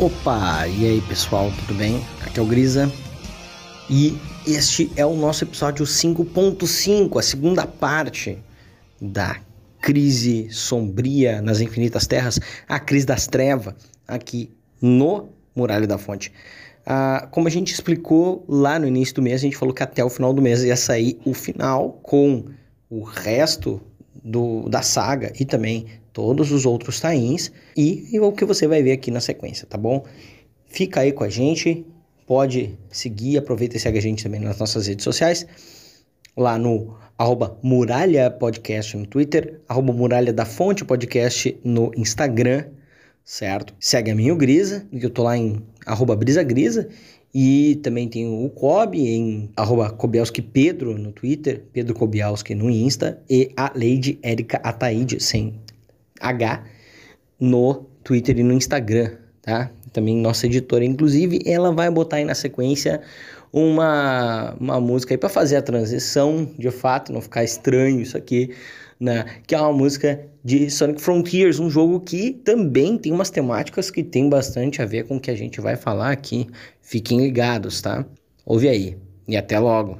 Opa, e aí pessoal, tudo bem? Aqui é o Grisa e este é o nosso episódio 5.5, a segunda parte da crise sombria nas infinitas terras, a crise das trevas, aqui no Muralha da Fonte. Ah, como a gente explicou lá no início do mês, a gente falou que até o final do mês ia sair o final com o resto do, da saga e também todos os outros tains e, e o que você vai ver aqui na sequência, tá bom? Fica aí com a gente, pode seguir, aproveita e segue a gente também nas nossas redes sociais, lá no arroba Muralha Podcast no Twitter, arroba Muralha da Fonte Podcast no Instagram, certo? Segue a minha o Grisa, que eu tô lá em arroba Brisa Grisa, e também tem o Kobe em arroba Kobielski Pedro no Twitter, Pedro Kobielski no Insta, e a Lady Erika Ataíde, sem H, no Twitter e no Instagram, tá? Também nossa editora, inclusive, ela vai botar aí na sequência uma, uma música aí para fazer a transição, de fato, não ficar estranho isso aqui, né? Que é uma música de Sonic Frontiers, um jogo que também tem umas temáticas que tem bastante a ver com o que a gente vai falar aqui. Fiquem ligados, tá? Ouve aí e até logo.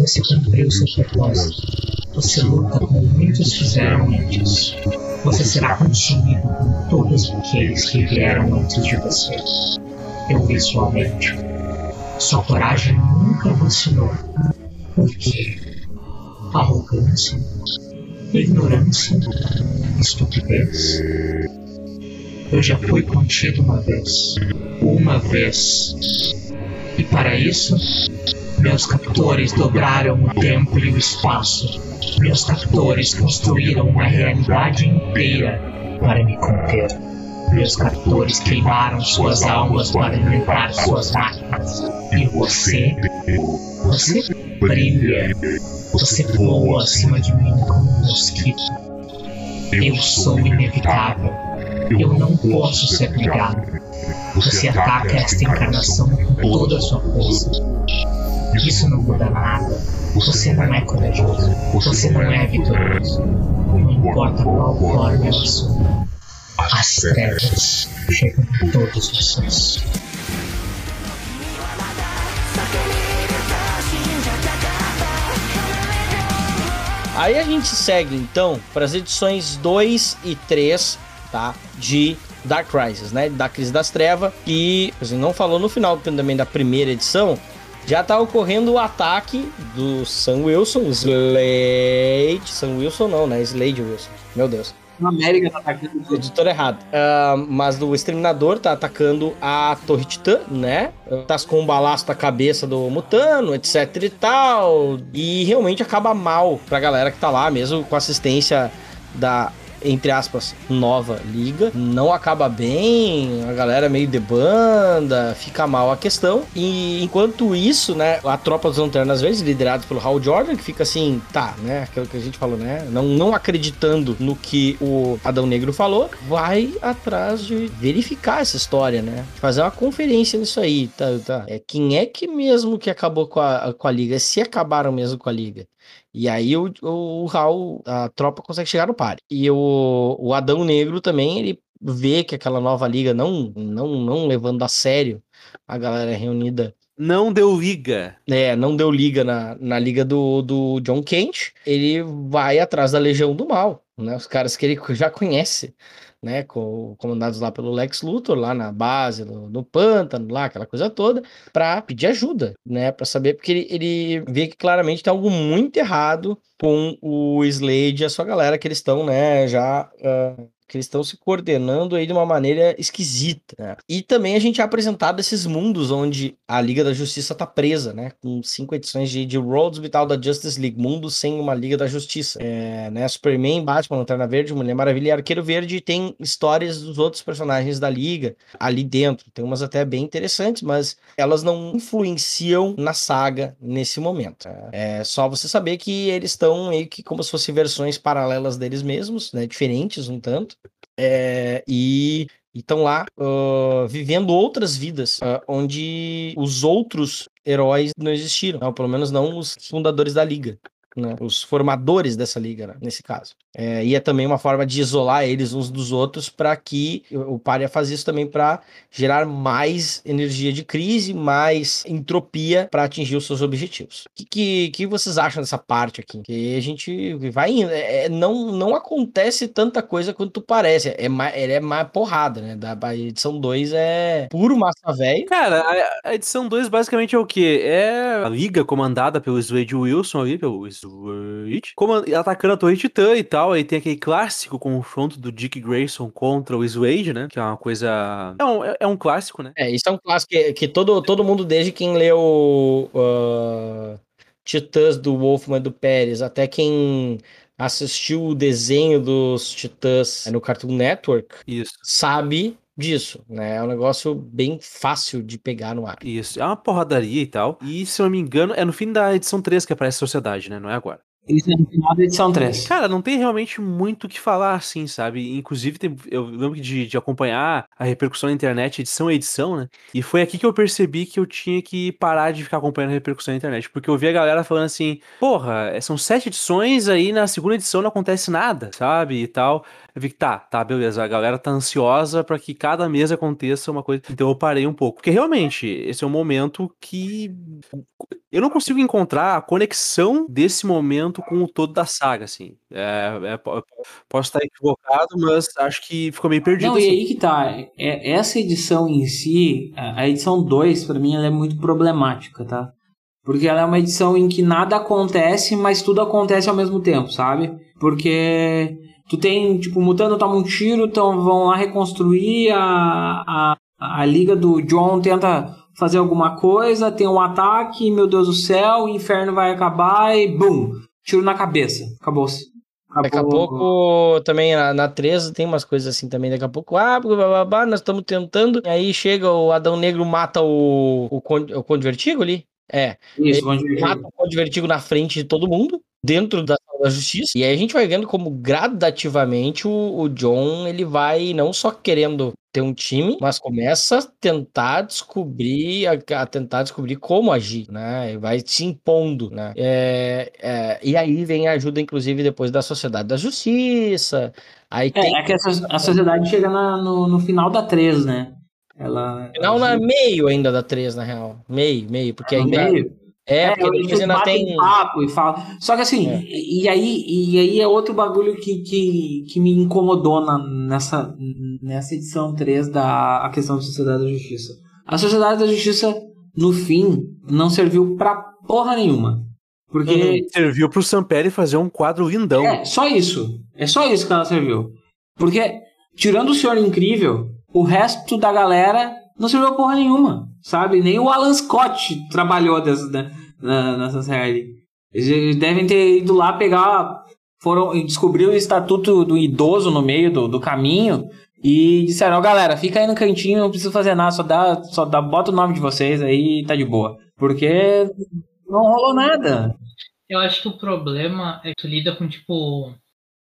Você cumpriu seu propósito. Você luta como muitos fizeram antes. Você será consumido por todos aqueles que vieram antes de você. Eu vi sua mente. Sua coragem nunca vacilou. Por quê? Arrogância? Ignorância? Estupidez? Eu já fui contido uma vez. Uma vez. E para isso, meus captores dobraram o tempo e o espaço. Meus captores construíram uma realidade inteira para me conter. Meus captores queimaram suas almas para alimentar suas máquinas. E você? Você brilha. Você voa acima de mim como um mosquito. Eu sou inevitável. Eu não posso ser brigado. Você ataca esta encarnação com toda a sua força. Isso não muda nada. Você não é corajoso. Você não é vitorioso. Não importa qual forma ela assuma. As trevas chegam a todos vocês. Aí a gente segue então para as edições 2 e 3, tá? De Dark Crisis, né? Da Crise das Trevas. E a gente não falou no final também da primeira edição, já tá ocorrendo o ataque do Sam Wilson, Slade. Sam Wilson não, né? Slade Wilson. Meu Deus. Na América tá atacando. Editor errado. Uh, mas o Exterminador tá atacando a Torre Titã, né? Tá com um balaço na cabeça do Mutano, etc e tal. E realmente acaba mal pra galera que tá lá, mesmo com assistência da entre aspas, nova liga. Não acaba bem, a galera meio de banda, fica mal a questão. E enquanto isso, né, a tropa dos Lanternas às vezes, liderada pelo Hal Jordan, que fica assim, tá, né, aquilo que a gente falou, né, não, não acreditando no que o Adão Negro falou, vai atrás de verificar essa história, né, fazer uma conferência nisso aí, tá, tá. É, quem é que mesmo que acabou com a, com a liga? Se acabaram mesmo com a liga? E aí o, o, o Raul, a tropa consegue chegar no páreo. E o, o Adão Negro também, ele vê que aquela nova liga não, não, não levando a sério a galera reunida. Não deu liga. É, não deu liga na, na liga do, do John Kent. Ele vai atrás da Legião do Mal, né? Os caras que ele já conhece né, comandados lá pelo Lex Luthor, lá na base, no, no pântano, lá, aquela coisa toda, para pedir ajuda, né, para saber, porque ele, ele vê que claramente tem algo muito errado com o Slade e a sua galera, que eles estão, né, já uh, que eles estão se coordenando aí de uma maneira esquisita. Né? E também a gente é apresentado esses mundos onde a Liga da Justiça tá presa, né? Com cinco edições de, de Worlds Vital da Justice League, mundo sem uma Liga da Justiça. É, né? Superman, Batman, Lanterna Verde, Mulher Maravilha e Arqueiro Verde tem histórias dos outros personagens da Liga ali dentro. Tem umas até bem interessantes, mas elas não influenciam na saga nesse momento. É só você saber que eles estão meio que como se fossem versões paralelas deles mesmos, né? Diferentes um tanto. É, e estão lá uh, vivendo outras vidas, uh, onde os outros heróis não existiram, ou pelo menos não os fundadores da liga né? Os formadores dessa liga, né? nesse caso. É, e é também uma forma de isolar eles uns dos outros para que o Paria faz isso também para gerar mais energia de crise, mais entropia para atingir os seus objetivos. O que, que, que, vocês acham dessa parte aqui? Que a gente vai indo. É, é não, não acontece tanta coisa quanto parece. É mais, é mais porrada, né? Da a edição 2 é puro massa velho. Cara, a, a edição 2 basicamente é o quê? É a liga comandada pelo Slade Wilson ali, pelo Switch, atacando a Torre Titã e tal. Aí tem aquele clássico confronto do Dick Grayson contra o Swade, né? Que é uma coisa. É um, é um clássico, né? É, isso é um clássico que, que todo, todo mundo, desde quem leu uh, Titãs do Wolfman do Pérez, até quem assistiu o desenho dos Titãs no Cartoon Network, Isso. sabe disso, né? É um negócio bem fácil de pegar no ar. Isso, é uma porradaria e tal. E se eu não me engano, é no fim da edição 3 que aparece a sociedade, né? Não é agora. Isso é no final da edição 3. Cara, não tem realmente muito o que falar, assim, sabe? Inclusive, tem, eu lembro de, de, acompanhar a repercussão na internet, edição a edição, né? E foi aqui que eu percebi que eu tinha que parar de ficar acompanhando a repercussão na internet. Porque eu vi a galera falando assim, porra, são sete edições, aí na segunda edição não acontece nada, sabe? E tal. Eu vi que tá, tá, beleza. A galera tá ansiosa para que cada mês aconteça uma coisa. Então eu parei um pouco. Porque realmente, esse é um momento que eu não consigo encontrar a conexão desse momento com o todo da saga, assim. É, é, posso estar equivocado, mas acho que ficou meio perdido. Não, assim. e aí que tá. É, essa edição em si, a edição 2, para mim, ela é muito problemática, tá? Porque ela é uma edição em que nada acontece, mas tudo acontece ao mesmo tempo, sabe? Porque tu tem, tipo, o Mutano toma um tiro, então vão lá reconstruir a, a, a liga do John tenta fazer alguma coisa, tem um ataque, meu Deus do céu, o inferno vai acabar e bum, tiro na cabeça. Acabou-se. Acabou. Daqui a pouco também na, na 13 tem umas coisas assim também. Daqui a pouco, ah, blá, blá, nós estamos tentando. E aí chega o Adão Negro, mata o, o, Conde, o Conde Vertigo ali. É. Isso, ele mata o Conde Vertigo na frente de todo mundo, dentro da da justiça. E aí a gente vai vendo como gradativamente o, o John ele vai não só querendo ter um time, mas começa a tentar descobrir, a, a tentar descobrir como agir, né? Vai se impondo, né? É, é, e aí vem a ajuda, inclusive, depois da Sociedade da Justiça. Aí é, tem... é que essa, a sociedade chega na, no, no final da 3, né? Ela. Não, ela... na meio ainda da 3, na real. Meio, meio, porque ainda. Meio? É, é porque eles ainda tem. papo e fala. Só que assim, é. e, aí, e aí é outro bagulho que, que, que me incomodou na, nessa, nessa edição 3 da a questão da Sociedade da Justiça. A Sociedade da Justiça, no fim, não serviu pra porra nenhuma. Porque. Uhum. Serviu pro Samperi fazer um quadro lindão. É, só isso. É só isso que ela serviu. Porque, tirando o Senhor Incrível, o resto da galera não serviu porra nenhuma, sabe? Nem o Alan Scott trabalhou dessa, né, nessa série. Eles devem ter ido lá pegar. Foram descobrir o estatuto do idoso no meio do, do caminho e disseram, ó, galera, fica aí no cantinho, não precisa fazer nada, só dá, só dá, bota o nome de vocês aí tá de boa. Porque não rolou nada. Eu acho que o problema é que tu lida com, tipo,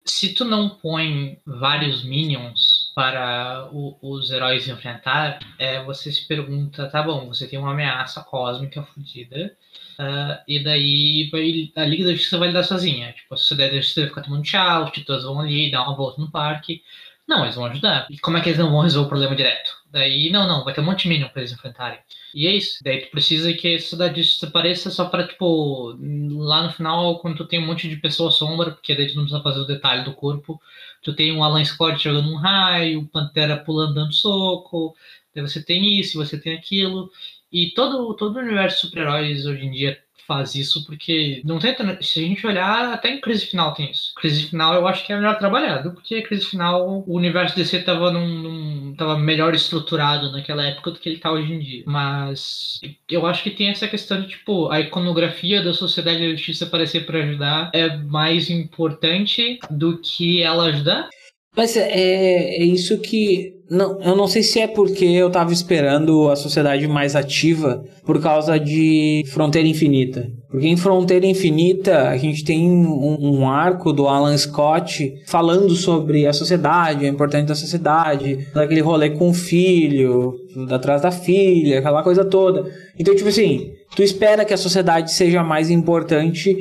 se tu não põe vários minions para o, os heróis enfrentar, é, você se pergunta, tá bom, você tem uma ameaça cósmica fodida, uh, e daí a Liga da Justiça vai lidar sozinha. Tipo, a Sociedade da Justiça vai ficar tomando tchau, os titãs vão ali, dar uma volta no parque. Não, eles vão ajudar. E como é que eles não vão resolver o problema direto? Daí, não, não, vai ter um monte de Minion pra eles enfrentarem. E é isso. Daí tu precisa que a Sociedade da Justiça apareça só pra, tipo, lá no final, quando tu tem um monte de pessoa sombra, porque daí tu não precisa fazer o detalhe do corpo, tu tem um Alan Scott jogando um raio, Pantera pulando dando soco, você tem isso, você tem aquilo. E todo, todo o universo de super-heróis hoje em dia faz isso, porque não tem. Se a gente olhar, até em crise final tem isso. Crise final eu acho que é melhor trabalhado, porque crise final o universo DC tava num, num tava melhor estruturado naquela época do que ele tá hoje em dia. Mas eu acho que tem essa questão de, tipo, a iconografia da sociedade da justiça aparecer para ajudar é mais importante do que ela ajudar. Mas é, é isso que. Não, eu não sei se é porque eu tava esperando a sociedade mais ativa por causa de Fronteira Infinita. Porque em Fronteira Infinita a gente tem um, um arco do Alan Scott falando sobre a sociedade, a importância da sociedade, daquele rolê com o filho, atrás da filha, aquela coisa toda. Então, tipo assim, tu espera que a sociedade seja mais importante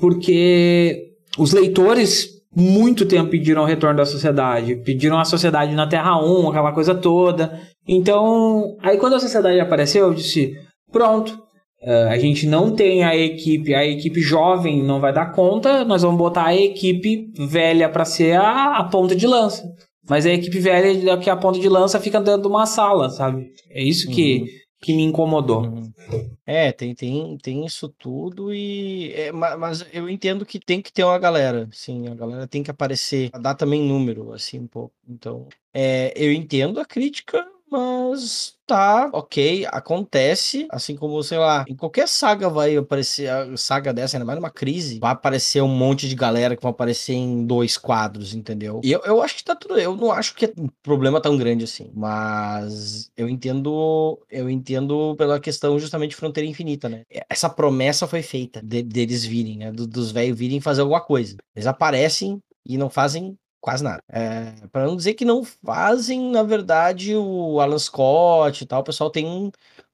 porque os leitores muito tempo pediram o retorno da sociedade. Pediram a sociedade na Terra 1, aquela coisa toda. Então, aí quando a sociedade apareceu, eu disse: pronto. Uh, a gente não tem a equipe, a equipe jovem não vai dar conta, nós vamos botar a equipe velha para ser a, a ponta de lança. Mas a equipe velha que é a ponta de lança fica dentro de uma sala, sabe? É isso que, uhum que me incomodou. Uhum. É, tem, tem, tem isso tudo e. É, mas eu entendo que tem que ter uma galera, sim, a galera tem que aparecer, dar também número, assim, um pouco. Então, é, eu entendo a crítica, mas tá, ok, acontece, assim como, sei lá, em qualquer saga vai aparecer, a saga dessa, ainda mais numa crise, vai aparecer um monte de galera que vão aparecer em dois quadros, entendeu? E eu, eu acho que tá tudo, eu não acho que é um problema tão grande assim, mas eu entendo, eu entendo pela questão justamente de fronteira infinita, né? Essa promessa foi feita de, deles virem, né? Do, dos velhos virem fazer alguma coisa. Eles aparecem e não fazem quase nada. É, para não dizer que não fazem, na verdade, o Alan Scott e tal, o pessoal tem um,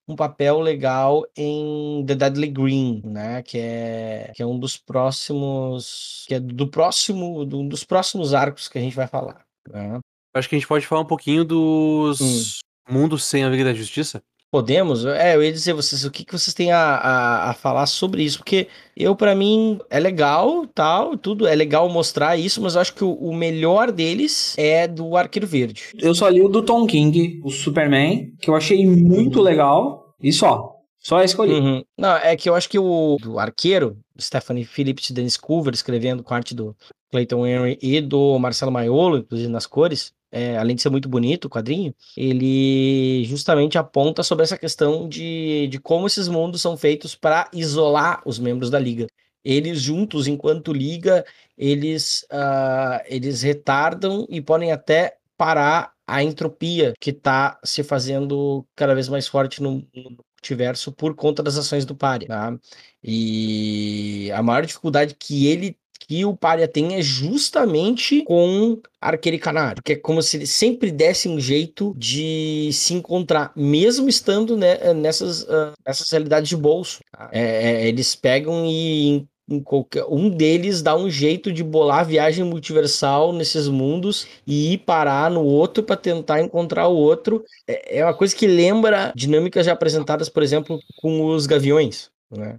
um papel legal em The Deadly Green, né? Que é, que é um dos próximos. Que é do próximo. Do, um dos próximos arcos que a gente vai falar. Né? Acho que a gente pode falar um pouquinho dos hum. mundos sem a Liga da Justiça. Podemos? É, eu ia dizer vocês, o que, que vocês têm a, a, a falar sobre isso? Porque eu, para mim, é legal, tal, tudo, é legal mostrar isso, mas eu acho que o, o, melhor deles é do Arqueiro Verde. Eu só li o do Tom King, o Superman, que eu achei muito legal, e só. Só escolhi. Uhum. Não, é que eu acho que o do Arqueiro, Stephanie Phillips e Dennis Culver, escrevendo com arte do Clayton Henry e do Marcelo Maiolo, inclusive nas cores, é, além de ser muito bonito o quadrinho, ele justamente aponta sobre essa questão de, de como esses mundos são feitos para isolar os membros da liga. Eles juntos, enquanto liga, eles, uh, eles retardam e podem até parar a entropia que está se fazendo cada vez mais forte no, no multiverso por conta das ações do Pari. Tá? E a maior dificuldade que ele que o Pária tem é justamente com Arqueiro Canário, que é como se ele sempre desse um jeito de se encontrar, mesmo estando né, nessas, uh, nessas realidades de bolso. Tá? É, é, eles pegam e qualquer, um deles dá um jeito de bolar a viagem multiversal nesses mundos e ir parar no outro para tentar encontrar o outro. É, é uma coisa que lembra dinâmicas já apresentadas, por exemplo, com os Gaviões. Né?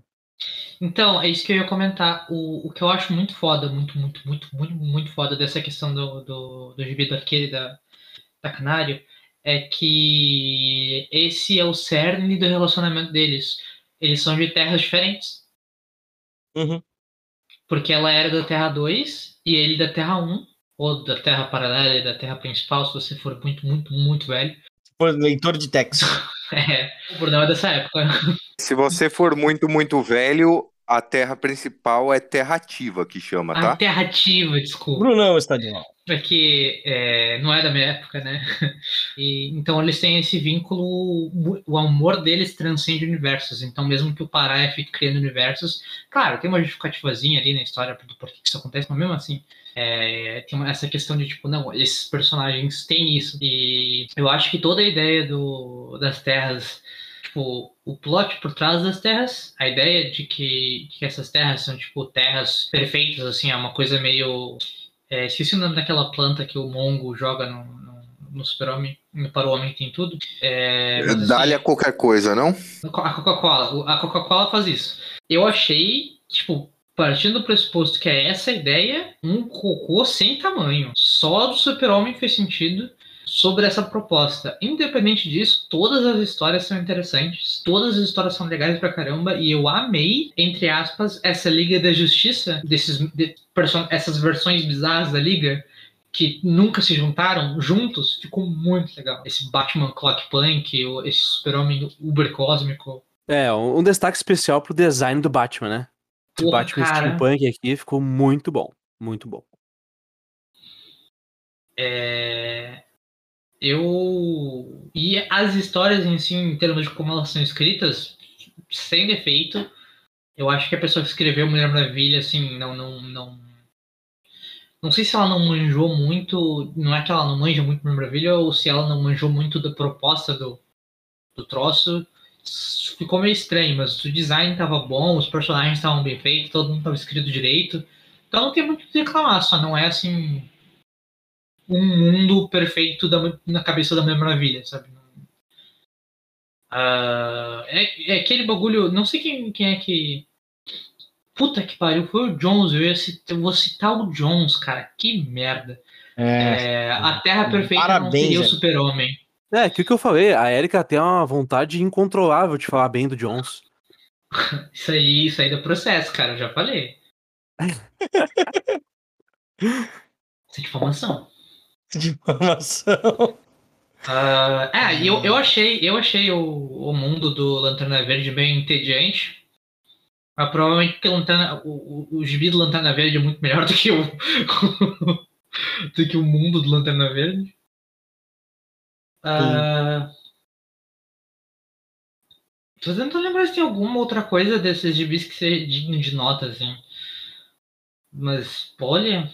Então, é isso que eu ia comentar. O, o que eu acho muito foda, muito, muito, muito, muito, muito foda dessa questão do, do, do gibi do arqueiro da, da Canário é que esse é o cerne do relacionamento deles. Eles são de terras diferentes. Uhum. Porque ela era da Terra 2 e ele da Terra 1, ou da Terra paralela e da Terra principal, se você for muito, muito, muito velho. For leitor de texto. é, o problema é dessa época. Se você for muito, muito velho, a terra principal é terra ativa que chama, tá? A terra ativa, desculpa. Brunão está de mal. Porque é, não é da minha época, né? E, então eles têm esse vínculo, o amor deles transcende universos. Então, mesmo que o Pará fique criando universos, claro, tem uma justificativazinha ali na história do porquê que isso acontece, mas mesmo assim, é, tem essa questão de tipo, não, esses personagens têm isso. E eu acho que toda a ideia do, das terras tipo, o plot por trás das terras, a ideia de que, que essas terras são, tipo, terras perfeitas, assim, é uma coisa meio... É, esqueci o nome daquela planta que o Mongo joga no, no, no Super-Homem, para o Homem tem tudo. É, assim, Dá-lhe qualquer coisa, não? A Coca-Cola, a Coca-Cola faz isso. Eu achei, tipo, partindo do pressuposto que é essa ideia, um cocô sem tamanho. Só do Super-Homem fez sentido sobre essa proposta. Independente disso, todas as histórias são interessantes, todas as histórias são legais pra caramba, e eu amei, entre aspas, essa Liga da Justiça, desses, de, essas versões bizarras da Liga, que nunca se juntaram juntos, ficou muito legal. Esse Batman Clock Punk, esse super-homem uber cósmico. É, um, um, destaque especial pro design do Batman, né? O Batman cara. Steampunk aqui ficou muito bom. Muito bom. É... Eu. E as histórias em si, em termos de como elas são escritas, sem defeito. Eu acho que a pessoa que escreveu Mulher Maravilha, assim, não, não, não. Não sei se ela não manjou muito. Não é que ela não manja muito Mulher Maravilha, ou se ela não manjou muito da proposta do, do troço. Ficou meio estranho, mas o design estava bom, os personagens estavam bem feitos, todo mundo estava escrito direito. Então não tem muito o que reclamar, só não é assim um mundo perfeito da, na cabeça da Mulher Maravilha, sabe? Uh, é, é, aquele bagulho. Não sei quem, quem é que. Puta que pariu, foi o Jones. Eu, ia citar, eu vou citar o Jones, cara. Que merda. É, é, a Terra Perfeita parabéns, não seria o Super-Homem. É, o que, que eu falei? A Erika tem uma vontade incontrolável de falar bem do Jones. isso aí, isso aí do processo, cara. Eu já falei. isso é difamação. Difamação. Uh, é, eu, eu achei, eu achei o, o mundo do Lanterna Verde bem entediante. Mas provavelmente porque Lanterna, o, o, o gibi do Lanterna Verde é muito melhor do que o, do que o mundo do Lanterna Verde. Uh, tô tentando lembrar se tem alguma outra coisa desses gibis que seja digno de nota, assim. Mas, olha.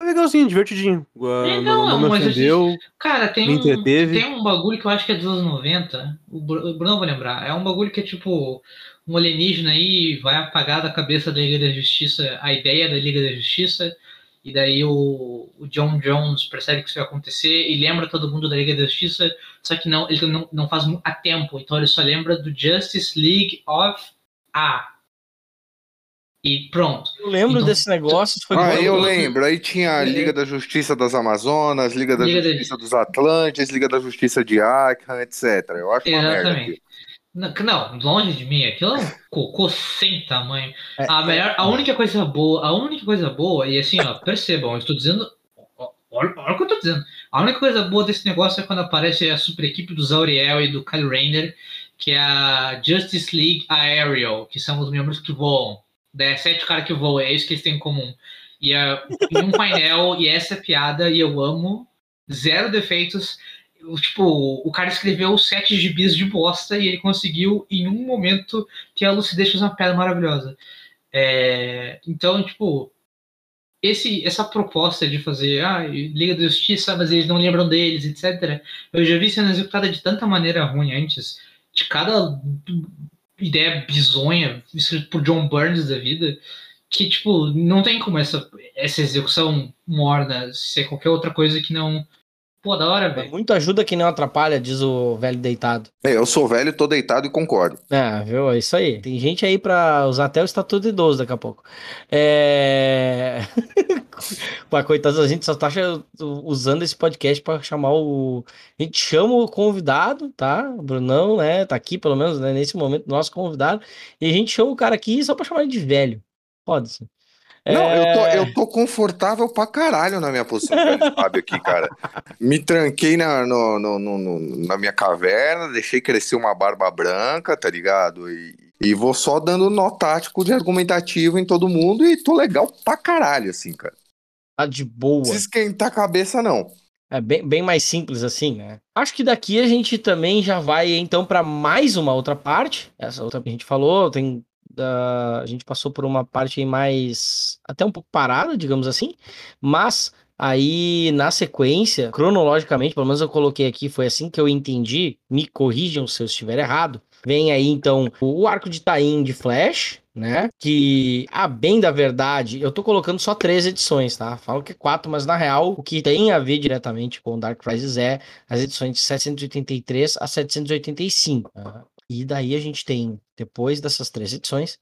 É legalzinho, divertidinho. É, não, não, não mas ofendeu, cara, tem um, tem um bagulho que eu acho que é dos anos 90. O Bruno vai lembrar. É um bagulho que é tipo um alienígena aí vai apagar da cabeça da Liga da Justiça a ideia da Liga da Justiça. E daí o, o John Jones percebe que isso vai acontecer e lembra todo mundo da Liga da Justiça, só que não, ele não, não faz a tempo. Então ele só lembra do Justice League of A. E pronto. Eu lembro então, desse negócio. ah, eu lembro. Aí tinha a Liga da Justiça das Amazonas, Liga da Liga Justiça da... dos Atlantes, Liga da Justiça de Arkham, etc. Eu acho uma Exatamente. Não, não, longe de mim, aquilo é um cocô sem tamanho. É, a, melhor, a única coisa boa, a única coisa boa, e assim, ó, percebam, eu estou dizendo. Olha, olha o que eu estou dizendo. A única coisa boa desse negócio é quando aparece a super equipe do Zauriel e do Kyle Rayner, que é a Justice League Aerial, que são os membros que voam. É sete caras que voam, é isso que eles têm em comum. E, e um painel, e essa é piada, e eu amo, zero defeitos. Tipo, o cara escreveu sete gibis de bosta e ele conseguiu, em um momento, ter a lucidez fazer uma piada maravilhosa. É, então, tipo, esse, essa proposta de fazer ah, Liga da Justiça, mas eles não lembram deles, etc. Eu já vi sendo executada de tanta maneira ruim antes, de cada ideia bizonha, escrito por John Burns da vida, que, tipo, não tem como essa, essa execução morna ser qualquer outra coisa que não. Pô, da hora, velho. Muito ajuda que não atrapalha, diz o velho deitado. É, eu sou velho, tô deitado e concordo. É, viu? É isso aí. Tem gente aí pra usar até o estatuto de idoso daqui a pouco. É. Pô, coitado, a gente só tá usando esse podcast para chamar o. A gente chama o convidado, tá? O Brunão, né? Tá aqui, pelo menos, né? nesse momento, nosso convidado. E a gente chama o cara aqui só pra chamar ele de velho. Pode-se. Não, é... eu, tô, é. eu tô confortável pra caralho na minha posição velho Fábio aqui, cara. Me tranquei na, no, no, no, na minha caverna, deixei crescer uma barba branca, tá ligado? E, e vou só dando nó tático de argumentativo em todo mundo e tô legal pra caralho, assim, cara. Tá de boa. Se esquentar a cabeça, não. É bem, bem mais simples assim, né? Acho que daqui a gente também já vai então para mais uma outra parte. Essa outra que a gente falou, tem da a gente passou por uma parte mais até um pouco parada, digamos assim, mas Aí, na sequência, cronologicamente, pelo menos eu coloquei aqui, foi assim que eu entendi. Me corrijam se eu estiver errado. Vem aí, então, o arco de Taim de Flash, né? Que, a bem da verdade, eu tô colocando só três edições, tá? Falo que é quatro, mas na real, o que tem a ver diretamente com Dark Crisis é as edições de 783 a 785. Tá? E daí a gente tem, depois dessas três edições,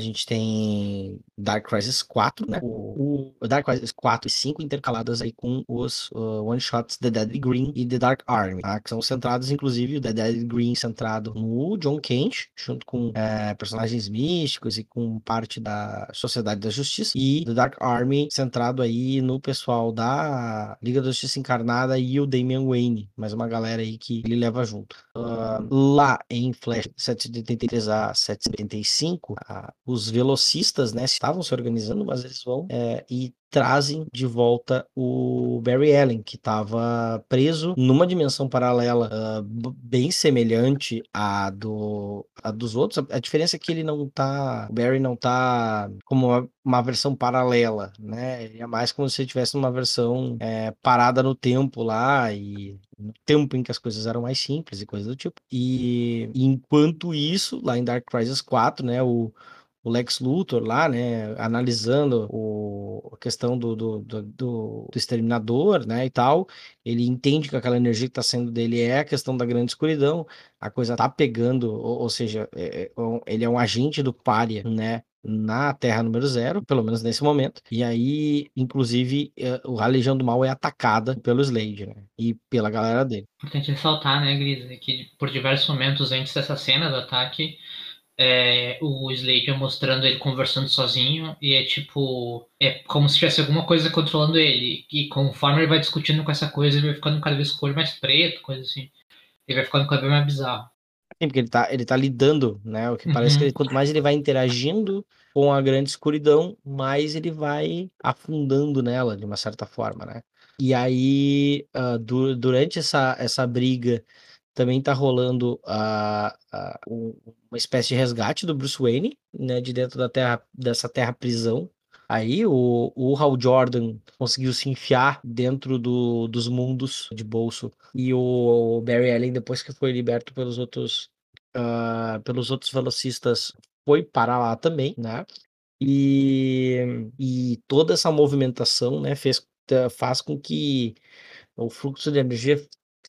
a gente tem Dark Crisis 4, né? O, o Dark Crisis 4 e 5 intercaladas aí com os uh, one-shots The Deadly Green e The Dark Army, tá? Que são centrados, inclusive, o The Deadly Green centrado no John Kent, junto com é, personagens místicos e com parte da Sociedade da Justiça, e The Dark Army centrado aí no pessoal da Liga da Justiça Encarnada e o Damian Wayne, mais uma galera aí que ele leva junto. Uh, lá em Flash 783 a 775, uh, os velocistas, né, estavam se organizando, mas eles vão é, e trazem de volta o Barry Allen, que estava preso numa dimensão paralela uh, bem semelhante à, do, à dos outros. A, diferença é que ele não tá. O Barry não tá como uma, uma versão paralela, né? É mais como se tivesse uma versão é, parada no tempo lá e no tempo em que as coisas eram mais simples e coisas do tipo. E enquanto isso, lá em Dark Crisis 4, né, o, o Lex Luthor lá, né, analisando o, a questão do, do, do, do, exterminador, né, e tal, ele entende que aquela energia que está sendo dele é a questão da grande escuridão, a coisa tá pegando, ou, ou seja, é, é, ele é um agente do pária, né, na Terra número zero, pelo menos nesse momento. E aí, inclusive, é, a Legião do Mal é atacada pelo Slade, né? E pela galera dele. Importante ressaltar, né, Gris, que por diversos momentos antes dessa cena do ataque, é, o Slater mostrando ele conversando sozinho e é tipo é como se tivesse alguma coisa controlando ele e conforme ele vai discutindo com essa coisa ele vai ficando cada vez cor mais preto coisa assim ele vai ficando cada vez mais bizarro Sim, porque ele tá, ele tá lidando, né? O que parece uhum. que ele, quanto mais ele vai interagindo com a grande escuridão, mais ele vai afundando nela, de uma certa forma, né? E aí, uh, du durante essa, essa briga também tá rolando a, a, uma espécie de resgate do Bruce Wayne, né, de dentro da terra, dessa terra prisão. Aí o, o Hal Jordan conseguiu se enfiar dentro do, dos mundos de bolso e o Barry Allen depois que foi liberto pelos outros uh, pelos outros velocistas foi para lá também, né? E, e toda essa movimentação, né, fez, faz com que o fluxo de energia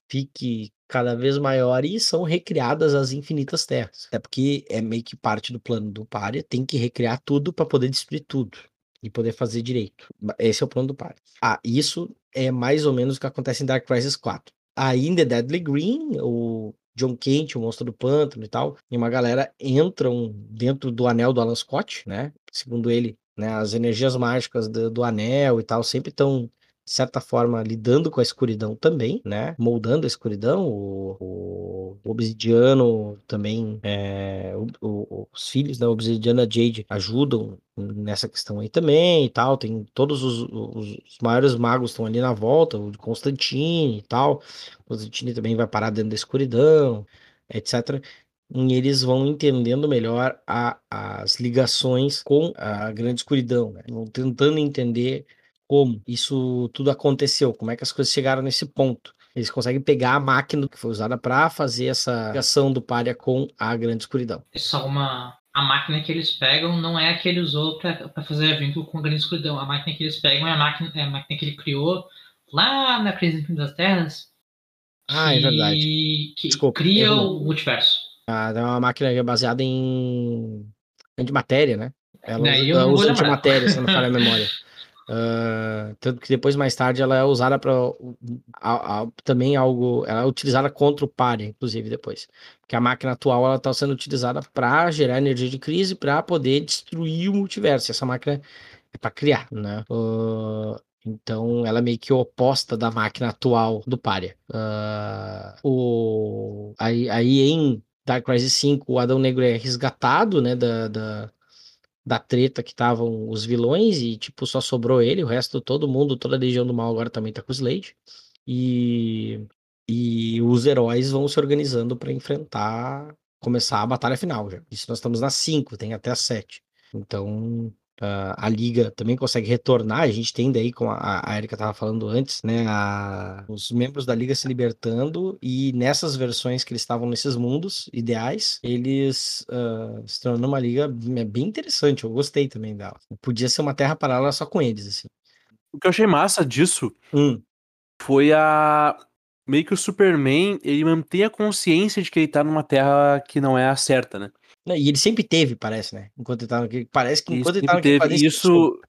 fique cada vez maior e são recriadas as infinitas terras. Até porque é meio que parte do plano do Pária, tem que recriar tudo para poder destruir tudo e poder fazer direito. Esse é o plano do Pária. Ah, isso é mais ou menos o que acontece em Dark Crisis 4. Aí em The Deadly Green, o John Kent, o monstro do pântano e tal, e uma galera entram dentro do anel do Alan Scott, né? Segundo ele, né, as energias mágicas do, do anel e tal sempre estão de certa forma, lidando com a escuridão também, né? Moldando a escuridão. O, o, Obsidiano também, é, o, os filhos da Obsidiana Jade ajudam nessa questão aí também e tal. Tem todos os, os, os maiores magos estão ali na volta, o de Constantine e tal. Constantine também vai parar dentro da escuridão, etc e eles vão entendendo melhor a, as ligações com a grande escuridão, né? vão tentando entender como isso tudo aconteceu, como é que as coisas chegaram nesse ponto. Eles conseguem pegar a máquina que foi usada para fazer essa ligação do Pária com a grande escuridão. É só uma. A máquina que eles pegam não é a que ele usou para fazer vínculo com a grande escuridão. A máquina que eles pegam é a máquina, é a máquina que ele criou lá na crise das terras. Ah, é verdade. Que Desculpa, cria o multiverso. Ah, é uma máquina baseada em antimatéria, né? Ela, ela usa antimatéria, se não falha a memória. Uh, tanto que depois, mais tarde, ela é usada para também algo. Ela é utilizada contra o páreo, inclusive, depois. Porque a máquina atual ela está sendo utilizada para gerar energia de crise para poder destruir o multiverso. Essa máquina é para criar, né? Uh, então, ela é meio que oposta da máquina atual do Pária. Uh, o... aí, aí, em Dark Crisis 5, o Adão Negro é resgatado, né, da, da, da treta que estavam os vilões e, tipo, só sobrou ele, o resto, todo mundo, toda a Legião do Mal agora também tá com o Slade. E, e os heróis vão se organizando para enfrentar, começar a batalha final já. Isso nós estamos na 5, tem até a 7. Então, Uh, a liga também consegue retornar. A gente tem daí, como a, a Erika estava falando antes, né? A, os membros da liga se libertando e nessas versões que eles estavam nesses mundos ideais, eles uh, se tornando uma liga bem interessante. Eu gostei também dela. Podia ser uma terra paralela só com eles, assim. O que eu achei massa disso hum. foi a meio que o Superman, ele mantém a consciência de que ele tá numa terra que não é a certa, né? E ele sempre teve, parece, né? Enquanto ele tá naquele. Parece que enquanto ele, ele naquele teve. Isso,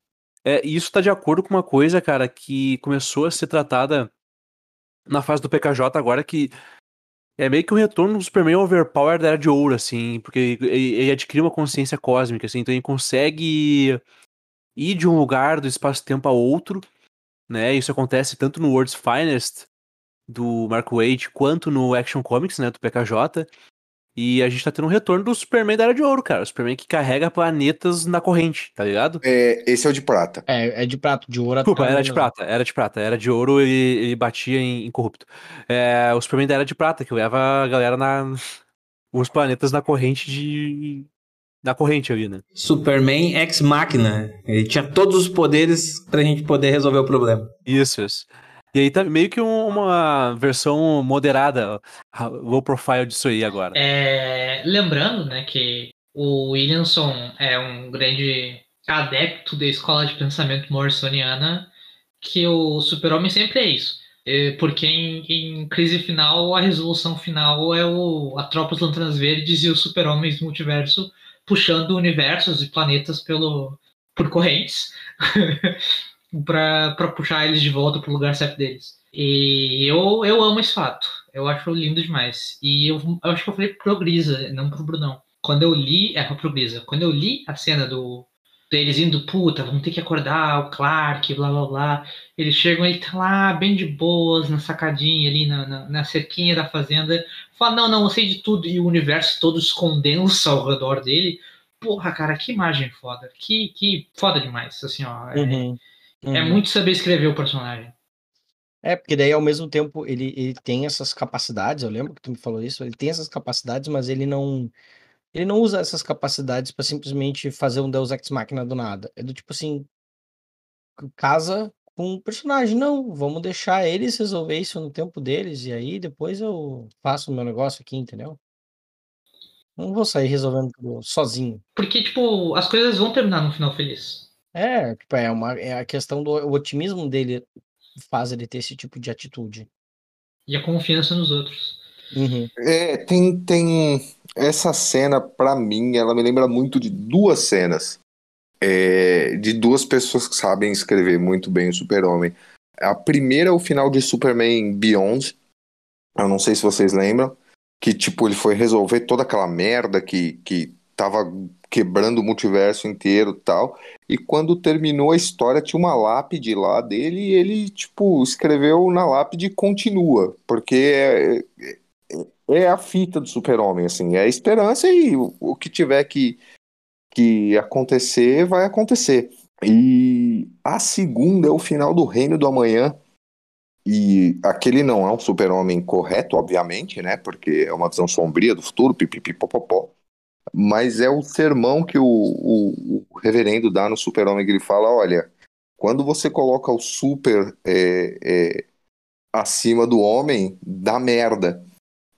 é, isso tá de acordo com uma coisa, cara, que começou a ser tratada na fase do PKJ agora, que é meio que o um retorno do Superman overpower da Era de Ouro, assim, porque ele, ele adquire uma consciência cósmica, assim, então ele consegue ir de um lugar do espaço-tempo a outro, né? Isso acontece tanto no World's Finest do Mark Waid quanto no Action Comics, né, do PKJ. E a gente tá tendo um retorno do Superman da Era de Ouro, cara. O Superman que carrega planetas na corrente, tá ligado? É, esse é o de prata. É, é de prata, de ouro. Desculpa, era de prata, era de prata. Era de ouro e ele, ele batia em, em corrupto. É, o Superman da Era de Prata, que leva a galera na. os planetas na corrente de. Na corrente ali, né? Superman ex machina. Ele tinha todos os poderes pra gente poder resolver o problema. Isso, isso. E aí tá meio que um, uma versão moderada, low profile disso aí agora. É, lembrando, né, que o Williamson é um grande adepto da escola de pensamento morrisoniana, que o super-homem sempre é isso. É, porque em, em, crise final, a resolução final é o, a tropa dos Lanternas Verdes e os super-homens do multiverso puxando universos e planetas pelo, por correntes. para puxar eles de volta pro lugar certo deles. E eu, eu amo esse fato. Eu acho lindo demais. E eu, eu acho que eu falei pro Grisa, não pro Brunão. Quando eu li, é pro Grisa, quando eu li a cena do deles indo, puta, vamos ter que acordar o Clark, blá blá blá. Eles chegam, ele tá lá bem de boas, na sacadinha ali, na, na, na cerquinha da fazenda. Fala, não, não, eu sei de tudo. E o universo todo se condensa ao redor dele. Porra, cara, que imagem foda. Que, que foda demais, assim, ó. É, Uhum. É Uhum. muito saber escrever o personagem. É, porque daí ao mesmo tempo ele, ele tem essas capacidades, eu lembro que tu me falou isso, ele tem essas capacidades, mas ele não ele não usa essas capacidades pra simplesmente fazer um Deus Ex Machina do nada. É do tipo assim, casa com o personagem, não, vamos deixar eles resolver isso no tempo deles e aí depois eu faço o meu negócio aqui, entendeu? Não vou sair resolvendo tudo sozinho. Porque, tipo, as coisas vão terminar no final feliz. É, tipo, é uma é a questão do o otimismo dele faz ele ter esse tipo de atitude. E a confiança nos outros. Uhum. É, tem, tem essa cena, pra mim, ela me lembra muito de duas cenas. É, de duas pessoas que sabem escrever muito bem o Super-Homem. A primeira é o final de Superman Beyond. Eu não sei se vocês lembram. Que, tipo, ele foi resolver toda aquela merda que, que tava quebrando o multiverso inteiro tal. E quando terminou a história, tinha uma lápide lá dele e ele, tipo, escreveu na lápide continua. Porque é, é, é a fita do super-homem, assim. É a esperança e o, o que tiver que, que acontecer, vai acontecer. E a segunda é o final do Reino do Amanhã. E aquele não é um super-homem correto, obviamente, né? Porque é uma visão sombria do futuro, pipipipopopó. Mas é o sermão que o, o, o reverendo dá no super-homem, que ele fala, olha, quando você coloca o super é, é, acima do homem, dá merda.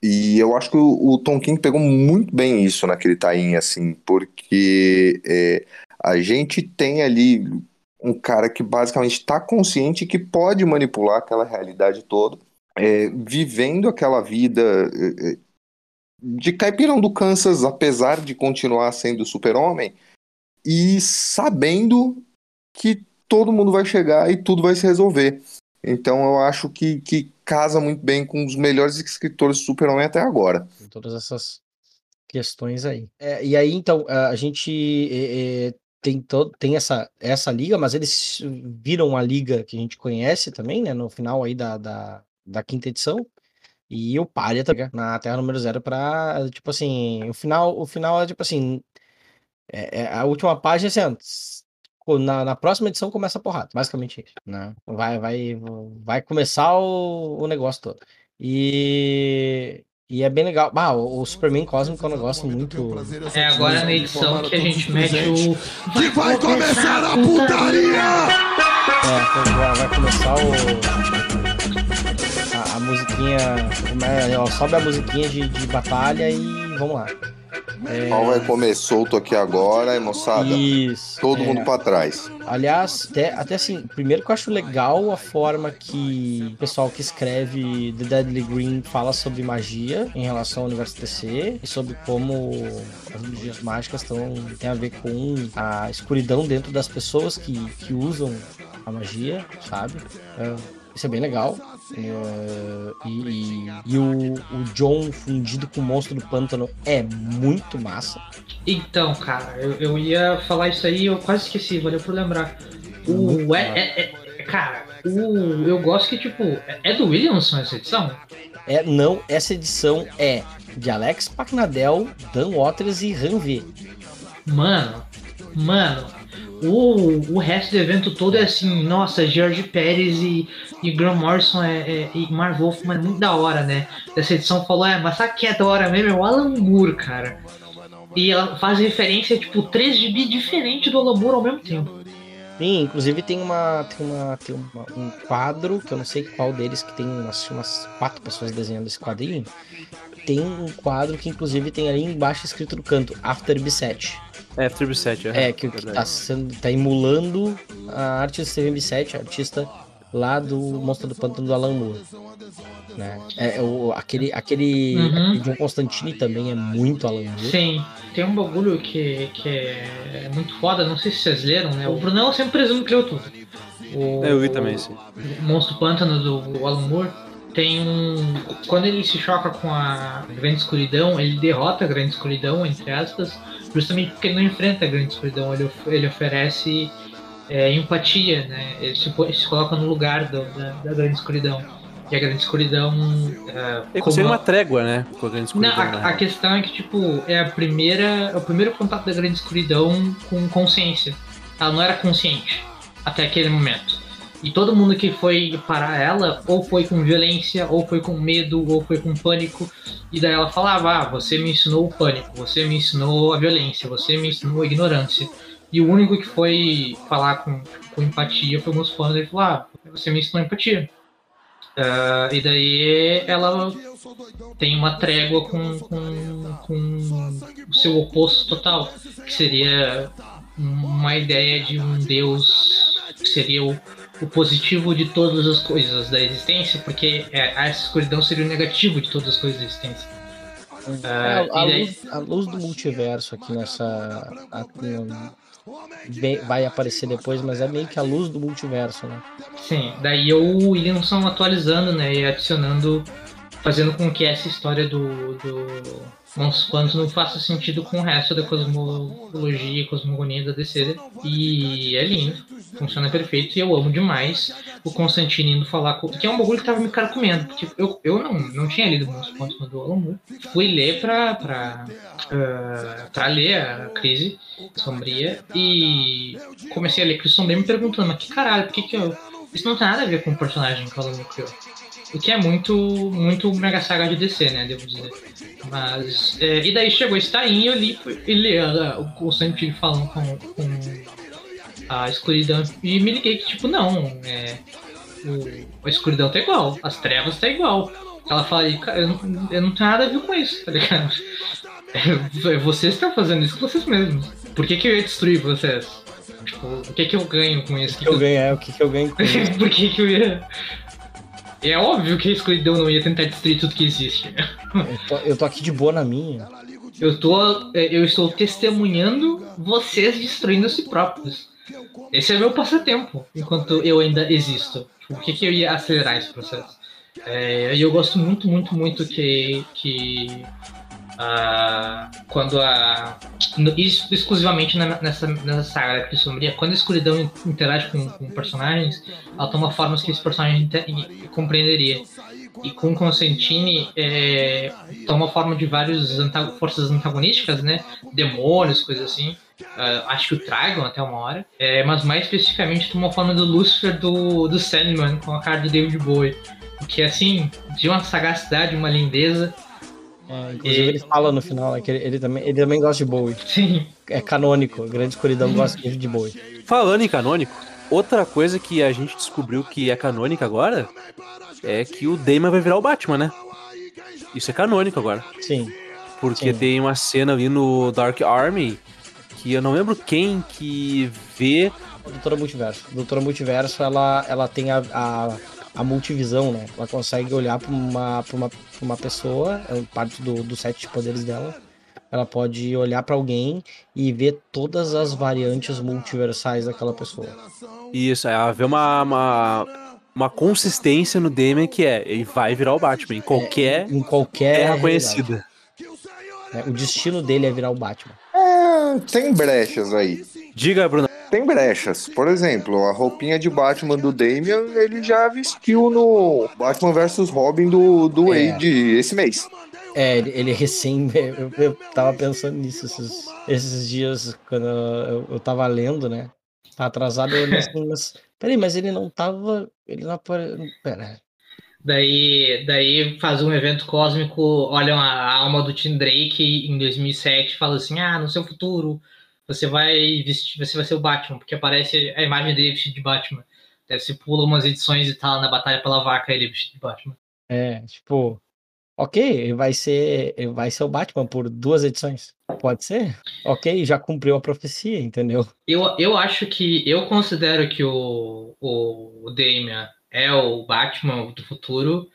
E eu acho que o, o Tom King pegou muito bem isso naquele tainho, assim, porque é, a gente tem ali um cara que basicamente está consciente que pode manipular aquela realidade toda, é, vivendo aquela vida é, de caipirão do Kansas, apesar de continuar sendo super-homem, e sabendo que todo mundo vai chegar e tudo vai se resolver. Então eu acho que, que casa muito bem com os melhores escritores de super-homem até agora. Tem todas essas questões aí. É, e aí, então, a gente é, é, tem, todo, tem essa, essa liga, mas eles viram a liga que a gente conhece também, né? No final aí da, da, da quinta edição. E o Pária tá na Terra número zero pra, tipo assim, o final, o final é tipo assim, é, é a última página assim, antes, na, na próxima edição começa a porrada, basicamente isso, né? Vai, vai, vai começar o, o negócio todo. E, e é bem legal. Ah, o, o Superman Cósmico é um negócio muito. É agora na edição que a gente mete o. Que vai começar a putaria! É, então vai começar o. Musiquinha. como é, ó, Sobe a musiquinha de, de batalha e vamos lá. É, O pau vai comer solto aqui agora, hein, moçada? Isso. Todo é. mundo pra trás. Aliás, até, até assim, primeiro que eu acho legal a forma que o pessoal que escreve The Deadly Green fala sobre magia em relação ao universo DC e sobre como as magias mágicas tão, tem a ver com a escuridão dentro das pessoas que, que usam a magia, sabe? É, isso é bem legal. É, e e- e o, o John fundido com o monstro do pântano é muito massa. Então, cara, eu, eu ia falar isso aí, eu quase esqueci, valeu por lembrar. O. É, é- cara, o, eu gosto que, tipo, é, do Williamson essa edição? É, não, essa edição é de Alex Pacnadel, Dan Waters e Han V. Mano, mano, o, o resto do evento todo é assim, nossa, George Pérez e, e Graham Morrison é, é, e Marv Wolfman é muito da hora, né? Essa edição falou, é, mas sabe que é da hora mesmo? É o Alan Moore, cara. E ela faz referência, tipo, três GB diferentes do Alan Moore ao mesmo tempo. Sim, inclusive tem uma tem uma tem uma- um quadro que eu não sei qual deles que tem umas, umas quatro pessoas desenhando esse quadrinho. Tem um quadro que inclusive tem ali embaixo escrito no canto After B7. É, Tribu 7, É, que, que tá, sendo, tá emulando a arte do Steven B7, artista lá do Monstro do Pântano do Alan Moore. Né? É, o, aquele aquele, Uhum. aquele John Constantine também é muito Alan Moore. Sim, tem um bagulho que, que é muito foda, não sei se vocês leram, né? O Brunão sempre presumo que leu tudo. O, É, eu vi também, sim. o Monstro Pântano do Alan Moore tem um. Quando ele se choca com a Grande Escuridão, ele derrota a Grande Escuridão, entre aspas, justamente porque ele não enfrenta a Grande Escuridão, ele, of- ele oferece é, empatia, né? Ele se, se coloca no lugar do- da, da Grande Escuridão. E a Grande Escuridão. é, Ele como uma trégua, né? Com a grande não, escuridão. a, né? a questão é que, tipo, é a primeira. É o primeiro contato da grande escuridão com consciência. Ela não era consciente até aquele momento. E todo mundo que foi parar ela, ou foi com violência, ou foi com medo, ou foi com pânico. E daí ela falava, ah, você me ensinou o pânico, você me ensinou a violência, você me ensinou a ignorância. E o único que foi falar com, com empatia foi o Gus Panda, ele falou, ah, você me ensinou empatia. Ah, e daí ela tem uma trégua com, com, com o seu oposto total, que seria uma ideia de um Deus que seria o, o positivo de todas as coisas da existência, porque é, a escuridão seria o negativo de todas as coisas da existência. É, a, e daí- luz, a luz do multiverso aqui nessa. a- vai aparecer depois, mas é meio que a luz do multiverso, né? Sim, daí o Williamson atualizando, né, e adicionando, fazendo com que essa história do, do Monstros não faça sentido com o resto da cosmologia e cosmogonia da DC. né? E é lindo, funciona perfeito e eu amo demais o Constantine indo falar com. Que é um bagulho que tava me carcomendo. porque eu, eu não, não tinha lido Monstros Quantos do Alan Moore. Fui ler pra, pra, ah, pra ler a crise sombria e comecei a ler Crise Sombria me perguntando, mas que caralho, por que, que eu. Isso não tem nada a ver com o personagem que o Alan Moore criou. O que é muito, muito Mega Saga de DC, né? Devo dizer. Mas. é, e daí chegou esse e eu li e li ah, o Constantine falando com, com a escuridão e me liguei que, tipo, não. É, o- a escuridão tá igual, as trevas tá igual. Ela fala, "E, cara, eu não, eu não tenho nada a ver com isso, tá ligado? É, vocês estão fazendo isso com vocês mesmos. Por que, que eu ia destruir vocês? Tipo, o que, que eu ganho com isso? O que eu ganho é o que, que eu ganho com isso. Por que, que eu ia. É óbvio que a escuridão não ia tentar destruir tudo que existe. Eu tô, eu tô aqui de boa na minha. Eu tô. é, Eu estou testemunhando vocês destruindo a si próprios. Esse é meu passatempo, enquanto eu ainda existo. Por que, que eu ia acelerar esse processo? É, eu gosto muito, muito, muito que. que ah, quando a. no- Isso exclusivamente na- nessa, nessa saga que sombria, quando a escuridão in- interage com, com personagens, ela toma formas que esse personagem inte- e- compreenderia. E com Constantine é, toma forma de várias anta- forças antagonísticas, né? Demônios, coisas assim. Ah, acho que o Trigon até uma hora. É, mas mais especificamente toma forma do Lucifer do, do Sandman, com a cara do David Bowie. Que assim, de uma sagacidade, uma lindeza. É, inclusive E- ele fala no final né, que ele, ele também, ele também gosta de Bowie. Sim, É canônico, Grande Escuridão gosta de Bowie. Falando em canônico, outra coisa que a gente descobriu que é canônica agora é que o Damon vai virar o Batman, né? Isso é canônico agora. Sim. Porque Sim. tem uma cena ali no Dark Army que eu não lembro quem que vê. Doutora Multiverso. Doutora Multiverso, ela, ela tem a, a, a multivisão, né? Ela consegue olhar pra uma, pra uma, pra uma pessoa, é parte do, do set de poderes dela. Ela pode olhar pra alguém e ver todas as variantes multiversais daquela pessoa. Isso, ela vê uma, uma, uma consistência no Damian que é, ele vai virar o Batman em qualquer Em qualquer. terra realidade, conhecida. né? O destino dele é virar o Batman. Tem brechas aí. Diga, Bruno. Tem brechas. Por exemplo, a roupinha de Batman do Damian, ele já vestiu no Batman vs Robin do, do É. Wade esse mês. É, ele, recém. Eu, eu tava pensando nisso esses, esses dias, quando eu, eu tava lendo, né? Tá atrasado, eu olhei assim, mas. Peraí, mas ele não tava. Ele não apare... Pera. Daí, daí faz um evento cósmico, olham a alma do Tim Drake em 2007 e falam assim, ah, no seu futuro você vai vestir, você vai ser o Batman, porque aparece a imagem dele vestido de Batman. Daí você pula umas edições e tá lá na Batalha pela Vaca ele vestido de Batman. É, tipo. Ok, ele vai ser. Vai ser o Batman por duas edições. Pode ser? Ok, já cumpriu a profecia, entendeu? Eu, eu acho que, eu considero que o, o Damian é o Batman do futuro.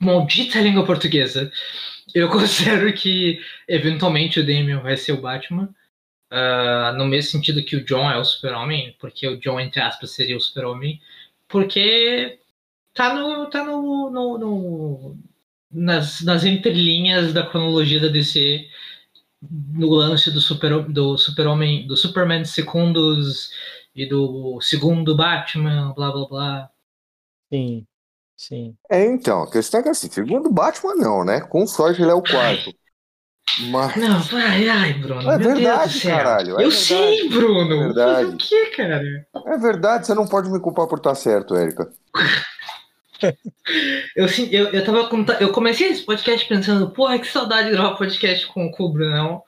Maldita língua portuguesa. Eu considero que eventualmente o Damian vai ser o Batman. ah, no mesmo sentido que o John é o super-homem, porque o John, entre aspas, seria o super-homem. Porque tá no. tá no. no- no- nas, nas entrelinhas da cronologia da DC no lance do super do super-homem, do Superman Secundos e do segundo Batman, blá blá blá. Sim. Sim. É, então, a questão é que assim, segundo Batman não, né? Com sorte ele é o quarto. Mas, Não, ai, ai, Bruno. É meu Deus verdade, do céu. caralho, é eu verdade, sei, Bruno. é verdade. Fazer o que, cara? é verdade, você não pode me culpar por estar certo, Érica. Eu, sim- eu, eu tava com- eu comecei esse podcast pensando, porra, que saudade de gravar podcast com, com o Brunão.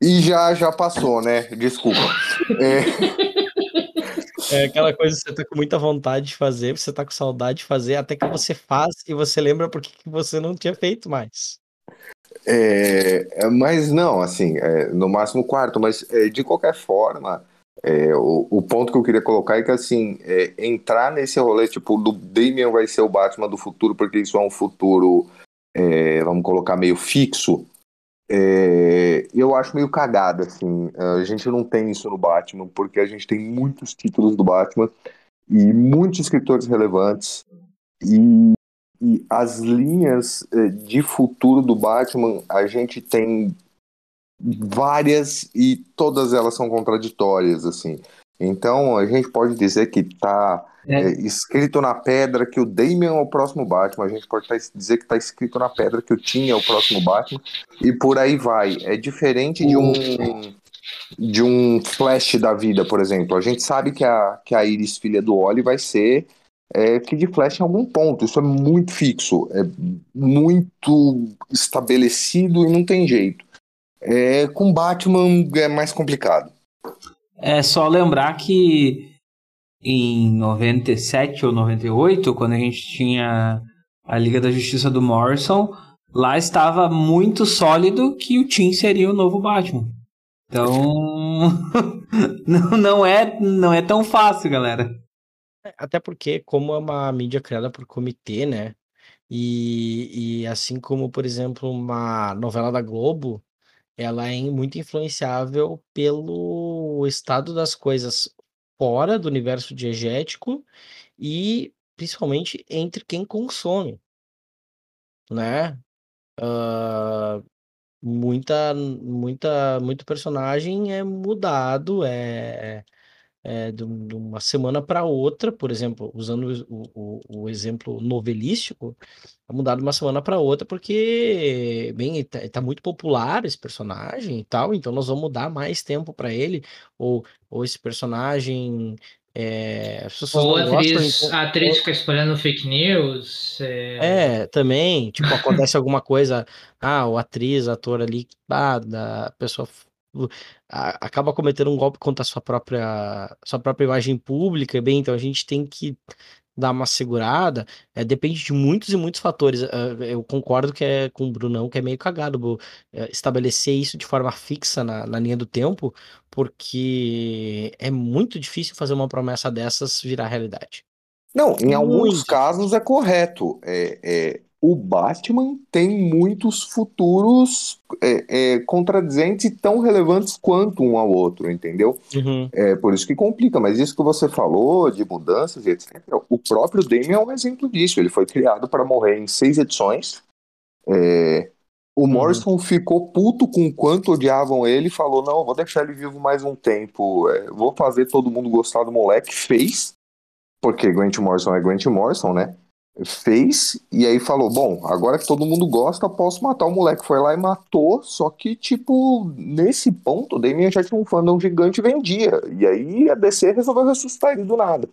E já, já passou, né? Desculpa. É, É aquela coisa que você tá com muita vontade de fazer, você tá com saudade de fazer, até que você faz e você lembra por que você não tinha feito mais. É, é, mas não, assim, é, no máximo quarto, mas é, de qualquer forma, é, o, o ponto que eu queria colocar é que, assim, é, entrar nesse rolê, tipo, do Damian vai ser o Batman do futuro, porque isso é um futuro, vamos colocar, meio fixo, é, eu acho meio cagada, assim, a gente não tem isso no Batman, porque a gente tem muitos títulos do Batman e muitos escritores relevantes, e e as linhas eh, de futuro do Batman, a gente tem várias e todas elas são contraditórias, assim. Então, a gente pode dizer que está É. escrito na pedra que o Damian é o próximo Batman, a gente pode tá- dizer que está escrito na pedra que o Tim é o próximo Batman, e por aí vai. É diferente de um de um Flash da vida, por exemplo. A gente sabe que a, que a Iris, filha do Oli, vai ser é, Kid Flash em algum ponto. Isso é muito fixo, é muito estabelecido e não tem jeito. É, com Batman é mais complicado. É só lembrar que em 97 ou 98, quando a gente tinha a Liga da Justiça do Morrison, lá estava muito sólido que o Tim seria o novo Batman. Então, não, não, é, não é tão fácil, galera. Até porque, como é uma mídia criada por comitê, né? E, e assim como, por exemplo, uma novela da Globo, ela é muito influenciável pelo estado das coisas fora do universo diegético e principalmente entre quem consome, né? Ah, muita, muita, muito personagem é mudado, é, é de de uma semana para outra, por exemplo, usando o, o, o exemplo novelístico, é mudado de uma semana para outra porque, bem, tá, tá muito popular esse personagem e tal, então nós vamos dar mais tempo para ele, ou, ou esse personagem, é, Ou não a gostam, atriz, então- a atriz fica espalhando fake news. É, é, também, tipo, acontece alguma coisa, ah, o atriz, ator ali, ah, da pessoa acaba cometendo um golpe contra a sua própria, sua própria imagem pública, bem, então a gente tem que dar uma segurada, é, depende de muitos e muitos fatores. Uh, eu concordo que é com o Brunão, que é meio cagado uh, estabelecer isso de forma fixa na, na, linha do tempo, porque é muito difícil fazer uma promessa dessas virar realidade. Não, em muito. alguns casos é correto. É, é, o Batman tem muitos futuros é, é, contradizentes e tão relevantes quanto um ao outro, entendeu? Uhum. É por isso que complica, mas isso que você falou de mudanças e etc. O próprio Damian é um exemplo disso. Ele foi criado para morrer em seis edições. É, o uhum. Morrison ficou puto com quanto odiavam ele e falou: Não, vou deixar ele vivo mais um tempo, é, vou fazer todo mundo gostar do moleque. Fez, porque Grant Morrison é Grant Morrison, né? Fez e aí falou: Bom, agora que todo mundo gosta, posso matar o moleque. Foi lá e matou, só que, tipo, nesse ponto, o Damien já tinha um fandom gigante e vendia. E aí a DC resolveu ressuscitar ele do nada.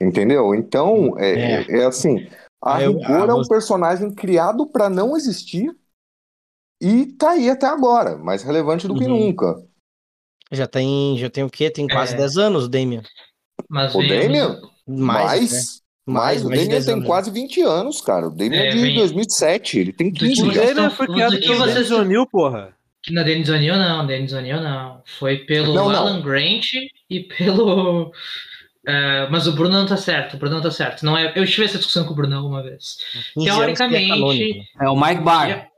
Entendeu? Então, é, é. é assim: a eu, rigor é um personagem criado para não existir e tá aí até agora, mais relevante do uhum. que nunca. Já tem, já tem o quê? Tem quase é. 10 anos o Damien. Mas o Damien? Mais, mais né? Mas, o Damian tem quase 20 anos, cara. O Damian é, é de vem... 2007, ele tem 15 anos. O Damian foi criado pelo Dennis O'Neill, porra. Na Dennis O'Neill não, Dennis O'Neill não. Foi pelo não, Alan não. Grant e pelo... Uh, mas o Bruno não tá certo, o Bruno não tá certo. Não é, eu tive essa discussão com o Bruno uma vez. Teoricamente... É, é o Mike Barr.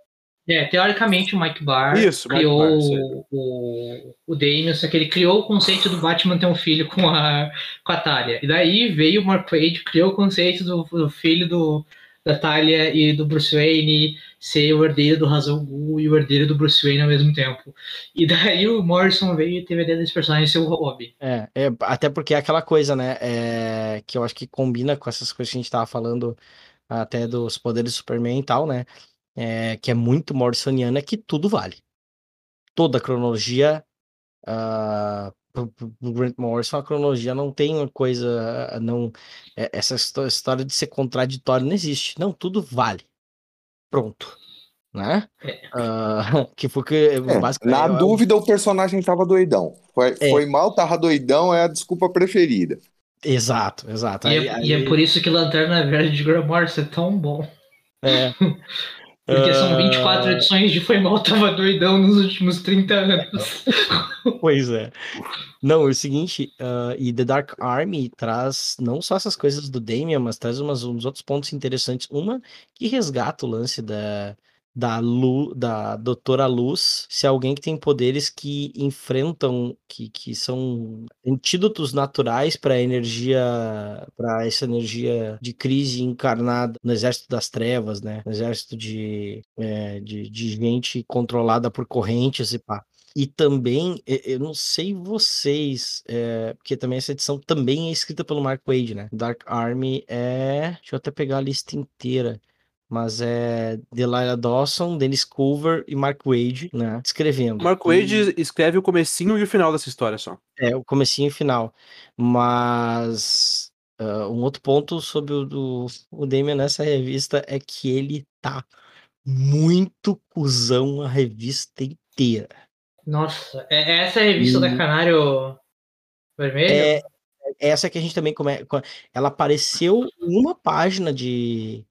É, teoricamente o Mike Barr Isso, criou Mike Barr, o, o Damien, só que ele criou o conceito do Batman ter um filho com a, com a Talia. E daí veio o Mark Wade, criou o conceito do, do filho do, da Talia e do Bruce Wayne ser o herdeiro do Razal Ghul e o herdeiro do Bruce Wayne ao mesmo tempo. E daí o Morrison veio e teve a ideia desse personagem ser o Robin. É, é, até porque é aquela coisa, né, é, que eu acho que combina com essas coisas que a gente tava falando até dos poderes do Superman e tal, né, é, que é muito morrisoniana, é que tudo vale. Toda a cronologia. Uh, pro Grant Morrison, a cronologia não tem uma coisa. não é, Essa história de ser contraditório não existe. Não, tudo vale. Pronto. Né? É. Uh, que foi que. É, na eu, dúvida, eu... o personagem tava doidão. Foi, é. foi mal, tava doidão, é a desculpa preferida. Exato, exato. E, aí, é, aí... e é por isso que Lanterna Verde de Grant Morrison é tão bom. É. Porque são 24 uh... edições de Foi Mal Tava Doidão nos últimos 30 anos. pois é. Não, é o seguinte, uh, e The Dark Army traz não só essas coisas do Damian, mas traz umas, uns outros pontos interessantes. Uma que resgata o lance da, da, Lu, da Doutora Luz se alguém que tem poderes que enfrentam, que, que são antídotos naturais para energia, para essa energia de crise encarnada no Exército das Trevas, né? No exército de, é, de, de gente controlada por correntes e pá. E também, eu não sei vocês, é, porque também essa edição também é escrita pelo Mark Wade, né? Dark Army é. Deixa eu até pegar a lista inteira mas é Delilah Dawson, Dennis Culver e Mark Wade, né, escrevendo. Mark Wade e... escreve o comecinho e o final dessa história só. É, o comecinho e o final. Mas uh, um outro ponto sobre o, do, o Damian nessa revista é que ele tá muito cuzão a revista inteira. Nossa, é, é essa revista e... da Canário Vermelho? É, é essa que a gente também come... ela apareceu uma página de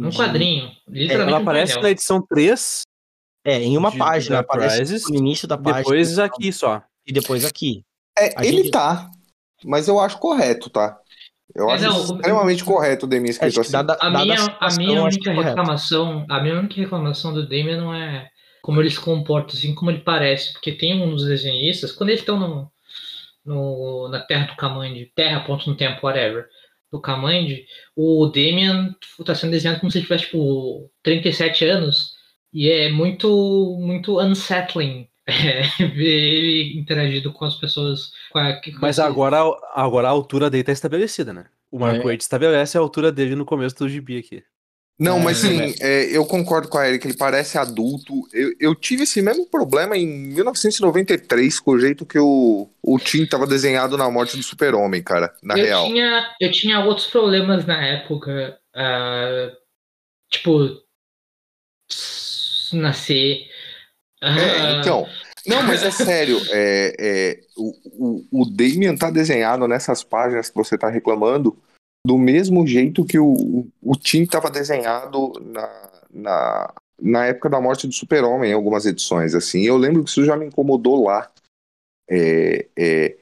um quadrinho. Literalmente ela um aparece painel. na edição 3. É, em uma página. Aparece no início da página. Depois aqui só. E depois aqui. É, ele gente... tá. Mas eu acho correto, tá? Eu é, acho não, extremamente o... correto o Demian escrito assim. Dada, a, minha, a minha única reclamação, a minha única reclamação do Demian não é como ele se comporta, assim como ele parece, porque tem um dos desenhistas, quando eles estão no, no, na Terra do Kamandi, Terra, ponto no tempo, whatever, do Kamand, o Damian está sendo desenhado como se ele tivesse, tipo, 37 anos. E é muito, muito unsettling é, ver ele interagindo com as pessoas. Com a, com Mas agora, agora a altura dele está estabelecida, né? O Mark é. Estabelece a altura dele no começo do gibi aqui. Não, mas sim, é, é, eu concordo com a Eric, ele parece adulto. Eu, eu, tive esse mesmo problema em 1993, com o jeito que o, o Tim tava desenhado na morte do super-homem, cara, na eu real. Tinha, eu tinha outros problemas na época, uh, tipo, nascer... Uh... É, então... Não, mas é sério, é, é, o, o, o Damian tá desenhado nessas páginas que você tá reclamando do mesmo jeito que o, o Tim estava desenhado na, na, na época da morte do Super-Homem, em algumas edições, assim. Eu lembro que isso já me incomodou lá. É, é,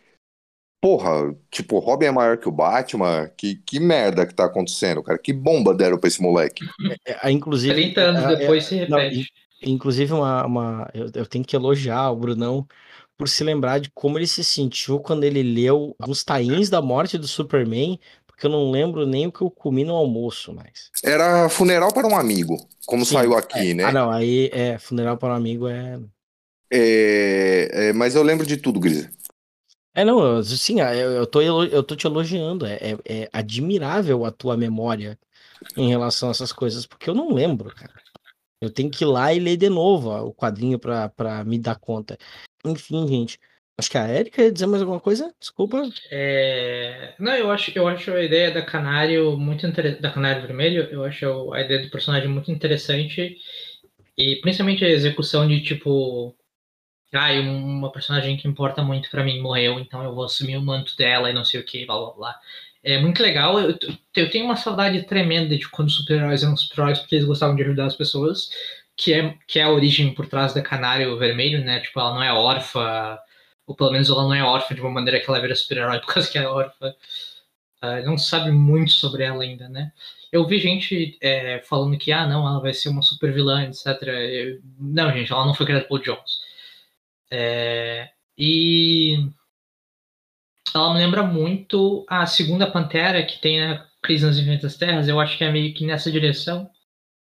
porra, tipo, Robin é maior que o Batman? Que, que merda que tá acontecendo, cara? Que bomba deram pra esse moleque? É, é, inclusive, 30 anos é, depois se não, repete. inclusive, uma, uma eu, eu tenho que elogiar o Brunão por se lembrar de como ele se sentiu quando ele leu os tains da morte do Superman, porque eu não lembro nem o que eu comi no almoço, mas. Era funeral para um amigo, como Sim, saiu aqui, né? Ah, não, aí é funeral para um amigo é. É, é, mas eu lembro de tudo, Grisa. É, não, eu- sim, eu, eu, tô, eu tô te elogiando. É, é, é admirável a tua memória em relação a essas coisas, porque eu não lembro, cara. Eu tenho que ir lá e ler de novo ó, o quadrinho pra me dar conta. Enfim, gente. Acho que a Erika ia dizer mais alguma coisa? Desculpa. É, Não, eu acho, eu acho a ideia da Canário muito interessante, da Canário Vermelho, eu acho a ideia do personagem muito interessante e principalmente a execução de tipo, ah, uma personagem que importa muito pra mim morreu, então eu vou assumir o manto dela e não sei o que, blá blá blá. É muito legal. Eu, eu tenho uma saudade tremenda de quando os super-heróis eram super-heróis porque eles gostavam de ajudar as pessoas, que é, que é a origem por trás da Canário Vermelho, né? Tipo, ela não é órfã, ou pelo menos ela não é órfã de uma maneira que ela vira super-herói por causa que é órfã. Uh, não sabe muito sobre ela ainda, né? Eu vi gente é, falando que, ah, não, ela vai ser uma super vilã, etc. Eu, não, gente, ela não foi criada por Jones. É, e ela me lembra muito a segunda Pantera que tem na Crise nas Infinitas Terras. Eu acho que é meio que nessa direção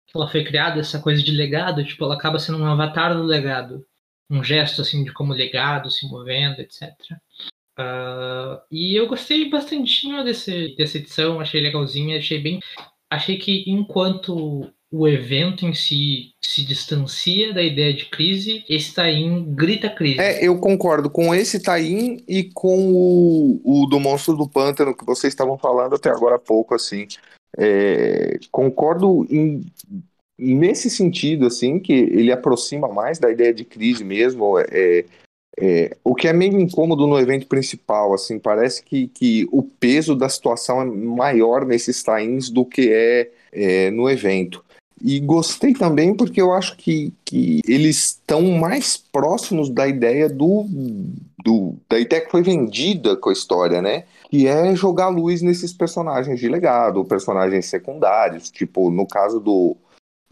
que ela foi criada, essa coisa de legado. Tipo, ela acaba sendo um avatar do legado. Um gesto, assim, de como legado se movendo, etc. Uh, e eu gostei bastante desse, dessa edição, achei legalzinha, achei bem. Achei que enquanto o evento em si se distancia da ideia de crise, esse Tain grita crise. É, eu concordo com esse Tain e com o, o do Monstro do Pântano que vocês estavam falando até agora há pouco, assim. É, concordo em, nesse sentido, assim, que ele aproxima mais da ideia de crise mesmo. É, é, o que é meio incômodo no evento principal, assim, parece que, que o peso da situação é maior nesses tains do que é, é no evento. E gostei também porque eu acho que, que eles estão mais próximos da ideia do, do da ideia que foi vendida com a história, né? Que é jogar luz nesses personagens de legado, personagens secundários, tipo no caso do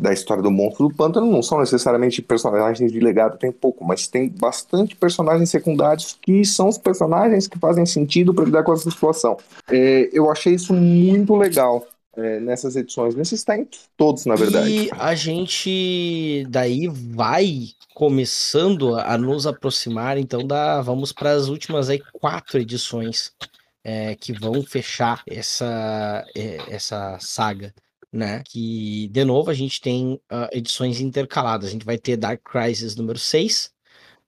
da história do monstro do pântano não são necessariamente personagens de legado, tem pouco, mas tem bastante personagens secundários que são os personagens que fazem sentido para lidar com essa situação. É, eu achei isso muito legal é, nessas edições, nesses tempos todos, na verdade. E a gente daí vai começando a nos aproximar, então da vamos para as últimas aí quatro edições é, que vão fechar essa é, essa saga. Né? Que, de novo, a gente tem uh, edições intercaladas. A gente vai ter Dark Crisis número 6,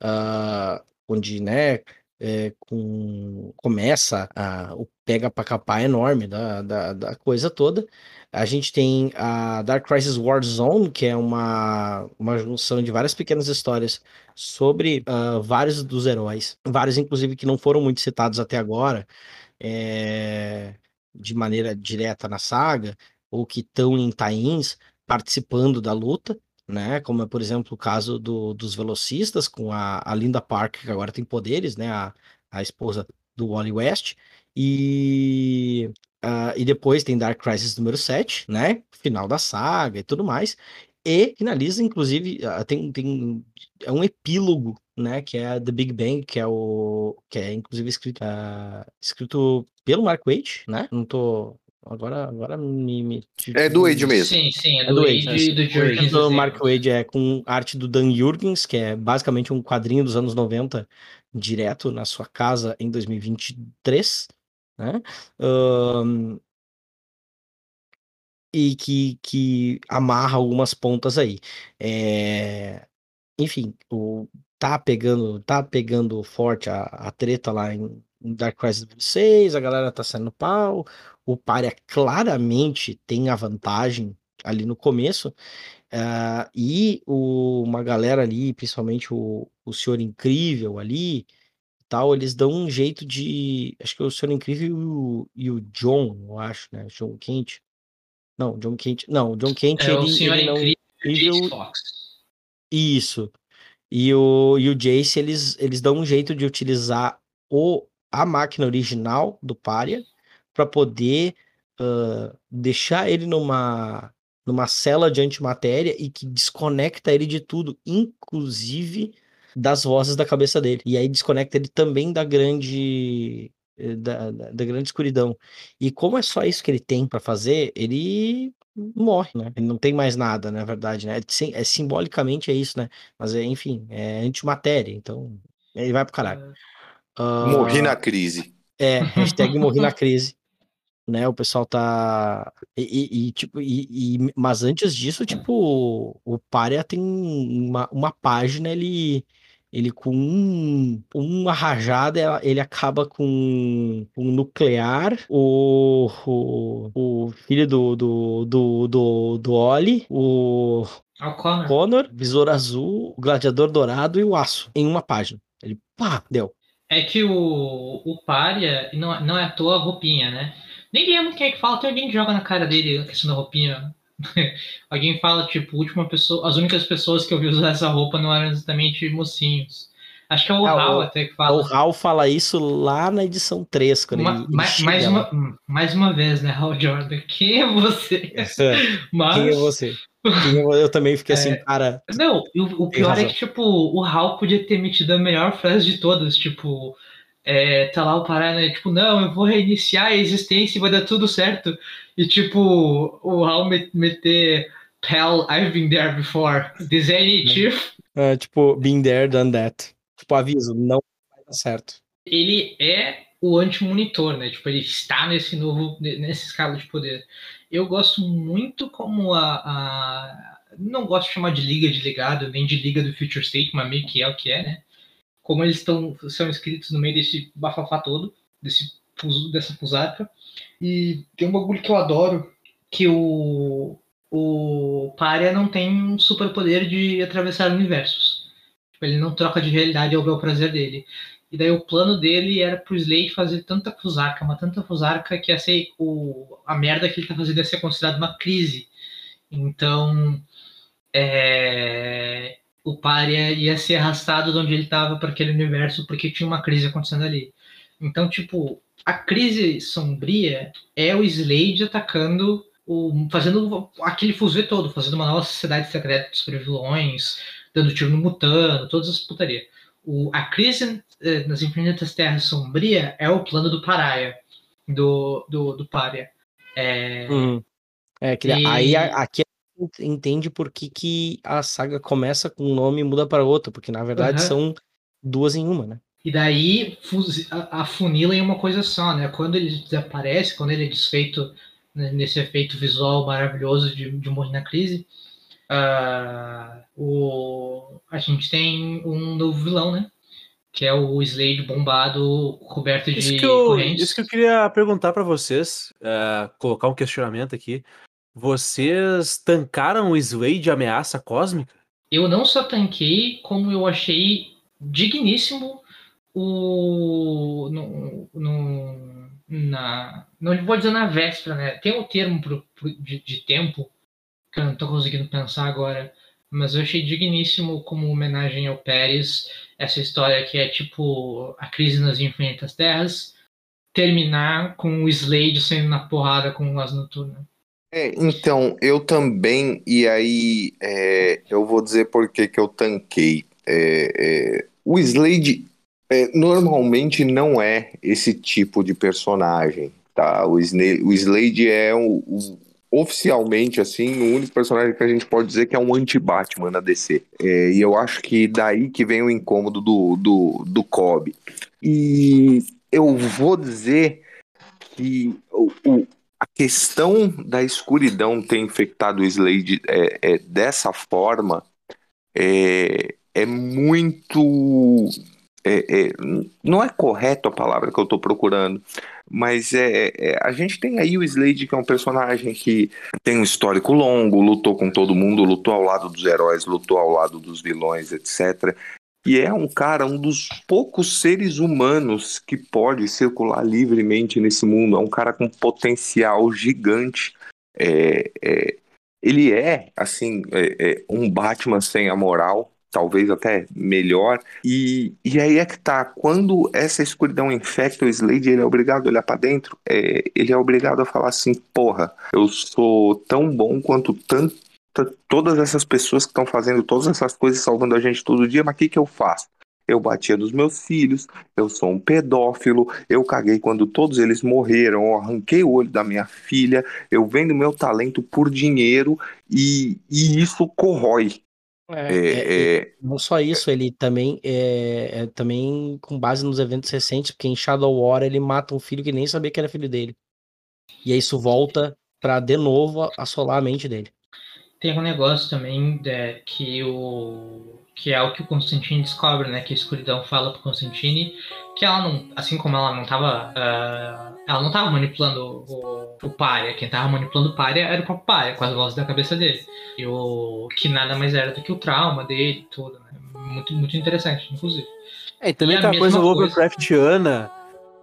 uh, onde, né, é, com, começa a, o pega para capar enorme da, da, da, coisa toda. A gente tem a Dark Crisis Warzone, que é uma, uma junção de várias pequenas histórias sobre uh, vários dos heróis, vários inclusive que não foram muito citados até agora, é, de maneira direta na saga, ou que estão em tains participando da luta, né? Como é, por exemplo, o caso do, dos velocistas com a, a Linda Park, que agora tem poderes, né? A, a esposa do Wally West. E, uh, e depois tem Dark Crisis número 7, né? Final da saga e tudo mais. E finaliza, inclusive, uh, tem, tem é um epílogo, né? Que é The Big Bang, que é o. que é inclusive escrito, uh, escrito pelo Mark Waid, né? Não tô Agora, agora me, me. É do Wade mesmo. Sim, sim, é, é do, Wade e do Jurgens. Do Mark Wade é com arte do Dan Jurgens, que é basicamente um quadrinho dos anos 90, direto na sua casa em 2023, né? Um, e que, que amarra algumas pontas aí. É, enfim, o, tá pegando, tá pegando forte a, a treta lá em Dark Crisis 6, a galera tá saindo pau, o Pária claramente tem a vantagem ali no começo, uh, e o, uma galera ali, principalmente o, o Senhor Incrível ali, tal, eles dão um jeito de. Acho que é o Senhor Incrível e o, e o John, eu acho, né? John Kent. Não, John Kent. Não, o John Kent É ele, o Senhor ele não. Incrível e o ele- Jace Fox. Isso. E o, e o Jace, eles, eles dão um jeito de utilizar o, a máquina original do Pária para poder ah, deixar ele numa, numa cela de antimatéria e que desconecta ele de tudo, inclusive das vozes da cabeça dele. E aí desconecta ele também da grande eh, da, da, grande escuridão. E como é só isso que ele tem para fazer, ele morre, né? Ele não tem mais nada, na verdade, né? Sim, é, simbolicamente é isso, né? Mas é, enfim, é antimatéria, então ele vai pro caralho. Ah, Morri na crise. é, hashtag morri na crise. Né, o pessoal tá. E, e- e, tipo, e, e- mas antes disso, tipo, o Pária tem uma, uma página, ele, ele com um- uma rajada, ele acaba com um nuclear, o, o, o filho do, do, do, do, do Oli, o É o Connor. Connor, Visor Azul, o Gladiador Dourado e o Aço, em uma página. Ele, pá, deu. É que o, o Pária, não, não é à toa a roupinha, né? Nem lembro quem é que fala, tem alguém que joga na cara dele a questão da roupinha. alguém fala, tipo, última pessoa, as únicas pessoas que eu vi usar essa roupa não eram exatamente mocinhos. Acho que é o Ah, Hal o- até que O fala. Hal fala isso lá na edição 3, quando Ma- ele, ele ma- chega mais, uma, mais uma vez, né, Hal Jordan? Quem é você? Mas. Quem é você? É Eu também fiquei assim, cara. Não, o, o pior é razão. que, tipo, o Hal podia ter metido a melhor frase de todas, tipo, é, tá lá o Pará, né? Tipo, não, eu vou reiniciar a existência e vai dar tudo certo. E, tipo, o Hal me- meter, Pal, I've been there before. This ain't chief. é, tipo, been there, done that. Tipo, aviso, não vai dar certo. Ele é o anti-monitor, né? Tipo, ele está nesse novo, nessa escala de poder. Eu gosto muito como a, a- Não gosto de chamar de liga de legado, nem de liga do Future State, mas meio que é o que é, né? Como eles estão são escritos no meio desse bafafá todo, desse, dessa pusarca. E tem um bagulho que eu adoro, que o, o Pária não tem um superpoder de atravessar universos. Tipo, ele não troca de realidade ao bel prazer dele. E daí o plano dele era pro Slade fazer tanta fusarca, mas tanta fusarca que ia o, a merda que ele tá fazendo ia ser considerada uma crise. Então, é, o Pária ia ser arrastado de onde ele estava para aquele universo porque tinha uma crise acontecendo ali. Então, tipo, a crise sombria é o Slade atacando, o, fazendo aquele fuzuê todo, fazendo uma nova sociedade secreta dos vilões, dando tiro no Mutano, todas as putarias. O, a crise eh, nas Infinitas Terras Sombria é o plano do Paraia, do, do, do Pária. É, Uhum. É, que E- aí aqui a gente entende por que, que a saga começa com um nome e muda para outro, porque na verdade Aham. são duas em uma, né? E daí a- afunila em uma coisa só, né? Quando ele desaparece, quando ele é desfeito né, nesse efeito visual maravilhoso de, de morrer na crise, ah, o, a gente tem um novo vilão, né? Que é o Slade bombado, coberto de Isso que eu, correntes. isso que eu queria perguntar pra vocês, é, colocar um questionamento aqui. Vocês tancaram o Slade de ameaça cósmica? Eu não só tanquei, como eu achei digníssimo o. No, no- na, não vou dizer na véspera, né? Tem um termo pro, pro- de, de tempo que eu não tô conseguindo pensar agora, mas eu achei digníssimo como homenagem ao Pérez essa história que é tipo a crise nas infinitas terras terminar com o Slade saindo na porrada com o As Noturna. É, então, eu também, e aí é, eu vou dizer por que eu tanquei. É, é, o Slade é, normalmente não é esse tipo de personagem, tá? O, o Slade é o- oficialmente, assim, o único personagem que a gente pode dizer que é um anti-Batman na DC. É, e eu acho que daí que vem o incômodo do, do, do Cobb. E eu vou dizer que o, o- a questão da escuridão ter infectado o Slade é, é, dessa forma é, é muito. é- é, não é correto a palavra que eu estou procurando, mas é, é- a gente tem aí o Slade, que é um personagem que tem um histórico longo, lutou com todo mundo, lutou ao lado dos heróis, lutou ao lado dos vilões, etc. E é um cara, um dos poucos seres humanos que pode circular livremente nesse mundo. É um cara com potencial gigante. É, é, ele é, assim, é, é um Batman sem a moral, talvez até melhor. E, e aí é que tá, quando essa escuridão infecta o Slade, ele é obrigado a olhar para dentro, é, ele é obrigado a falar assim, porra, eu sou tão bom quanto tanto todas essas pessoas que estão fazendo todas essas coisas, salvando a gente todo dia, mas o que, que eu faço? Eu batia nos meus filhos, eu sou um pedófilo, eu caguei quando todos eles morreram, eu arranquei o olho da minha filha, eu vendo meu talento por dinheiro e, e isso corrói. É, é, é, não só isso, ele também é, é, também com base nos eventos recentes, porque em Shadow War ele mata um filho que nem sabia que era filho dele. E aí isso volta para de novo assolar a mente dele. Tem um negócio também é, que o que é o que o Constantine descobre, né? Que a escuridão fala pro Constantine que ela não, assim como ela não tava, uh, ela não tava manipulando o, o Pária, quem tava manipulando o Pária era o próprio Pária, com as vozes da cabeça dele. E o que nada mais era do que o trauma dele tudo, né? Muito, muito interessante, inclusive. É, e também e tem a coisa Lovecraftiana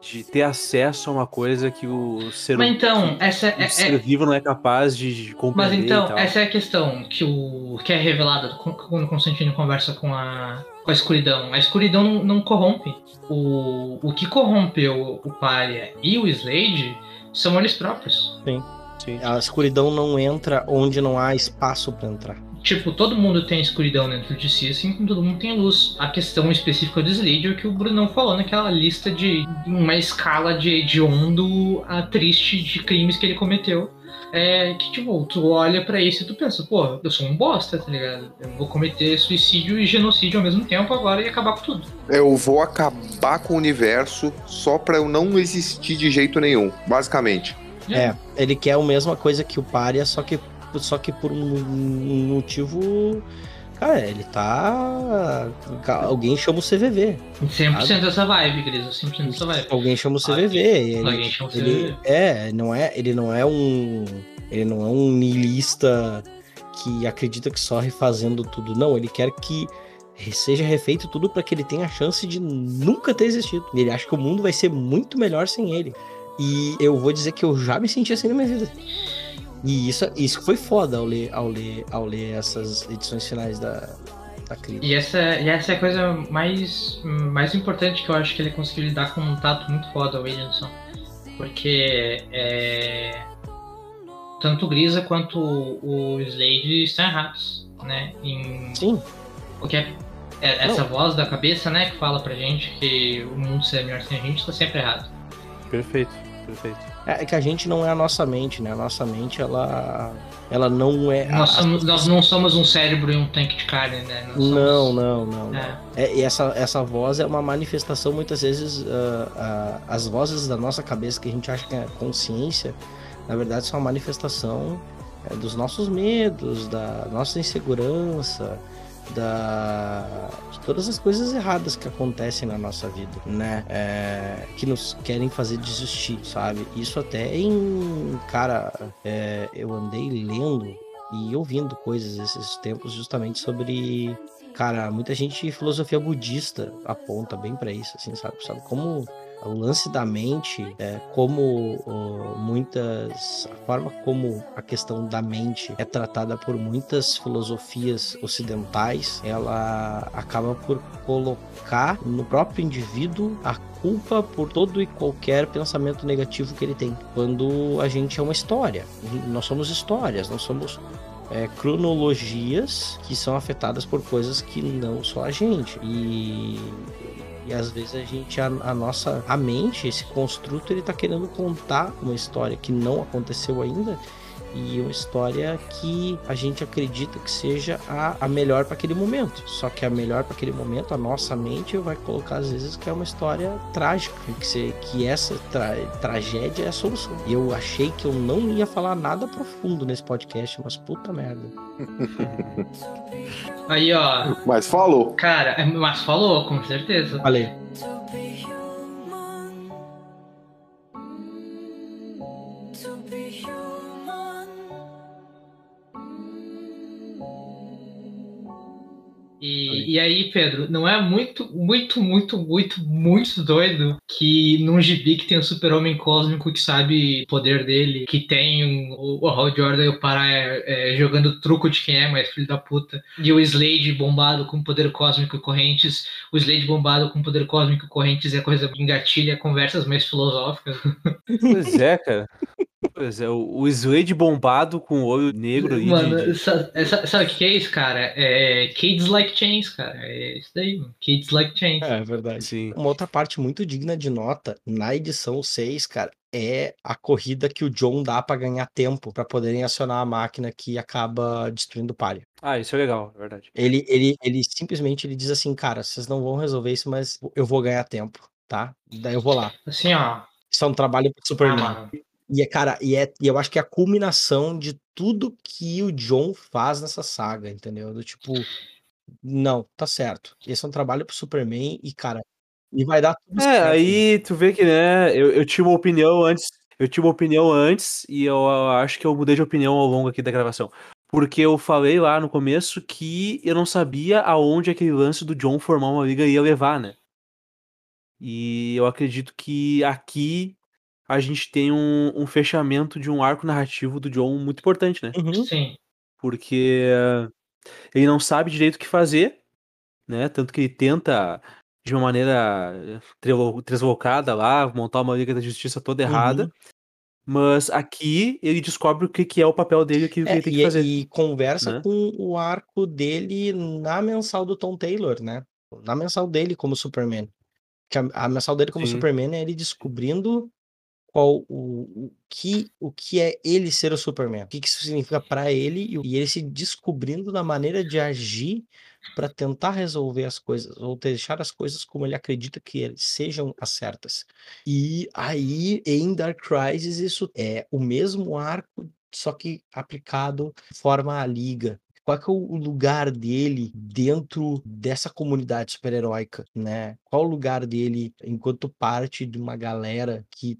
de ter acesso a uma coisa que o ser, mas então, essa é, ser é, vivo não é capaz de, compreender. Mas então, essa é a questão que, o, que é revelada quando o Constantino conversa com a, com a escuridão. A escuridão não, não corrompe. O, o que corrompeu o Palha e o Slade são eles próprios. Sim. Sim. A escuridão não entra onde não há espaço para entrar. Tipo, todo mundo tem escuridão dentro de si, assim como todo mundo tem luz. A questão específica do Slade é o que o Brunão falou naquela lista de uma escala de hediondo a triste de crimes que ele cometeu. É que, tipo, tu olha para isso e tu pensa, pô, eu sou um bosta, tá ligado? Eu vou cometer suicídio e genocídio ao mesmo tempo agora e acabar com tudo. Eu vou acabar com o universo só pra eu não existir de jeito nenhum, basicamente. É, ele quer a mesma coisa que o Pária, só que só que por um motivo. Cara, ele tá. Alguém chama o CVV. 100% sabe? dessa vibe, Cris. 100% dessa vibe. Alguém chama o CVV. Ele, Alguém chama o CVV. Ele, é, não é, ele não é um. Ele não é um niilista que acredita que só refazendo tudo. Não, ele quer que seja refeito tudo para que ele tenha a chance de nunca ter existido. Ele acha que o mundo vai ser muito melhor sem ele. E eu vou dizer que eu já me senti assim na minha vida. E isso, isso foi foda ao ler, ao ler, ao ler essas edições finais da, da crise. E essa, e essa é a coisa mais, mais importante que eu acho que ele conseguiu lidar com um tato muito foda, o Williamson. Porque é, tanto o Grisa quanto o, o Slade estão errados, né? Em, Sim. Porque é, é, essa voz da cabeça, né, que fala pra gente que o mundo seria melhor sem a gente, está sempre errado. Perfeito, perfeito. É, é que a gente não é a nossa mente, né? A nossa mente, ela, ela não é. Nós, a, somos, nós não somos um cérebro e um tanque de carne, né? Nós não, somos... não, não, é. É, e essa, essa voz é uma manifestação, muitas vezes, uh, uh, as vozes da nossa cabeça que a gente acha que é consciência, na verdade, são uma manifestação é, dos nossos medos, da nossa insegurança, da de todas as coisas erradas que acontecem na nossa vida, né? É, que nos querem fazer desistir, sabe? Isso até em cara, é, eu andei lendo e ouvindo coisas esses tempos justamente sobre cara, muita gente filosofia budista aponta bem para isso, assim, sabe? Sabe como o lance da mente, é, como uh, muitas. a forma como a questão da mente é tratada por muitas filosofias ocidentais, ela acaba por colocar no próprio indivíduo a culpa por todo e qualquer pensamento negativo que ele tem. Quando a gente é uma história, nós somos histórias, nós somos é, cronologias que são afetadas por coisas que não só a gente. E e às vezes a gente, a, a, nossa, a mente, esse construto, ele tá querendo contar uma história que não aconteceu ainda e uma história que a gente acredita que seja a, a melhor para aquele momento. Só que a melhor para aquele momento, a nossa mente vai colocar às vezes que é uma história trágica, que, se, que essa tra, tragédia é a solução. E eu achei que eu não ia falar nada profundo nesse podcast, mas puta merda. Aí, ó. Mas falou. Cara, é, mas falou, com certeza. Falei. E, e aí, Pedro, não é muito, muito, muito, muito, muito doido que num gibi que tem o um super-homem cósmico que sabe o poder dele, que tem um, o, o Hal Jordan e o Pará é, é, jogando truco de quem é mais filho da puta, e o Slade bombado com poder cósmico e correntes, o Slade bombado com poder cósmico e correntes é coisa engatilha conversas mais filosóficas. Pois é, cara. Pois é, o, Slade bombado com o olho negro ali. Mano, de... sabe, o que é isso, cara? É Kids Like Chains, cara. É isso daí, mano. Kids Like Chains. É, é verdade. Sim. Uma outra parte muito digna de nota, na edição 6, cara, é a corrida que o John dá para ganhar tempo para poderem acionar a máquina que acaba destruindo o palio. Ah, isso é legal, é verdade. Ele, ele, ele simplesmente ele diz assim, cara, vocês não vão resolver isso, mas eu vou ganhar tempo, tá? Daí eu vou lá. Assim, ó. Isso é um trabalho pro Superman. Ah, e é, cara, e, é, e eu acho que é a culminação de tudo que o John faz nessa saga, entendeu? Do tipo, não, tá certo. Esse é um trabalho pro Superman e, cara, e vai dar tudo é, certo. Aí tu vê que, né, eu, eu tinha uma opinião antes, eu tinha uma opinião antes e eu acho que eu mudei de opinião ao longo aqui da gravação. Porque eu falei lá no começo que eu não sabia aonde aquele lance do John formar uma liga ia levar, né? E eu acredito que aqui a gente tem um, um, fechamento de um arco narrativo do John muito importante, né? Uhum. Sim. Porque ele não sabe direito o que fazer, né? Tanto que ele tenta, de uma maneira deslocada lá, montar uma Liga da Justiça toda errada. Uhum. Mas aqui ele descobre o que, que é o papel dele e o que, é, ele tem que fazer. E conversa né? com o arco dele na mensal do Tom Taylor, né? Na mensal dele como Superman. Que a, a mensal dele como Sim. Superman é ele descobrindo qual o, o, que, o que é ele ser o Superman, o que, que isso significa para ele e ele se descobrindo na maneira de agir para tentar resolver as coisas ou deixar as coisas como ele acredita que sejam as certas. E aí em Dark Crisis isso é o mesmo arco só que aplicado forma a liga, qual é, o lugar dele dentro dessa comunidade super-heróica, né? Qual o lugar dele enquanto parte de uma galera que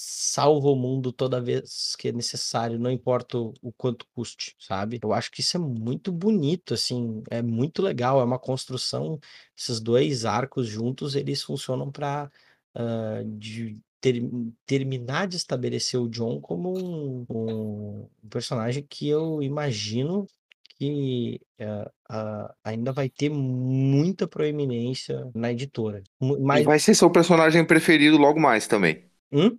salva o mundo toda vez que é necessário, não importa o quanto custe, sabe? Eu acho que isso é muito bonito, assim, é muito legal, é uma construção, esses dois arcos juntos, eles funcionam para uh, de ter, terminar de estabelecer o John como um, um, personagem que eu imagino que uh, uh, ainda vai ter muita proeminência na editora. Mas... E vai ser seu personagem preferido logo mais também. Hum?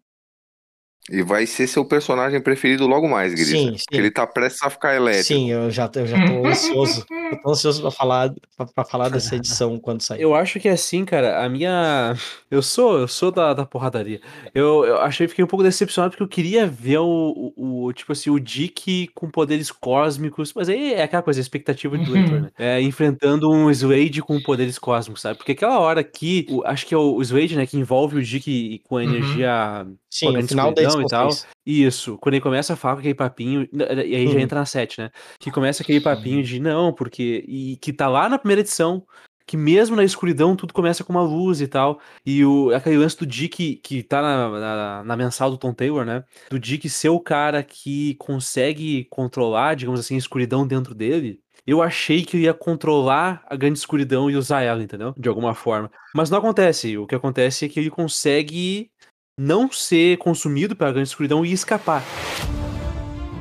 E vai ser seu personagem preferido logo mais, Grisa. Sim, sim. Porque ele tá prestes a ficar elétrico. Sim, eu já, eu já tô ansioso. eu tô ansioso pra falar, pra, pra, falar dessa edição quando sair. Eu acho que é assim, cara, a minha. Eu sou, eu sou da, da porradaria. Eu, eu achei fiquei um pouco decepcionado porque eu queria ver o, o, o, tipo assim, o Dick com poderes cósmicos. Mas aí é aquela coisa, a expectativa do leitor, né? É, enfrentando um Slade com poderes cósmicos, sabe? Porque aquela hora que. O, acho que é o, o Slade, né, que envolve o Dick com a uhum. energia. Uhum. Sim, no final da e tal. Isso, quando ele começa a falar com aquele papinho, e aí já uhum. entra na 7, né? Que começa aquele papinho de não, porque. E que tá lá na primeira edição, que mesmo na escuridão tudo começa com uma luz e tal. E o, aquele lance do Dick, que tá na, na, na, mensal do Tom Taylor, né? Do Dick ser o cara que consegue controlar, digamos assim, a escuridão dentro dele. Eu achei que ia controlar a grande escuridão e usar ela, entendeu? De alguma forma. Mas não acontece. O que acontece é que ele consegue não ser consumido pela grande escuridão e escapar.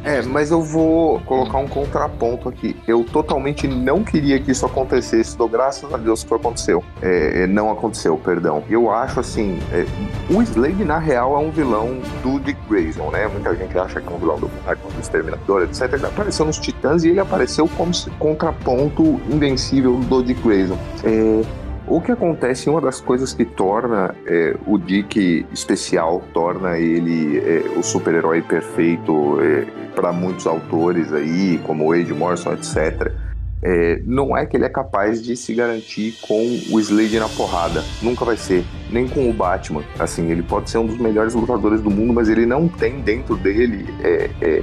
É, mas eu vou colocar um contraponto aqui. Eu totalmente não queria que isso acontecesse, dou graças a Deus que aconteceu. É, é, não aconteceu, perdão. Eu acho assim, é, o Slade na real é um vilão do Dick Grayson, né? Muita gente acha que é um vilão do, do Exterminador, etc. Ele apareceu nos Titãs e ele apareceu como contraponto invencível do Dick Grayson. É, o que acontece, uma das coisas que torna é, o Dick especial, torna ele é, o super-herói perfeito é, para muitos autores aí, como Wade Morrison, etc., é, não é que ele é capaz de se garantir com o Slade na porrada. Nunca vai ser. Nem com o Batman. Assim, ele pode ser um dos melhores lutadores do mundo, mas ele não tem dentro dele é, é,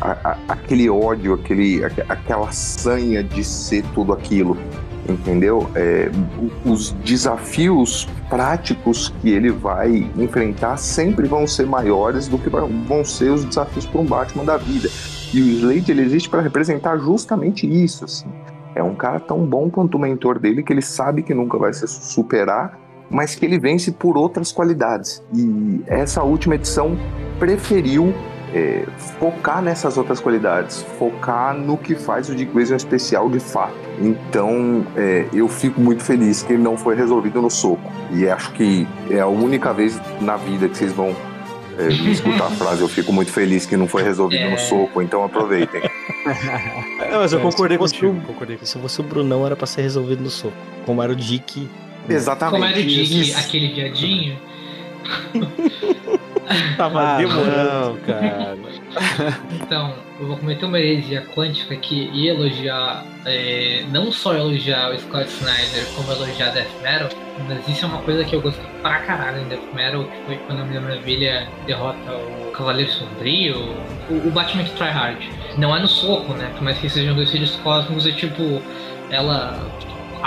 a, a, aquele ódio, aquele, aquela sanha de ser tudo aquilo entendeu? É, os desafios práticos que ele vai enfrentar sempre vão ser maiores do que vão ser os desafios para um Batman da vida. E o Slade ele existe para representar justamente isso, assim. é um cara tão bom quanto o mentor dele que ele sabe que nunca vai se superar, mas que ele vence por outras qualidades. E essa última edição preferiu é, focar nessas outras qualidades, focar no que faz o Dick Grayson especial de fato. Então é, eu fico muito feliz que ele não foi resolvido no soco. E acho que é a única vez na vida que vocês vão é, me escutar a frase. Eu fico muito feliz que não foi resolvido no soco, então aproveitem. Não, mas eu É, concordei se fosse contigo. o- concordei Se fosse o Brunão, era pra ser resolvido no soco. Como era o Dick. Exatamente. Como era o Dick, aquele viadinho. Tava Ah, demorando. não, cara. Então, eu vou cometer uma heresia quântica aqui e elogiar, é, não só elogiar o Scott Snyder, como elogiar Death Metal, mas isso é uma coisa que eu gosto pra caralho em Death Metal, que foi quando a Mulher Maravilha derrota o Cavaleiro Sombrio, o, o Batman que try hard. Não é no soco, né? Por mais que sejam dois filhos cósmicos, é tipo, ela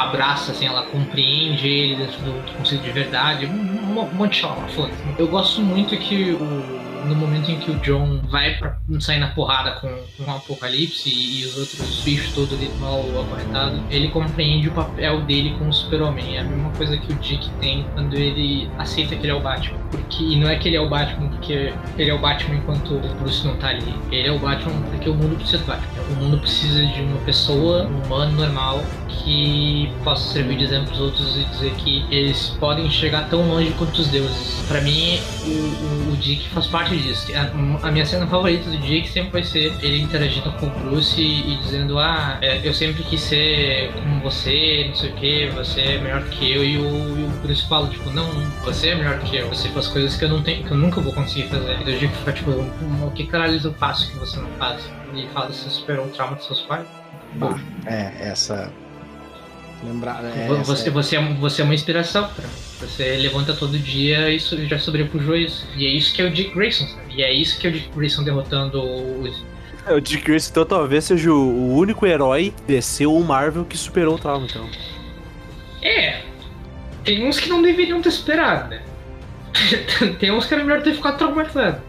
abraça, assim, ela compreende ele dentro do, conceito de verdade, um, um, monte de chama, foda-se. Eu gosto muito que o, no momento em que o John vai pra sair na porrada com, com o Apocalipse e, e os outros bichos todos ali mal acorrentados, ele compreende o papel dele como super-homem. É a mesma coisa que o Dick tem quando ele aceita que ele é o Batman. Porque e não é que ele é o Batman porque ele é o Batman enquanto o Bruce não tá ali. Ele é o Batman porque o mundo precisa do Batman. O mundo precisa de uma pessoa, um humano normal, que possa servir de exemplo aos outros e dizer que eles podem chegar tão longe quanto os deuses. Pra mim, o, o, o Dick faz parte disso. A, a minha cena favorita do Dick sempre vai ser ele interagindo com o Bruce e, e dizendo: Ah, é, eu sempre quis ser como você, não sei o que, você é melhor que eu. E o, e o Bruce fala: Tipo, não, você é melhor que eu. Você faz coisas que eu, não tenho, que eu nunca vou conseguir fazer. E o Dick fica tipo: "Hum, O que caralho eu faço que você não faz? E fala: Você superou o trauma dos seus pais? Bah, é, essa. Lembrar. É, Vo- essa- você, você, é, você é uma inspiração pra mim. Você levanta todo dia e já sobrepujou isso. E é isso que é o Dick Grayson, sabe? E é isso que é o Dick Grayson derrotando o. É, O Dick Grayson, então, talvez seja o, único herói DC ou Marvel que superou o trauma, então. É. Tem uns que não deveriam ter esperado, né? Tem uns que era melhor ter ficado traumatizado.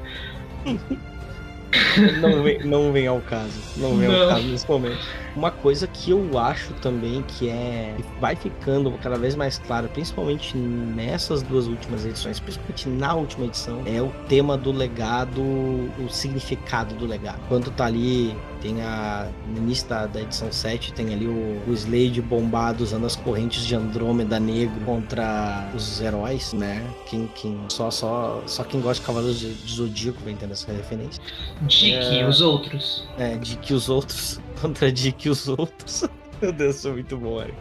não, vem, não vem ao caso. Não vem Não. ao caso nesse momento. Uma coisa que eu acho também que é. que vai ficando cada vez mais claro, principalmente nessas duas últimas edições, principalmente na última edição, é o tema do legado, o significado do legado. Quando tá ali, tem a. No início da, da edição 7, tem ali o, o Slade bombado usando as correntes de Andrômeda negro contra os heróis, né? Quem, quem, só, só, só quem gosta de Cavaleiros de, de Zodíaco vai entender essa referência. Dick É. e os outros. É, de que os outros contra de que os outros. Meu Deus, sou muito bom, Eric.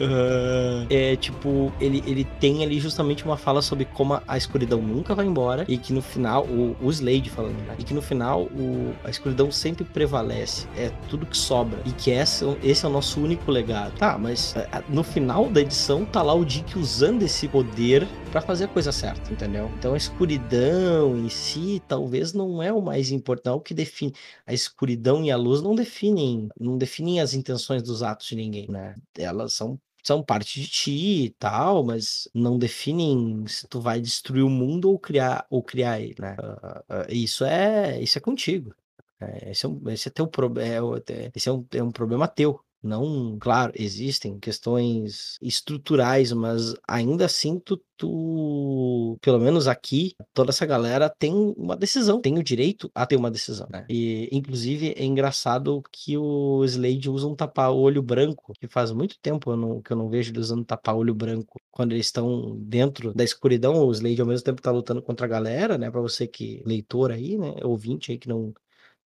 Ah, é tipo, ele, ele tem ali justamente uma fala sobre como a, escuridão nunca vai embora e que no final, o, o Slade falando, né? E que no final o, a escuridão sempre prevalece, é tudo que sobra e que esse, esse é o nosso único legado. Tá, mas é, no final da edição tá lá o Dick usando esse poder pra fazer a coisa certa, entendeu? Então a escuridão em si talvez não é o mais importante, é o que define a escuridão e a luz não definem, não definem as intenções dos atos de ninguém, né? Elas são são parte de ti e tal, mas não definem se tu vai destruir o mundo ou criar ou criar ele, né? Ah, ah, isso é isso é contigo. É, esse, é um, esse é teu problema, esse é um, é um problema teu. Não, claro, existem questões estruturais, mas ainda assim tu, tu, pelo menos aqui, toda essa galera tem uma decisão, tem o direito a ter uma decisão, né? E inclusive é engraçado que o Slade usa um tapa-olho branco, que faz muito tempo eu não- que eu não vejo ele usando tapa-olho branco quando eles estão dentro da escuridão. O Slade ao mesmo tempo tá lutando contra a galera, né? Para você que leitor aí, né, ouvinte aí que não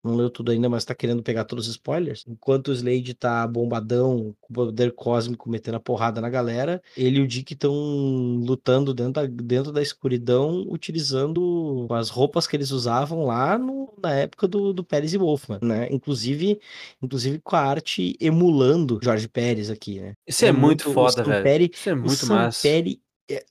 não leu tudo ainda, mas tá querendo pegar todos os spoilers. Enquanto o Slade tá bombadão, com poder cósmico, metendo a porrada na galera, ele e o Dick estão lutando dentro da, dentro da escuridão, utilizando as roupas que eles usavam lá no- na época do, do Pérez e Wolfman, né? Inclusive, inclusive com a arte emulando Jorge Pérez aqui, né? Isso é, muito o foda, velho. Isso é o muito massa. Samperi é,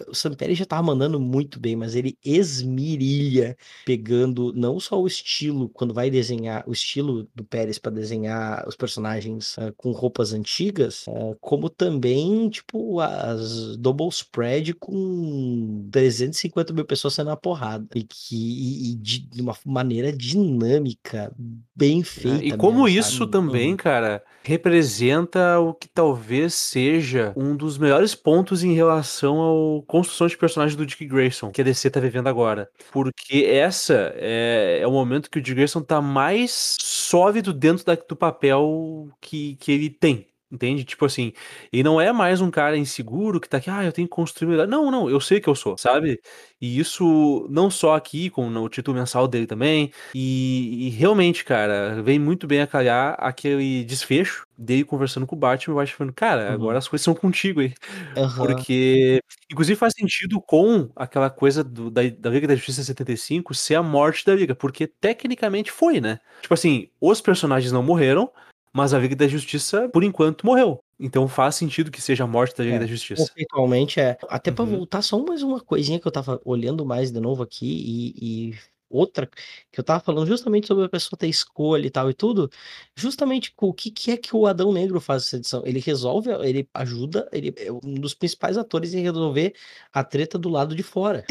o Samperi já tava mandando muito bem, mas ele esmirilha pegando não só o estilo quando vai desenhar o estilo do Pérez para desenhar os personagens uh, com roupas antigas, uh, como também tipo as double spread com 350 mil pessoas sendo a porrada e que e, e de, uma maneira dinâmica, bem feita. E como mesmo, isso sabe? também, Uhum. cara, representa o que talvez seja um dos melhores pontos em relação ao construção de personagem do Dick Grayson, que a DC tá vivendo agora. Porque essa é, é o momento que o Dick Grayson tá mais sólido dentro da- do papel que, que ele tem. Entende? Tipo assim, ele não é mais um cara inseguro que tá aqui, ah, eu tenho que construir melhor. Não, não, eu sei que eu sou, sabe? E isso não só aqui, com no título mensal dele também. E, e realmente, cara, vem muito bem a calhar aquele desfecho dele conversando com o Batman, o Batman falando, cara, Uhum. agora as coisas são contigo aí. Aham. Porque, inclusive, faz sentido com aquela coisa do- da, da Liga da Justiça 75 ser a morte da Liga, porque tecnicamente foi, né? Tipo assim, os personagens não morreram, mas a Liga da Justiça, por enquanto, morreu. Então faz sentido que seja a morte da Liga É, da Justiça. Conceitualmente é. Até pra Uhum. voltar só mais uma coisinha que eu tava olhando mais de novo aqui e, e outra que eu tava falando justamente sobre a pessoa ter escolha e tal e tudo, justamente o que, que é que o Adão Negro faz essa edição. Ele resolve, ele ajuda, ele é um dos principais atores em resolver a treta do lado de fora.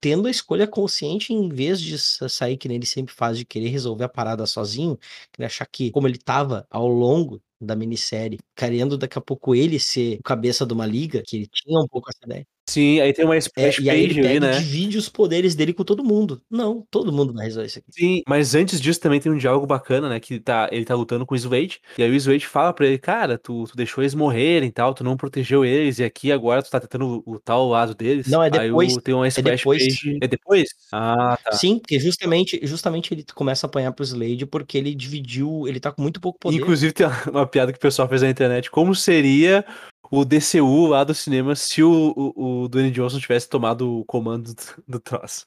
Tendo a escolha consciente, em vez de sa- sair que nem ele sempre faz, de querer resolver a parada sozinho, ele achar que, como ele tava ao longo da minissérie, querendo daqui a pouco ele ser o cabeça de uma liga, que ele tinha um pouco essa ideia. Sim, aí tem uma É, splash e aí page ele ali, pega e né? divide os poderes dele com todo mundo. Não, todo mundo vai resolver isso aqui. Sim, mas antes disso também tem um diálogo bacana, né? Que tá, ele tá lutando com o Slade, e aí o Slade fala pra ele, cara, tu, tu deixou eles morrerem e tal, tu não protegeu eles, e aqui agora tu tá tentando lutar ao lado deles. Não, é Aí depois. o- tem uma splash depois. page. É depois? Ah, tá. Sim, porque justamente, justamente ele começa a apanhar pro Slade porque ele dividiu, ele tá com muito pouco poder. Inclusive tem uma piada que o pessoal fez na internet. Como seria o DCU lá do cinema se o, o, o Dwayne Johnson tivesse tomado o comando do, do troço?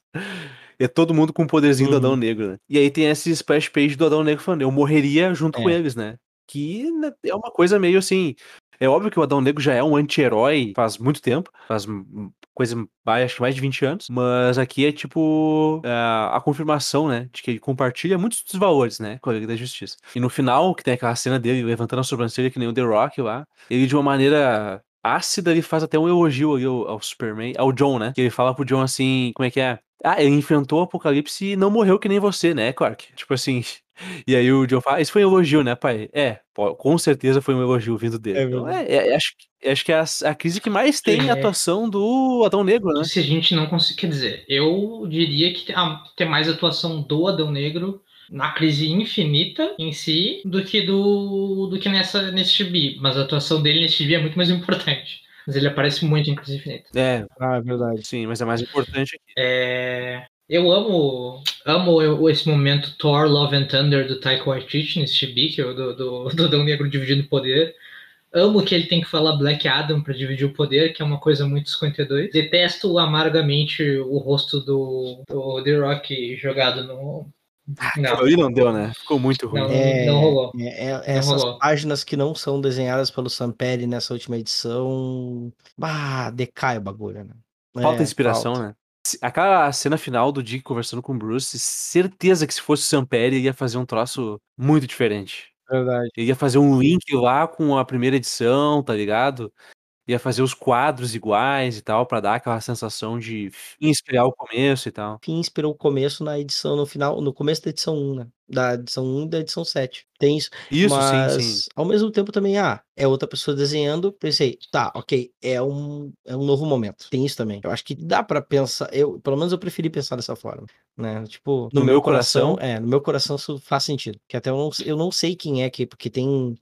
É todo mundo com o poderzinho do Uhum. Adão Negro, né? E aí tem esse splash page do Adão Negro falando, eu morreria junto com É. eles, né? Que né, é uma coisa meio assim. É óbvio que o Adão Negro já é um anti-herói faz muito tempo, faz coisa, acho que mais de 20 anos, mas aqui é tipo a, a confirmação, né, de que ele compartilha muitos dos valores, né, com a Liga da Justiça. E no final, que tem aquela cena dele levantando a sobrancelha que nem o The Rock lá, ele de uma maneira ácida, ele faz até um elogio ao, ao Superman, ao John, né, que ele fala pro John assim, como é que é? Ah, ele enfrentou o apocalipse e não morreu que nem você, né, Clark? Tipo assim, e aí o John fala, ah, isso foi um elogio, né, pai? É, pô, com certeza foi um elogio vindo dele. É então, verdade. é, é- acho, que- acho que é a, a crise que mais tem É. a atuação do Adão Negro, né? Se a gente não conseguir. Quer dizer, eu diria que ah, tem mais atuação do Adão Negro na crise infinita em si do que do, do que nessa, nesse gibi. Mas a atuação dele nesse gibi é muito mais importante. Mas ele aparece muito em crise infinita. É, Ah, é verdade. sim, mas é mais importante aqui. É, eu amo amo eu- esse momento Thor, Love and Thunder do Taika Waititi nesse gibi, que é do, do, do Adão Negro dividindo o poder. Amo que ele tem que falar Black Adam para dividir o poder, que é uma coisa muito 52. Detesto amargamente o rosto do, do The Rock jogado no. Não, Aquilo ali não deu, né? Ficou muito ruim. Não, É, não rolou. é- é- Não essas rolou. páginas que não são desenhadas pelo Samperi nessa última edição, bah, decai o bagulho, né? Falta É, inspiração, falta. né? Aquela cena final do Dick conversando com o Bruce, certeza que se fosse o Sam Perry ia fazer um troço muito diferente. Verdade. Ele ia fazer um link lá com a primeira edição, tá ligado? Ia fazer os quadros iguais e tal, pra dar aquela sensação de inspirar o começo e tal. Fim inspirou o começo na edição, no final, no começo da edição 1, né? Da edição 1 e da edição 7. Tem isso. Isso, mas, sim, sim. ao mesmo tempo também, ah, é outra pessoa desenhando. Pensei, tá, ok, é um, é um novo momento. Tem isso também. Eu acho que dá pra pensar, eu, pelo menos eu preferi pensar dessa forma, né? Tipo, no, No meu meu coração, coração? é, no meu coração isso faz sentido. Que até eu não, eu não sei quem é que, porque tem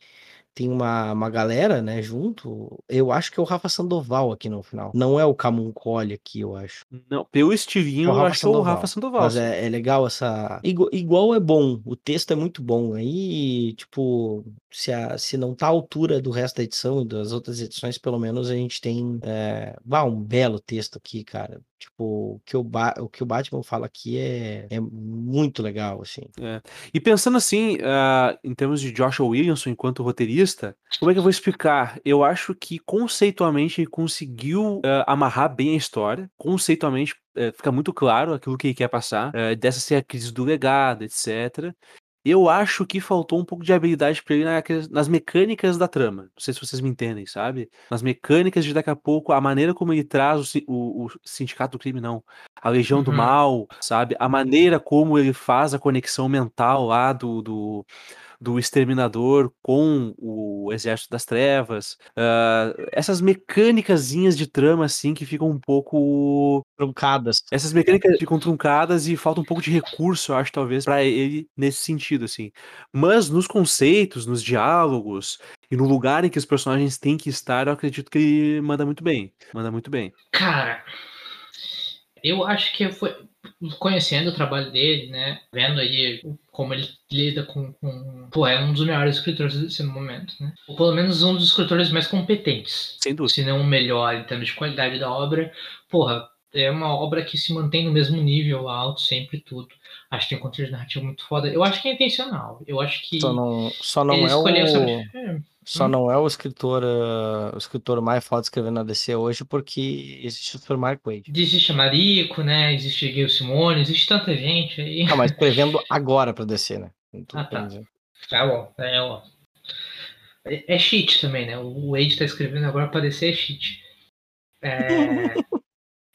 tem uma, uma galera, né, junto. Eu acho que é o Rafa Sandoval aqui no final. Não é o Camuncoli aqui, eu acho. Não, pelo É estilinho, o eu acho que é o. Rafa Sandoval. Mas é, é legal essa. Igual, igual é bom, o texto é muito bom. Aí, tipo, se, a, se não tá à altura do resto da edição e das outras edições, pelo menos a gente tem. É, bah, um belo texto aqui, cara. Tipo, o que o, ba o, que o Batman fala aqui é, é muito legal, assim. É. E pensando assim, uh, em termos de Joshua Williamson enquanto roteirista, como é que eu vou explicar? Eu acho que conceitualmente ele conseguiu uh, amarrar bem a história. Conceitualmente uh, fica muito claro aquilo que ele quer passar, dessa ser a crise do legado, etc. Eu acho que faltou um pouco de habilidade pra ele nas mecânicas da trama. Não sei se vocês me entendem, sabe? Nas mecânicas de daqui a pouco, a maneira como ele traz o, o, o Sindicato do Crime, não. A Legião do Uhum. Mal, sabe? A maneira como ele faz a conexão mental lá do, do, do Exterminador com o Exército das Trevas. Ah, essas mecânicazinhas de trama, assim, que ficam um pouco Truncadas. essas mecânicas ficam truncadas e falta um pouco de recurso, eu acho, talvez, pra ele nesse sentido, assim. Mas nos conceitos, nos diálogos e no lugar em que os personagens têm que estar, eu acredito que ele manda muito bem. Manda muito bem. Cara, eu acho que foi conhecendo o trabalho dele, né? Vendo aí como ele lida com, com. Pô, é um dos melhores escritores desse momento, né? Ou pelo menos um dos escritores mais competentes. Sem dúvida. Se não o melhor em termos de qualidade da obra. Porra, é uma obra que se mantém no mesmo nível alto, sempre tudo. Acho que tem um conteúdo narrativo muito foda. Eu acho que é intencional. Eu acho que. Só não, só não é o. sobre- É, Só Hum. não é o escritor, ah, o escritor mais foda escrevendo na DC hoje, porque existe o Super Mark Wade. Existe Marico, né? Existe Gil Simone, existe tanta gente aí. Não, mas escrevendo agora pra DC, né? Ah, tá. Tá bom, é, ó. É, é cheat também, né? O Wade tá escrevendo agora pra descer é cheat. É,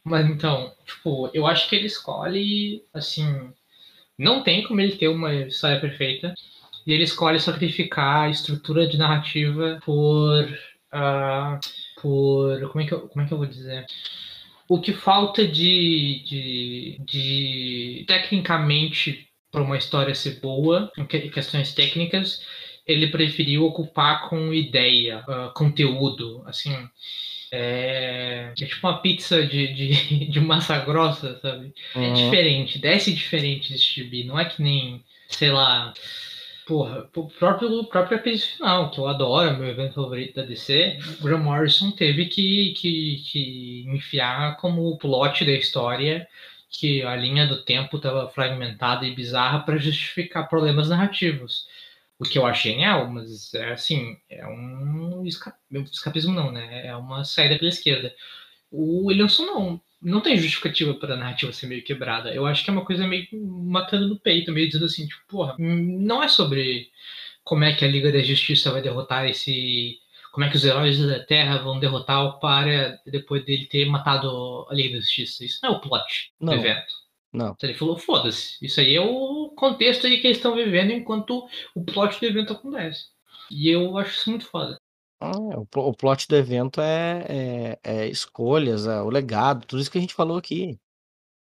Mas então, tipo, eu acho que ele escolhe, assim. Não tem como ele ter uma história perfeita. E ele escolhe sacrificar a estrutura de narrativa por. ah, por. Como é, que eu, como é que eu vou dizer? O que falta de. de, de tecnicamente para uma história ser boa, em que- questões técnicas, ele preferiu ocupar com ideia, ah, conteúdo, assim. É, é tipo uma pizza de, de, de massa grossa, sabe? É Uhum. diferente, desce diferente desse gibi. Não é que nem, sei lá. Porra, o próprio, o próprio episódio final, que eu adoro, meu evento favorito da DC, o Graham Morrison teve que, que, que enfiar como plot da história que a linha do tempo estava fragmentada e bizarra para justificar problemas narrativos. O que eu achei genial, mas é assim, é um esca- escapismo não, né? É uma saída pela esquerda. O Williamson não, não tem justificativa para a narrativa ser meio quebrada. Eu acho que é uma coisa meio matando no peito, meio dizendo assim, tipo, porra, não é sobre como é que a Liga da Justiça vai derrotar esse. Como é que os heróis da Terra vão derrotar o Para depois dele ter matado a Liga da Justiça. Isso não é o plot Não. do evento. Não. Então ele falou, foda-se. Isso aí é o contexto aí que eles estão vivendo enquanto o plot do evento acontece. E eu acho isso muito foda. Ah, o, o plot do evento é, é, é escolhas, é o legado, tudo isso que a gente falou aqui.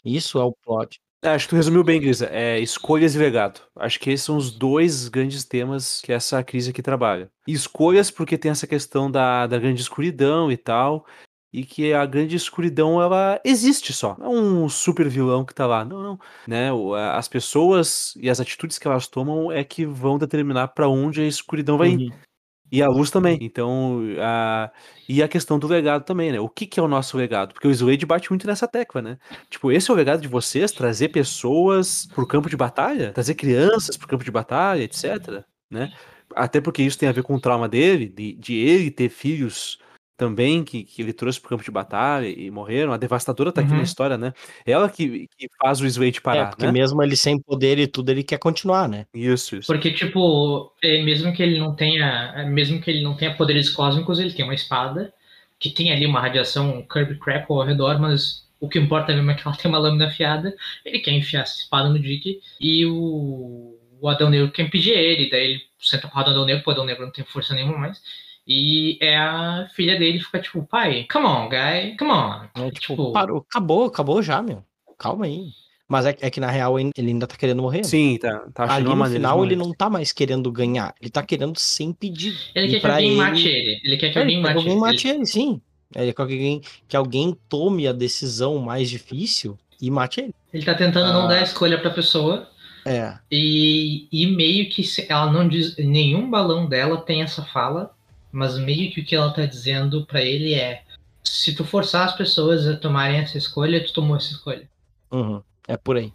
Isso é o plot. É, acho que tu resumiu bem, Grisa. É escolhas e legado. Acho que esses são os dois grandes temas que essa crise aqui trabalha. Escolhas porque tem essa questão da, da grande escuridão e tal. E que a grande escuridão, ela existe só. Não é um super vilão que tá lá. Não, não. Né? As pessoas e as atitudes que elas tomam é que vão determinar pra onde a escuridão vai ir. Uhum. E a luz também. Então, a... e a questão do legado também, né? O que, que é o nosso legado? Porque o Slade bate muito nessa tecla, né? Tipo, esse é o legado de vocês, trazer pessoas pro campo de batalha, trazer crianças pro campo de batalha, etc, né? Até porque isso tem a ver com o trauma dele, de, de ele ter filhos também que, que ele trouxe pro campo de batalha e morreram. A devastadora tá aqui Uhum. na história, né? Ela que, que faz o Slade É, parar, porque né? mesmo ele sem poder e tudo, ele quer continuar, né? Isso, isso. Porque, tipo, é, mesmo que ele não tenha. é, Mesmo que ele não tenha poderes cósmicos, ele tem uma espada que tem ali uma radiação Kirby Crap ao redor, mas o que importa mesmo é que ela tem uma lâmina afiada. Ele quer enfiar essa espada no Dick e o, o Adão Negro quer impedir ele. Daí ele senta a porrada no Adão Negro, porque o Adão Negro não tem força nenhuma mais. E é a filha dele fica tipo, pai, come on, guy, come on. É, tipo, Tipo- parou, acabou, acabou já, meu. Calma aí. Mas é, é que na real ele ainda tá querendo morrer. né? Sim, tá, tá Ali no final ele não tá mais querendo ganhar, ele tá querendo sem pedir. Ele E quer que alguém ele- mate ele. Ele quer que É, alguém mate, alguém ele. mate ele, sim. Ele quer que alguém, que alguém tome a decisão mais difícil e mate ele. Ele tá tentando não Ah. dar a escolha pra pessoa. É. E, e meio que ela não diz. Nenhum balão dela tem essa fala, mas meio que o que ela tá dizendo pra ele é: se tu forçar as pessoas a tomarem essa escolha, tu tomou essa escolha. Uhum, é por aí.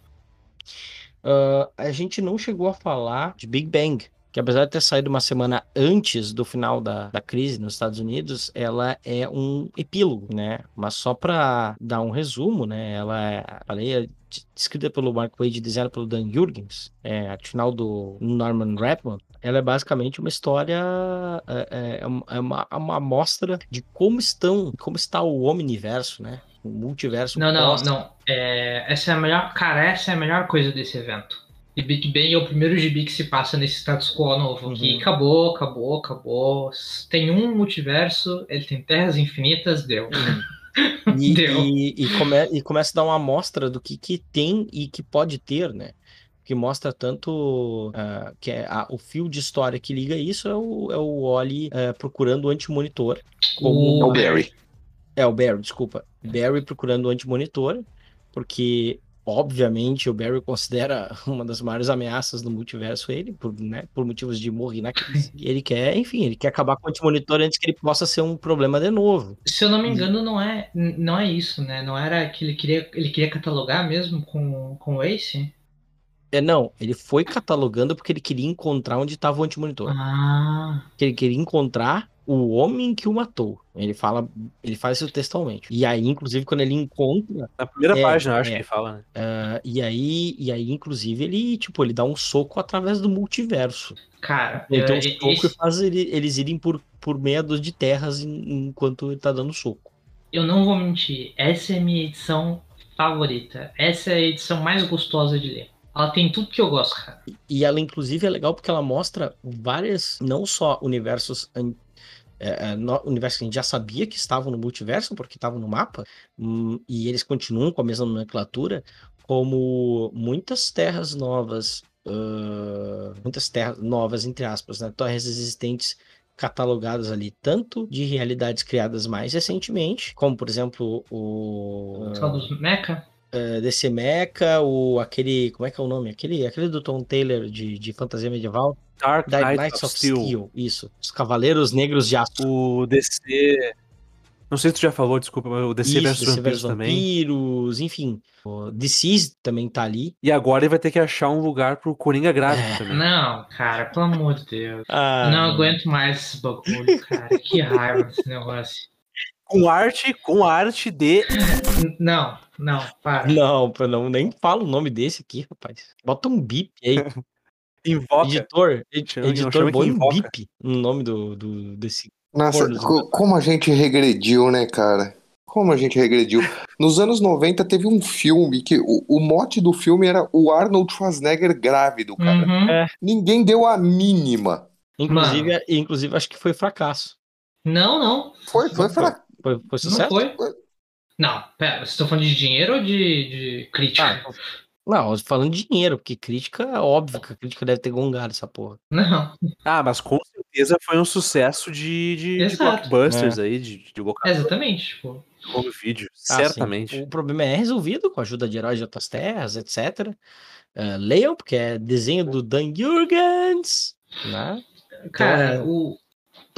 Uh, a gente não chegou a falar de Big Bang, que apesar de ter saído uma semana antes do final da, da crise nos Estados Unidos, ela é um epílogo, né? Mas só para dar um resumo, né? Ela é, falei, é escrita pelo Mark Wade e desenhada pelo Dan Jurgens, é, a final do Norman Redmond, ela é basicamente uma história, é, é, é uma, é uma amostra de como estão, como está o omniverso, né? O multiverso. Não, não, não. É, essa é a melhor, cara, essa é a melhor coisa desse evento. E Big Bang é o primeiro gibi que se passa nesse status quo novo, uhum. que acabou, acabou, acabou. Tem um multiverso, ele tem terras infinitas, deu. Uhum. E, e, e, come, e, começa a dar uma amostra do que, que tem e que pode ter, né? Que mostra tanto uh, que é a, o fio de história que liga isso é o, é o Oli uh, procurando o antimonitor. Como... É o Barry. É o Barry, desculpa. Barry procurando o antimonitor, porque Obviamente, o Barry considera uma das maiores ameaças do multiverso ele, por, né, por motivos de morrer na crise. E ele quer, enfim, ele quer acabar com o antimonitor antes que ele possa ser um problema de novo. Se eu não me engano, não é, não é isso, né? Não era que ele queria, ele queria catalogar mesmo com, com o Ace? É, não, ele foi catalogando porque ele queria encontrar onde estava o antimonitor. Ah. Que ele queria encontrar o homem que o matou. Ele fala, ele faz isso textualmente. E aí, inclusive, quando ele encontra. Na primeira é, página, acho é, que ele fala, né? Uh, e aí, e aí, inclusive, ele, tipo, ele dá um soco através do multiverso. Cara, ele tem um soco esse... e faz ele, eles irem por, por meia dúzia de terras enquanto ele tá dando soco. Eu não vou mentir, essa é a minha edição favorita. Essa é a edição mais gostosa de ler. Ela tem tudo que eu gosto, cara. E ela, inclusive, é legal porque ela mostra várias, não só universos é, é, no, universo que a gente já sabia que estavam no multiverso, porque estavam no mapa, hum, e eles continuam com a mesma nomenclatura, como muitas terras novas, uh, muitas terras novas, entre aspas, né, terras existentes catalogadas ali, tanto de realidades criadas mais recentemente, como por exemplo o. Só dos Mecha? Uh, DC Mecha, o aquele. Como é que é o nome? Aquele, aquele do Tom Taylor de, de fantasia medieval. Dark, Dark Knights, of, Steel. Steel. Isso. Os Cavaleiros Negros de Aço. O DC. Não sei se tu já falou, desculpa, mas o DC vs Vampiros também. Vampiros, enfim. O DC também tá ali. E agora ele vai ter que achar um lugar pro Coringa gráfico é. também. Não, cara, pelo amor de Deus. Ah, não aguento mais esse bagulho, cara. que raiva desse negócio. Com arte, com arte de. Não, não, para. Não, não, nem fala o nome desse aqui, rapaz. Bota um bip aí. Invoca. Editor, ed, editor, bom bip no nome do, do desse. Nossa, co como a gente regrediu, né, cara? Como a gente regrediu. Nos anos 90 teve um filme que o, o mote do filme era o Arnold Schwarzenegger grávido, cara. Uhum. É. Ninguém deu a mínima. Inclusive, Mano. inclusive, acho que foi fracasso. Não, não. Foi, foi fracasso. Foi, foi sucesso? Não foi? Não, pera, vocês estão falando de dinheiro ou de, de crítica? Ah, não, falando de dinheiro, porque crítica é óbvio que a crítica deve ter gongado essa porra. Não. Ah, mas com certeza foi um sucesso de, de, de blockbusters é. aí, de, de locador. Exatamente, tipo. Home vídeo, ah, certamente. Sim. O problema é resolvido com a ajuda de heróis de outras terras, etc. Uh, eh, leiam, porque é desenho do Dan Jurgens, né? Cara, então, é o...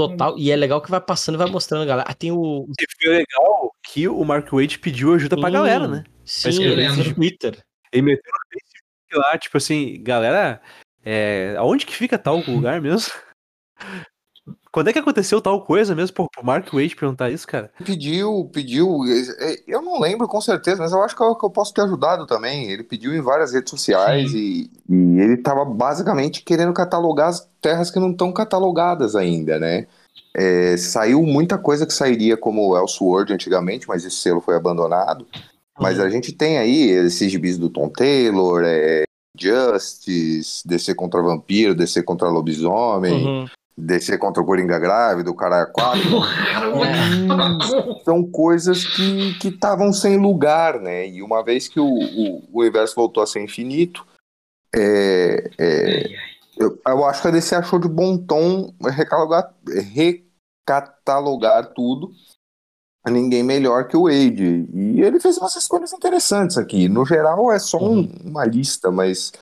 Total, e é legal que vai passando e vai mostrando, galera. Ah, tem o. E foi legal que o Mark Waid pediu ajuda sim, pra galera, né? Sim, ele no Twitter. Ele meteu no Facebook lá, tipo assim, galera, é, aonde que fica tal lugar mesmo? Quando é que aconteceu tal coisa mesmo? Pô, pro Mark Waite perguntar isso, cara? Pediu, pediu. É, eu não lembro com certeza, mas eu acho que eu, que eu posso ter ajudado também. Ele pediu em várias redes sociais e, e, ele tava basicamente querendo catalogar as terras que não estão catalogadas ainda, né? É, saiu muita coisa que sairia como Elseworld antigamente, mas esse selo foi abandonado. Mas uhum. a gente tem aí esses gibis do Tom Taylor, é, Justice, DC contra Vampiro, DC contra Lobisomem, uhum. DC contra o Coringa Grávido, o cara 4. é. São coisas que estavam sem lugar, né? E uma vez que o, o, o universo voltou a ser infinito, é, é, eu, eu, acho que a DC achou de bom tom recatalogar, recatalogar tudo ninguém melhor que o Wade. E ele fez umas escolhas interessantes aqui. No geral, é só um, uhum. uma lista, mas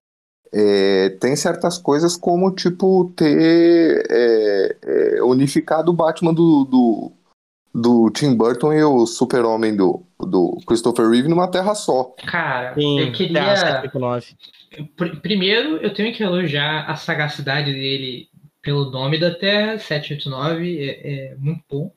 é, tem certas coisas como, tipo, ter é, é, unificado o Batman do, do, do Tim Burton e o Super-Homem do, do Christopher Reeve numa terra só. Cara, Sim, eu queria. Terra 789. Pr- Primeiro, eu tenho que elogiar a sagacidade dele pelo nome da Terra, 789, é, é muito bom.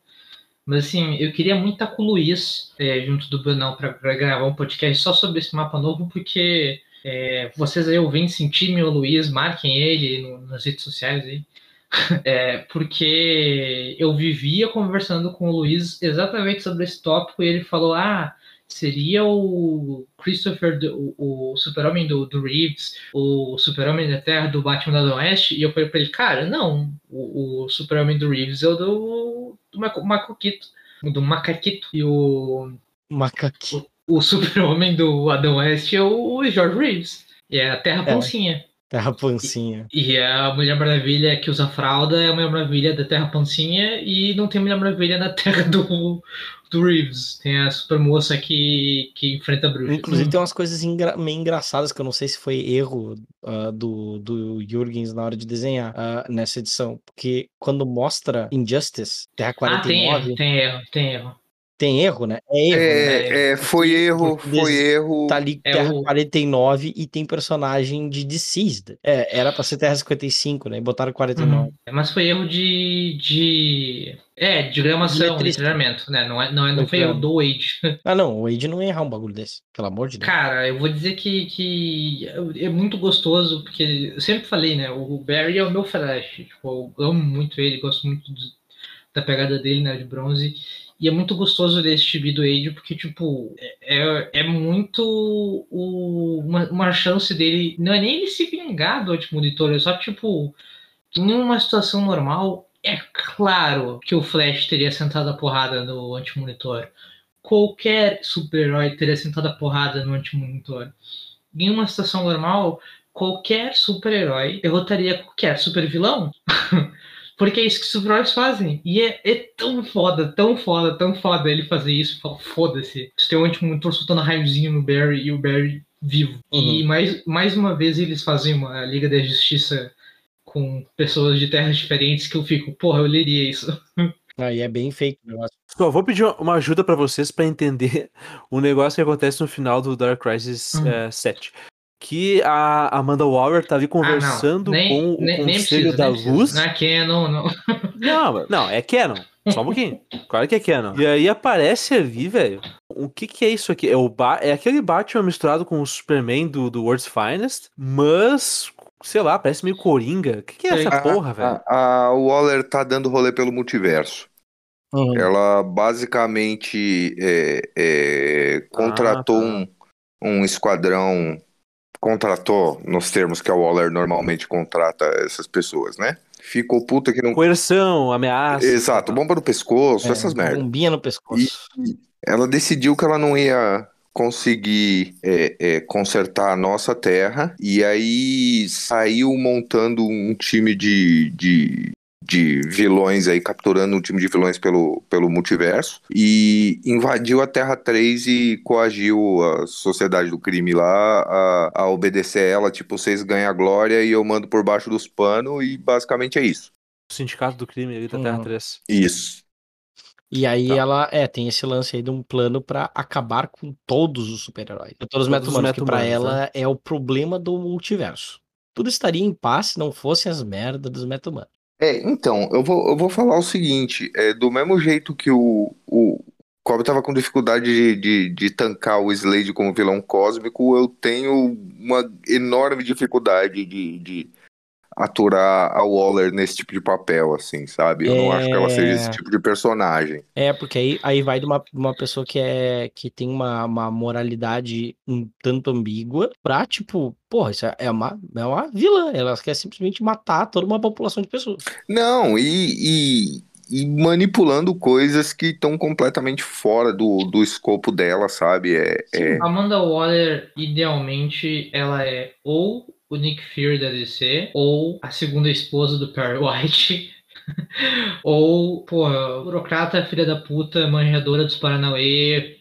Mas assim, eu queria muito estar com o Luiz, é, junto do Brunão, para gravar um podcast só sobre esse mapa novo, porque é, vocês aí ouvintes, time o Luiz, marquem ele no- nas redes sociais aí. É, porque eu vivia conversando com o Luiz exatamente sobre esse tópico e ele falou: Ah, seria o Christopher, o, o super-homem do, do Reeves, o super-homem da Terra do Batman da Oeste? E eu falei pra ele: Cara, não, o, o super-homem do Reeves é o do, do Macoquito, do Macaquito, e o, Macaquinho. O super-homem do Adão Oeste é o George Reeves. E é a Terra É. Pancinha. Terra Pancinha. E a Mulher Maravilha que usa fralda é a Mulher Maravilha da Terra Pancinha e não tem Mulher Maravilha na Terra do, do Reeves. Tem a super moça que, que enfrenta bruxas. Inclusive tem umas coisas engra- meio engraçadas que eu não sei se foi erro ah, do, do Jürgens na hora de desenhar ah, nessa edição. Porque quando mostra Injustice, Terra ah, tem 49, erro, tem erro, tem erro. Tem erro, né? É erro, né? É, é, foi erro, foi erro. Tá ali É Terra o- 49 e tem personagem de Deceased. É, era pra ser Terra 55, né? E botaram 49. Uhum. Mas foi erro de. de é, de gramação, De treinamento, né? Não, é, não, é, não foi Foi erro do Wade. Ah, não, o Wade não ia errar um bagulho desse. Pelo amor de Deus. Cara, eu vou dizer que, que é muito gostoso, porque eu sempre falei, né? O Barry é o meu Flash. Tipo, eu amo muito ele, gosto muito do- da pegada dele, né? De bronze. E é muito gostoso ler esse chibi do Age, porque, tipo, é, é muito o- uma, uma chance dele. Não é nem ele se vingar do Antimonitor, é só, tipo, em uma situação normal, é claro que o Flash teria sentado a porrada no Antimonitor qualquer super-herói teria sentado a porrada no antimonitor. Em uma situação normal, qualquer super-herói derrotaria qualquer super-vilão. Porque é isso que super-heróis fazem. E é, é tão foda, tão foda, tão foda ele fazer isso. Foda-se. Você tem um antimonitor soltando raiozinho no Barry e o Barry vivo. E mais, mais uma vez eles fazem uma Liga da Justiça com pessoas de terras diferentes que eu fico, porra, eu leria isso. Aí é bem feito o negócio. Só vou pedir uma- ajuda pra vocês pra entender o negócio que acontece no final do Dark Crisis Hum. eh, 7. Que a Amanda Waller tá ali Ah, conversando Nem- com o nem- nem Conselho precisa, da. Luz. Não é Canon, não. Não, não, é Canon. Só um pouquinho. Claro que é Canon. E aí aparece ali, velho. O que que é isso aqui? É, o ba é aquele Batman misturado com o Superman do, do World's Finest, mas, sei lá, parece meio coringa. O que, que é essa A- porra, velho? A, a Waller tá dando rolê pelo multiverso. Uhum. Ela basicamente é, é, contratou Ah, tá. um, um esquadrão. Contratou nos termos que a Waller normalmente contrata essas pessoas, né? Ficou puta que não. Coerção, ameaça. Exato, bomba no pescoço, É, essas merdas. Bombinha no pescoço. Ela decidiu que ela não ia conseguir é, é, consertar a nossa terra e aí saiu montando um time de, de, de vilões aí, capturando um time de vilões pelo, pelo multiverso e invadiu a Terra 3 e coagiu a sociedade do crime lá a, a obedecer ela, tipo, vocês ganham a glória e eu mando por baixo dos panos e basicamente é isso. O sindicato do crime ali da Uhum. Terra 3. Isso. E aí Tá. ela, é, tem esse lance aí de um plano pra acabar com todos os super-heróis. Todos os Todos os meta-humanos, que pra meta-humanos, ela é o problema do multiverso. Tudo estaria em paz se não fossem as merdas dos meta-humanos. É, então, eu vou, eu vou falar o seguinte, é, do mesmo jeito que o, o Cobb tava com dificuldade de, de, de tancar o Slade como vilão cósmico, eu tenho uma enorme dificuldade de, de aturar a Waller nesse tipo de papel, assim, sabe? Eu não acho que ela seja esse É. tipo de personagem. É, porque aí, aí vai de uma, uma pessoa que é que tem uma, uma moralidade um tanto ambígua pra, tipo, porra, isso é uma, é uma vilã. Ela quer simplesmente matar toda uma população de pessoas. Não, e, e, e manipulando coisas que estão completamente fora do, do escopo dela, sabe? É, é, Amanda Waller, idealmente, ela é ou o Nick Fury da DC, ou a segunda esposa do Perry White, ou, porra, burocrata, filha da puta, manjadora dos Paranauê.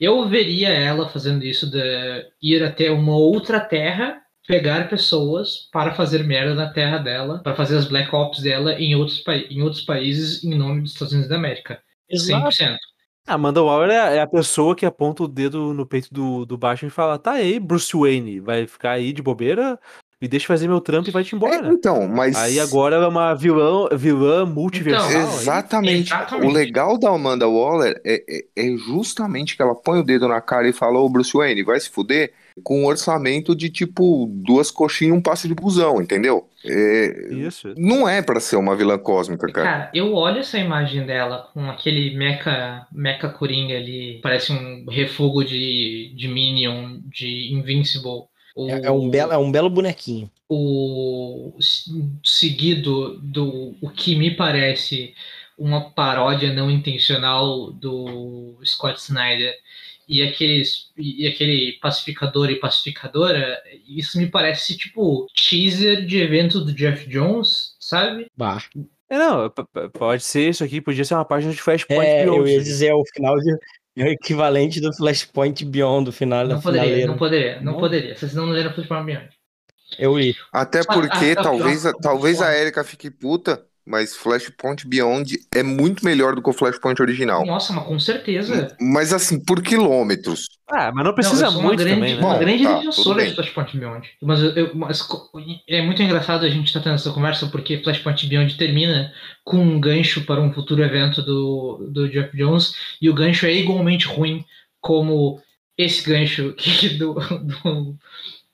Eu veria ela fazendo isso, de ir até uma outra terra pegar pessoas para fazer merda na terra dela, para fazer as Black Ops dela em outros, em outros países em nome dos Estados Unidos da América. Exato. 100%. A Amanda Waller é, é a pessoa que aponta o dedo no peito do, do baixo e fala: tá aí, Bruce Wayne, vai ficar aí de bobeira, me deixa fazer meu trampo e vai-te embora. É, então, mas. Aí agora ela é uma vilã, vilã multiversal. Então, exatamente. exatamente. O legal da Amanda Waller é, é, é, justamente que ela põe o dedo na cara e fala: Ô Bruce Wayne, vai se fuder com um orçamento de tipo duas coxinhas e um passo de busão, entendeu? É, Isso. Não é para ser uma vilã cósmica, cara. Cara, eu olho essa imagem dela com aquele mecha, mecha coringa ali, parece um refugo de, de Minion, de Invincible. O, é, é, um belo, é um belo bonequinho. O seguido do o que me parece uma paródia não intencional do Scott Snyder e aqueles e aquele pacificador e pacificadora, isso me parece tipo teaser de evento do Jeff Jones, sabe? Bah. É, não, pode ser isso aqui, podia ser uma página de Flashpoint. É, eu ia dizer é o final de é o equivalente do Flashpoint Beyond do final não da poderia, finaleira. Não poderia, não, não poderia. Vocês não leram Flashpoint Beyond. Eu li. Até porque ah, ah, talvez, ah, talvez a Erika fique puta mas Flashpoint Beyond é muito melhor do que o Flashpoint original. Nossa, mas com certeza. Mas assim, por quilômetros. Ah, mas não precisa não, muito grande, também, né? Uma grande tá, defensora de Flashpoint Beyond. Mas, eu, mas, é muito engraçado a gente estar tá tendo essa conversa porque Flashpoint Beyond termina com um gancho para um futuro evento do, do Jeff Jones e o gancho é igualmente ruim como esse gancho que, do, do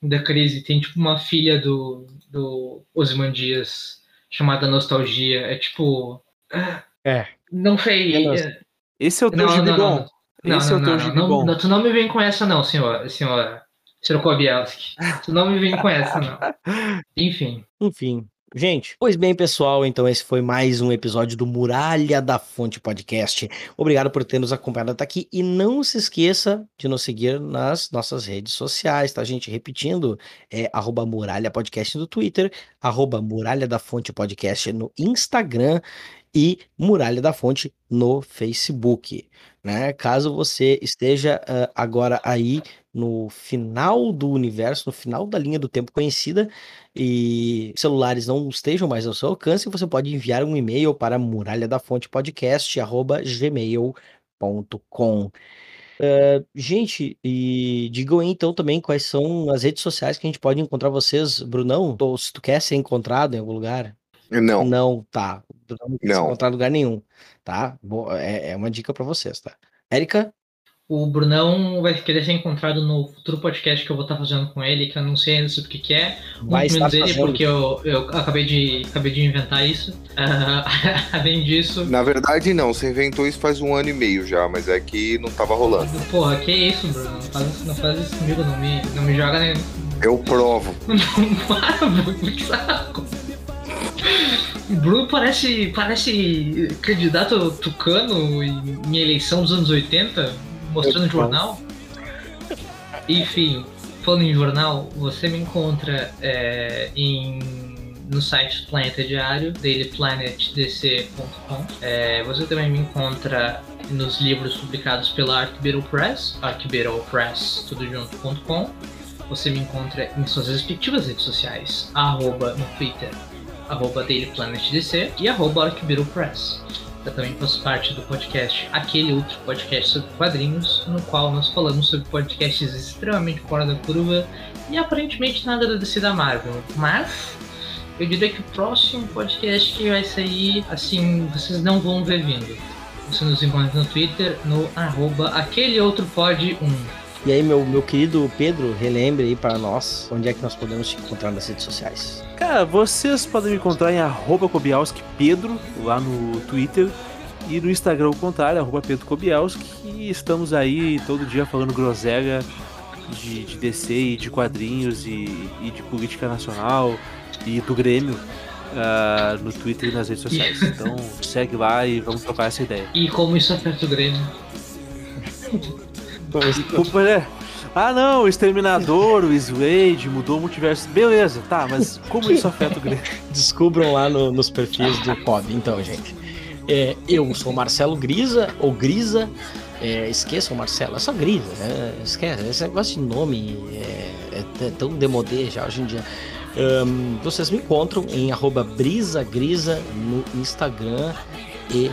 da crise. Tem tipo uma filha do, do Dias chamada Nostalgia. É tipo. É. Não sei. É Esse é o teu gibi bom. Esse não, é o teu gibi bom. Não, tu não me vem com essa, não, senhor. Senhor Kobielski. Tu não me vem com essa, não. Enfim. Enfim. Gente, pois bem, pessoal, então esse foi mais um episódio do Muralha da Fonte Podcast. Obrigado por ter nos acompanhado até aqui e não se esqueça de nos seguir nas nossas redes sociais, tá, gente? Repetindo, é arroba Muralha Podcast no Twitter, arroba Muralha da Fonte Podcast no Instagram e Muralha da Fonte no Facebook. Né? Caso você esteja uh, agora aí no final do universo, no final da linha do tempo conhecida, e celulares não estejam mais ao seu alcance, você pode enviar um e-mail para muralha da fonte podcast gmail.com. Uh, gente, e digam aí então também quais são as redes sociais que a gente pode encontrar vocês, Brunão, ou se tu quer ser encontrado em algum lugar. Não. Não, tá. Não não. encontrar em lugar nenhum, tá? É, é uma dica para vocês, tá? Érica? O Brunão vai querer ser encontrado no futuro podcast que eu vou estar fazendo com ele, que eu não sei ainda sobre o que, que é. Vai Muito menos dele, porque eu, eu acabei, de, acabei de inventar isso. Uh, além disso. Na verdade, não. Você inventou isso faz um ano e meio já, mas é que não tava rolando. Porra, que isso, Bruno? Não faz, não faz isso comigo, não me, não me joga nem. Eu provo. Não para, Bruno, que saco. Bruno parece, parece candidato tucano em, em eleição dos anos 80 mostrando o jornal. Enfim, falando em jornal, você me encontra é, em, no site Planeta Diário, dailyplanetdc.com. É, você também me encontra nos livros publicados pela Arcbeetle Press, tudo junto.com. Você me encontra em suas respectivas redes sociais, arroba no Twitter, arroba dailyplanetdc e arroba Arcbeetle Press. Também faço parte do podcast Aquele Outro Podcast sobre Quadrinhos, no qual nós falamos sobre podcasts extremamente fora da curva e aparentemente nada da DC da Marvel. Mas eu diria que o próximo podcast vai sair, assim, vocês não vão ver vindo. Você nos encontra no Twitter, no arroba aquele outro pod 1. E aí, meu, meu querido Pedro, relembre aí para nós onde é que nós podemos te encontrar nas redes sociais. Cara, vocês podem me encontrar em arroba Kobielski Pedro, lá no Twitter. E no Instagram, o contrário, arroba Pedro Kobielski. E estamos aí todo dia falando groselha de, de DC e de quadrinhos e, e de política nacional e do Grêmio. Uh, no Twitter e nas redes sociais. Então segue lá e vamos trocar essa ideia. E como isso afeta o Grêmio? Desculpa, né? Ah, não, o Exterminador, o Slade, mudou o multiverso. Beleza, tá, mas como isso afeta o Grêmio? Descubram lá no, nos perfis do Pod, então, gente. É, eu sou Marcelo Grisa, ou Grisa, É, esqueçam Marcelo, é só grisa, né? Esquece, esse negócio de nome é, é tão demodê já hoje em dia. Um, vocês me encontram em brisagrisa no Instagram e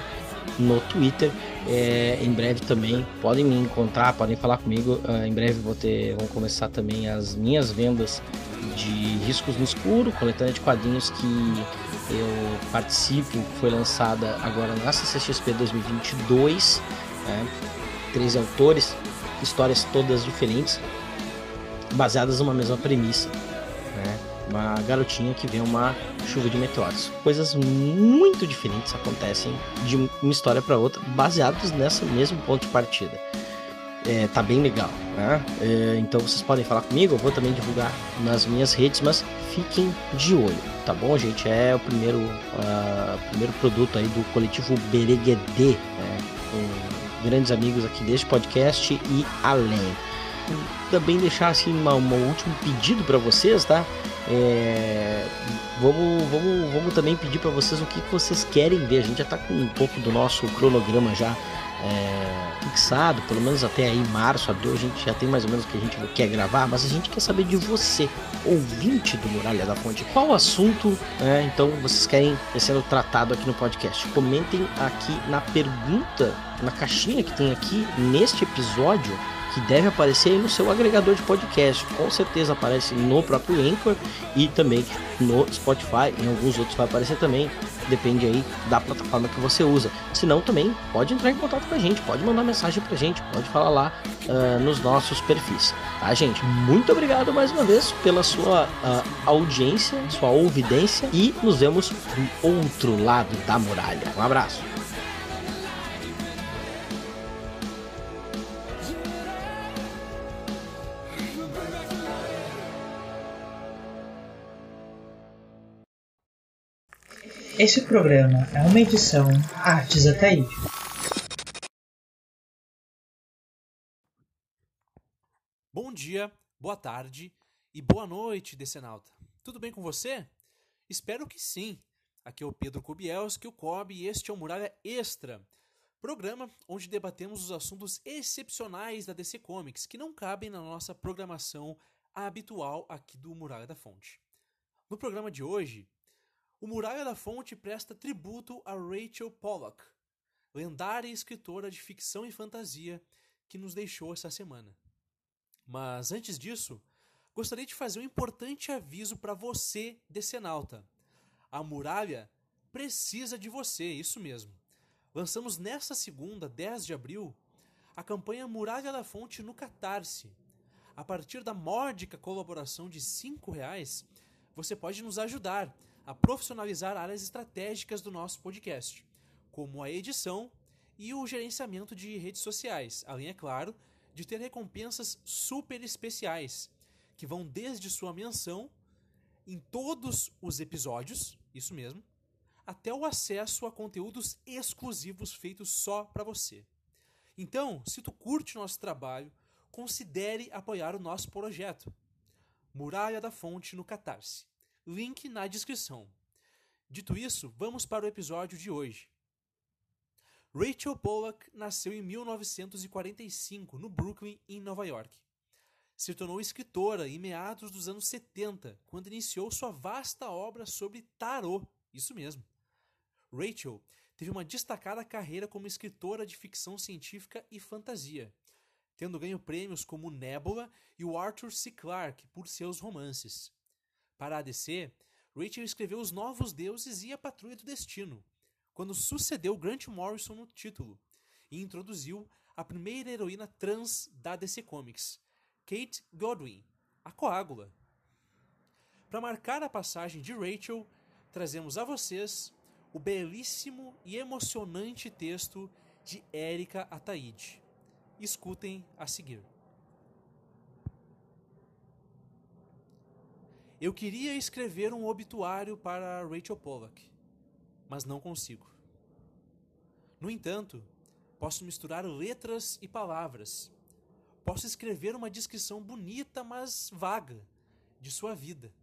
no Twitter. É, em breve também podem me encontrar, podem falar comigo. Uh, em breve vou ter, vão começar também as minhas vendas de Riscos no Escuro, coletânea de quadrinhos que eu participo, foi lançada agora na CCXP 2022. Né? 13 autores, histórias todas diferentes, baseadas numa mesma premissa. Né? Uma garotinha que vê uma chuva de meteoros. Coisas muito diferentes acontecem de uma história para outra, baseados nesse mesmo ponto de partida. É, tá bem legal, né? É, então vocês podem falar comigo, eu vou também divulgar nas minhas redes, mas fiquem de olho, tá bom, gente? É o primeiro, uh, primeiro produto aí do coletivo Bereguedê, né? com grandes amigos aqui deste podcast e além. Também deixar assim uma, um último pedido para vocês, tá? É, vamos, vamos, vamos também pedir para vocês o que, vocês querem ver. A gente já tá com um pouco do nosso cronograma já é, fixado, pelo menos até aí março, abril, a gente já tem mais ou menos o que a gente quer gravar, mas a gente quer saber de você, ouvinte do Muralha da Fonte, qual assunto é, então vocês querem sendo tratado aqui no podcast. Comentem aqui na pergunta, na caixinha que tem aqui neste episódio que deve aparecer no seu agregador de podcast. Com certeza aparece no próprio Anchor e também no Spotify. Em alguns outros vai aparecer também. Depende aí da plataforma que você usa. Se não, também pode entrar em contato com a gente, pode mandar mensagem pra gente, pode falar lá uh, nos nossos perfis. Tá, gente? Muito obrigado mais uma vez pela sua uh, audiência, sua ouvidência e nos vemos do outro lado da muralha. Um abraço. Esse programa é uma edição Artes Ataíde. Bom dia, boa tarde e boa noite, Decenalta. Tudo bem com você? Espero que sim. Aqui é o Pedro Kubielski, o Kobe, e este é o Muralha Extra, programa onde debatemos os assuntos excepcionais da DC Comics que não cabem na nossa programação habitual aqui do Muralha da Fonte. No programa de hoje, o Muralha da Fonte presta tributo a Rachel Pollack, lendária escritora de ficção e fantasia que nos deixou essa semana. Mas antes disso, gostaria de fazer um importante aviso para você, decenalta. A muralha precisa de você, isso mesmo. Lançamos nesta segunda, 10 de abril, a campanha Muralha da Fonte no Catarse. A partir da módica colaboração de R$ reais, você pode nos ajudar a profissionalizar áreas estratégicas do nosso podcast, como a edição e o gerenciamento de redes sociais, além, é claro, de ter recompensas super especiais, que vão desde sua menção em todos os episódios, isso mesmo, até o acesso a conteúdos exclusivos feitos só para você. Então, se tu curte nosso trabalho, considere apoiar o nosso projeto. Muralha da Fonte no Catarse link na descrição. Dito isso, vamos para o episódio de hoje. Rachel Pollack nasceu em 1945 no Brooklyn, em Nova York. Se tornou escritora em meados dos anos 70, quando iniciou sua vasta obra sobre tarô. Isso mesmo. Rachel teve uma destacada carreira como escritora de ficção científica e fantasia, tendo ganho prêmios como Nebula e o Arthur C. Clarke por seus romances. Para a DC, Rachel escreveu Os Novos Deuses e A Patrulha do Destino, quando sucedeu Grant Morrison no título, e introduziu a primeira heroína trans da DC Comics, Kate Godwin, a Coágula. Para marcar a passagem de Rachel, trazemos a vocês o belíssimo e emocionante texto de Erika Ataide. Escutem a seguir. Eu queria escrever um obituário para Rachel Pollack, mas não consigo. No entanto, posso misturar letras e palavras. Posso escrever uma descrição bonita, mas vaga, de sua vida.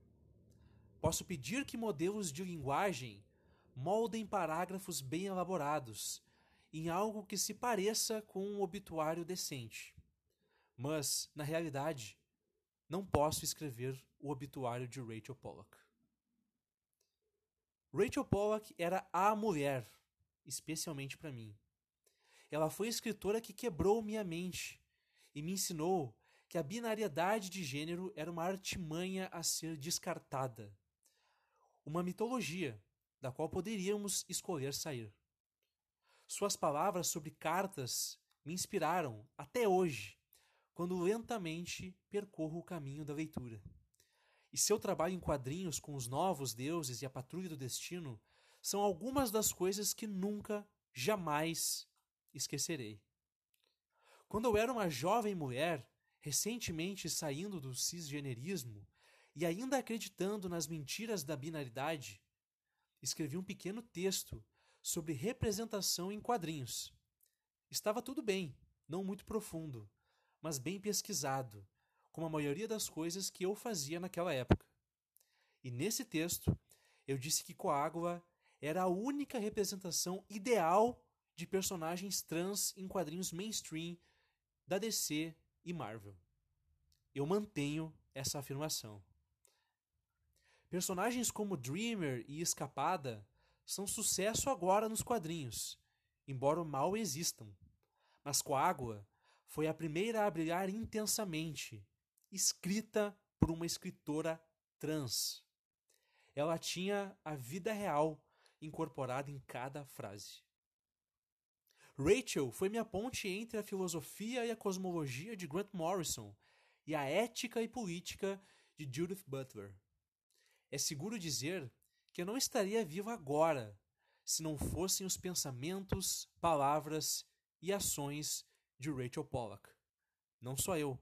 Posso pedir que modelos de linguagem moldem parágrafos bem elaborados em algo que se pareça com um obituário decente. Mas, na realidade, não posso escrever o obituário de Rachel Pollack. Rachel Pollack era a mulher, especialmente para mim. Ela foi a escritora que quebrou minha mente e me ensinou que a binariedade de gênero era uma artimanha a ser descartada. Uma mitologia da qual poderíamos escolher sair. Suas palavras sobre cartas me inspiraram até hoje, quando lentamente percorro o caminho da leitura. E seu trabalho em quadrinhos com os novos deuses e a patrulha do destino são algumas das coisas que nunca, jamais esquecerei. Quando eu era uma jovem mulher, recentemente saindo do cisgenerismo e ainda acreditando nas mentiras da binaridade, escrevi um pequeno texto sobre representação em quadrinhos. Estava tudo bem, não muito profundo, mas bem pesquisado, como a maioria das coisas que eu fazia naquela época. E nesse texto, eu disse que Coágua era a única representação ideal de personagens trans em quadrinhos mainstream da DC e Marvel. Eu mantenho essa afirmação. Personagens como Dreamer e Escapada são sucesso agora nos quadrinhos, embora mal existam. Mas Coágua foi a primeira a brilhar intensamente, escrita por uma escritora trans. Ela tinha a vida real incorporada em cada frase. Rachel foi minha ponte entre a filosofia e a cosmologia de Grant Morrison e a ética e política de Judith Butler. É seguro dizer que eu não estaria vivo agora se não fossem os pensamentos, palavras e ações de Rachel Pollack. Não só eu,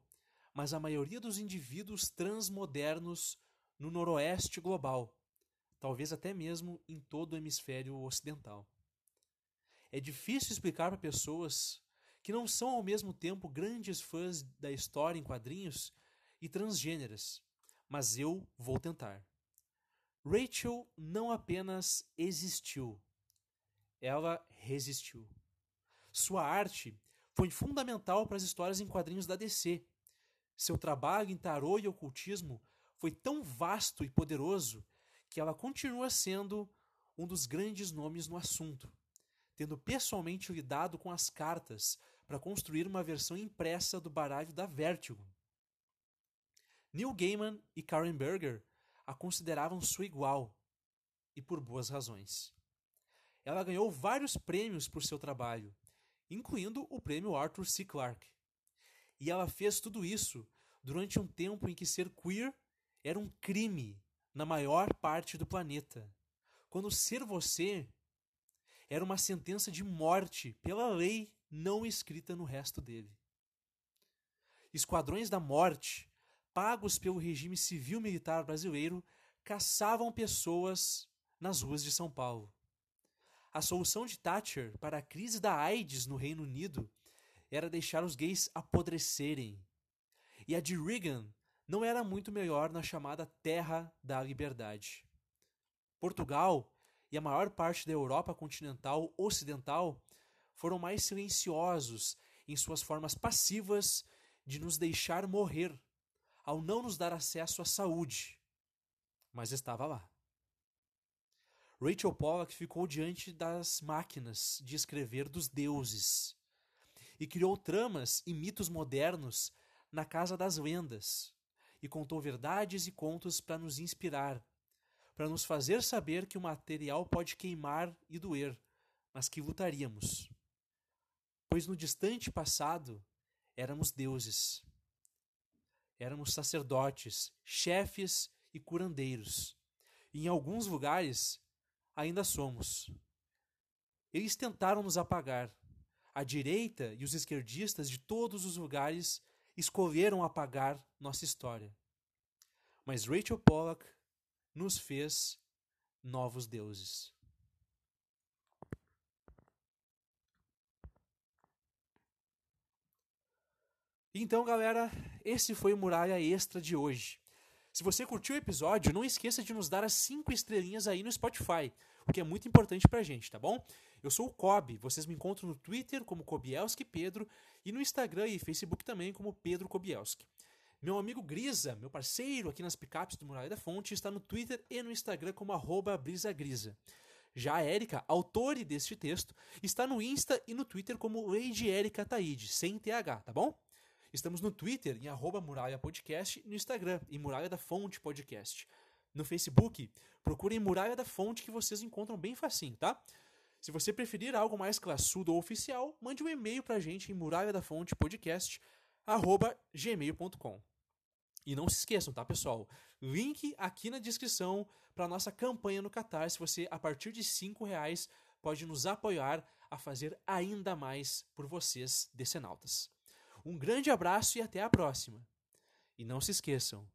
mas a maioria dos indivíduos transmodernos no noroeste global, talvez até mesmo em todo o hemisfério ocidental. É difícil explicar para pessoas que não são ao mesmo tempo grandes fãs da história em quadrinhos e transgêneras, mas eu vou tentar. Rachel não apenas existiu, ela resistiu. Sua arte foi fundamental para as histórias em quadrinhos da DC. Seu trabalho em tarô e ocultismo foi tão vasto e poderoso que ela continua sendo um dos grandes nomes no assunto, tendo pessoalmente lidado com as cartas para construir uma versão impressa do baralho da Vertigo. Neil Gaiman e Karen Berger a consideravam sua igual, e por boas razões. Ela ganhou vários prêmios por seu trabalho, incluindo o prêmio Arthur C. Clarke. E ela fez tudo isso durante um tempo em que ser queer era um crime na maior parte do planeta, quando ser você era uma sentença de morte pela lei não escrita no resto dele. Esquadrões da morte pagos pelo regime civil-militar brasileiro, caçavam pessoas nas ruas de São Paulo. A solução de Thatcher para a crise da AIDS no Reino Unido era deixar os gays apodrecerem. E a de Reagan não era muito melhor na chamada Terra da Liberdade. Portugal e a maior parte da Europa continental ocidental foram mais silenciosos em suas formas passivas de nos deixar morrer ao não nos dar acesso à saúde, mas estava lá. Rachel Pollack ficou diante das máquinas de escrever dos deuses e criou tramas e mitos modernos na Casa das Lendas e contou verdades e contos para nos inspirar, para nos fazer saber que o material pode queimar e doer, mas que lutaríamos. Pois no distante passado éramos deuses éramos sacerdotes, chefes e curandeiros. E em alguns lugares ainda somos. Eles tentaram nos apagar. A direita e os esquerdistas de todos os lugares escolheram apagar nossa história. Mas Rachel Pollack nos fez novos deuses. Então, galera, esse foi o Muralha Extra de hoje. Se você curtiu o episódio, não esqueça de nos dar as 5 estrelinhas aí no Spotify, o que é muito importante pra gente, tá bom? Eu sou o Kobe, vocês me encontram no Twitter como Kobielski Pedro e no Instagram e Facebook também como Pedro Kobielski. Meu amigo Grisa, meu parceiro aqui nas picapes do Muralha da Fonte, está no Twitter e no Instagram como brisagrisa. Já a Érica, autora deste texto, está no Insta e no Twitter como Lady Erika Taide, sem TH, tá bom? Estamos no Twitter em arroba Muralha Podcast no Instagram em Muralha da Fonte Podcast. No Facebook, procurem Muralha da Fonte que vocês encontram bem facinho, tá? Se você preferir algo mais classudo ou oficial, mande um e-mail pra gente em muralha da fonte podcast arroba gmail.com. E não se esqueçam, tá, pessoal? Link aqui na descrição para nossa campanha no Catar. Se você, a partir de cinco reais, pode nos apoiar a fazer ainda mais por vocês, decenautas. Um grande abraço e até a próxima. E não se esqueçam,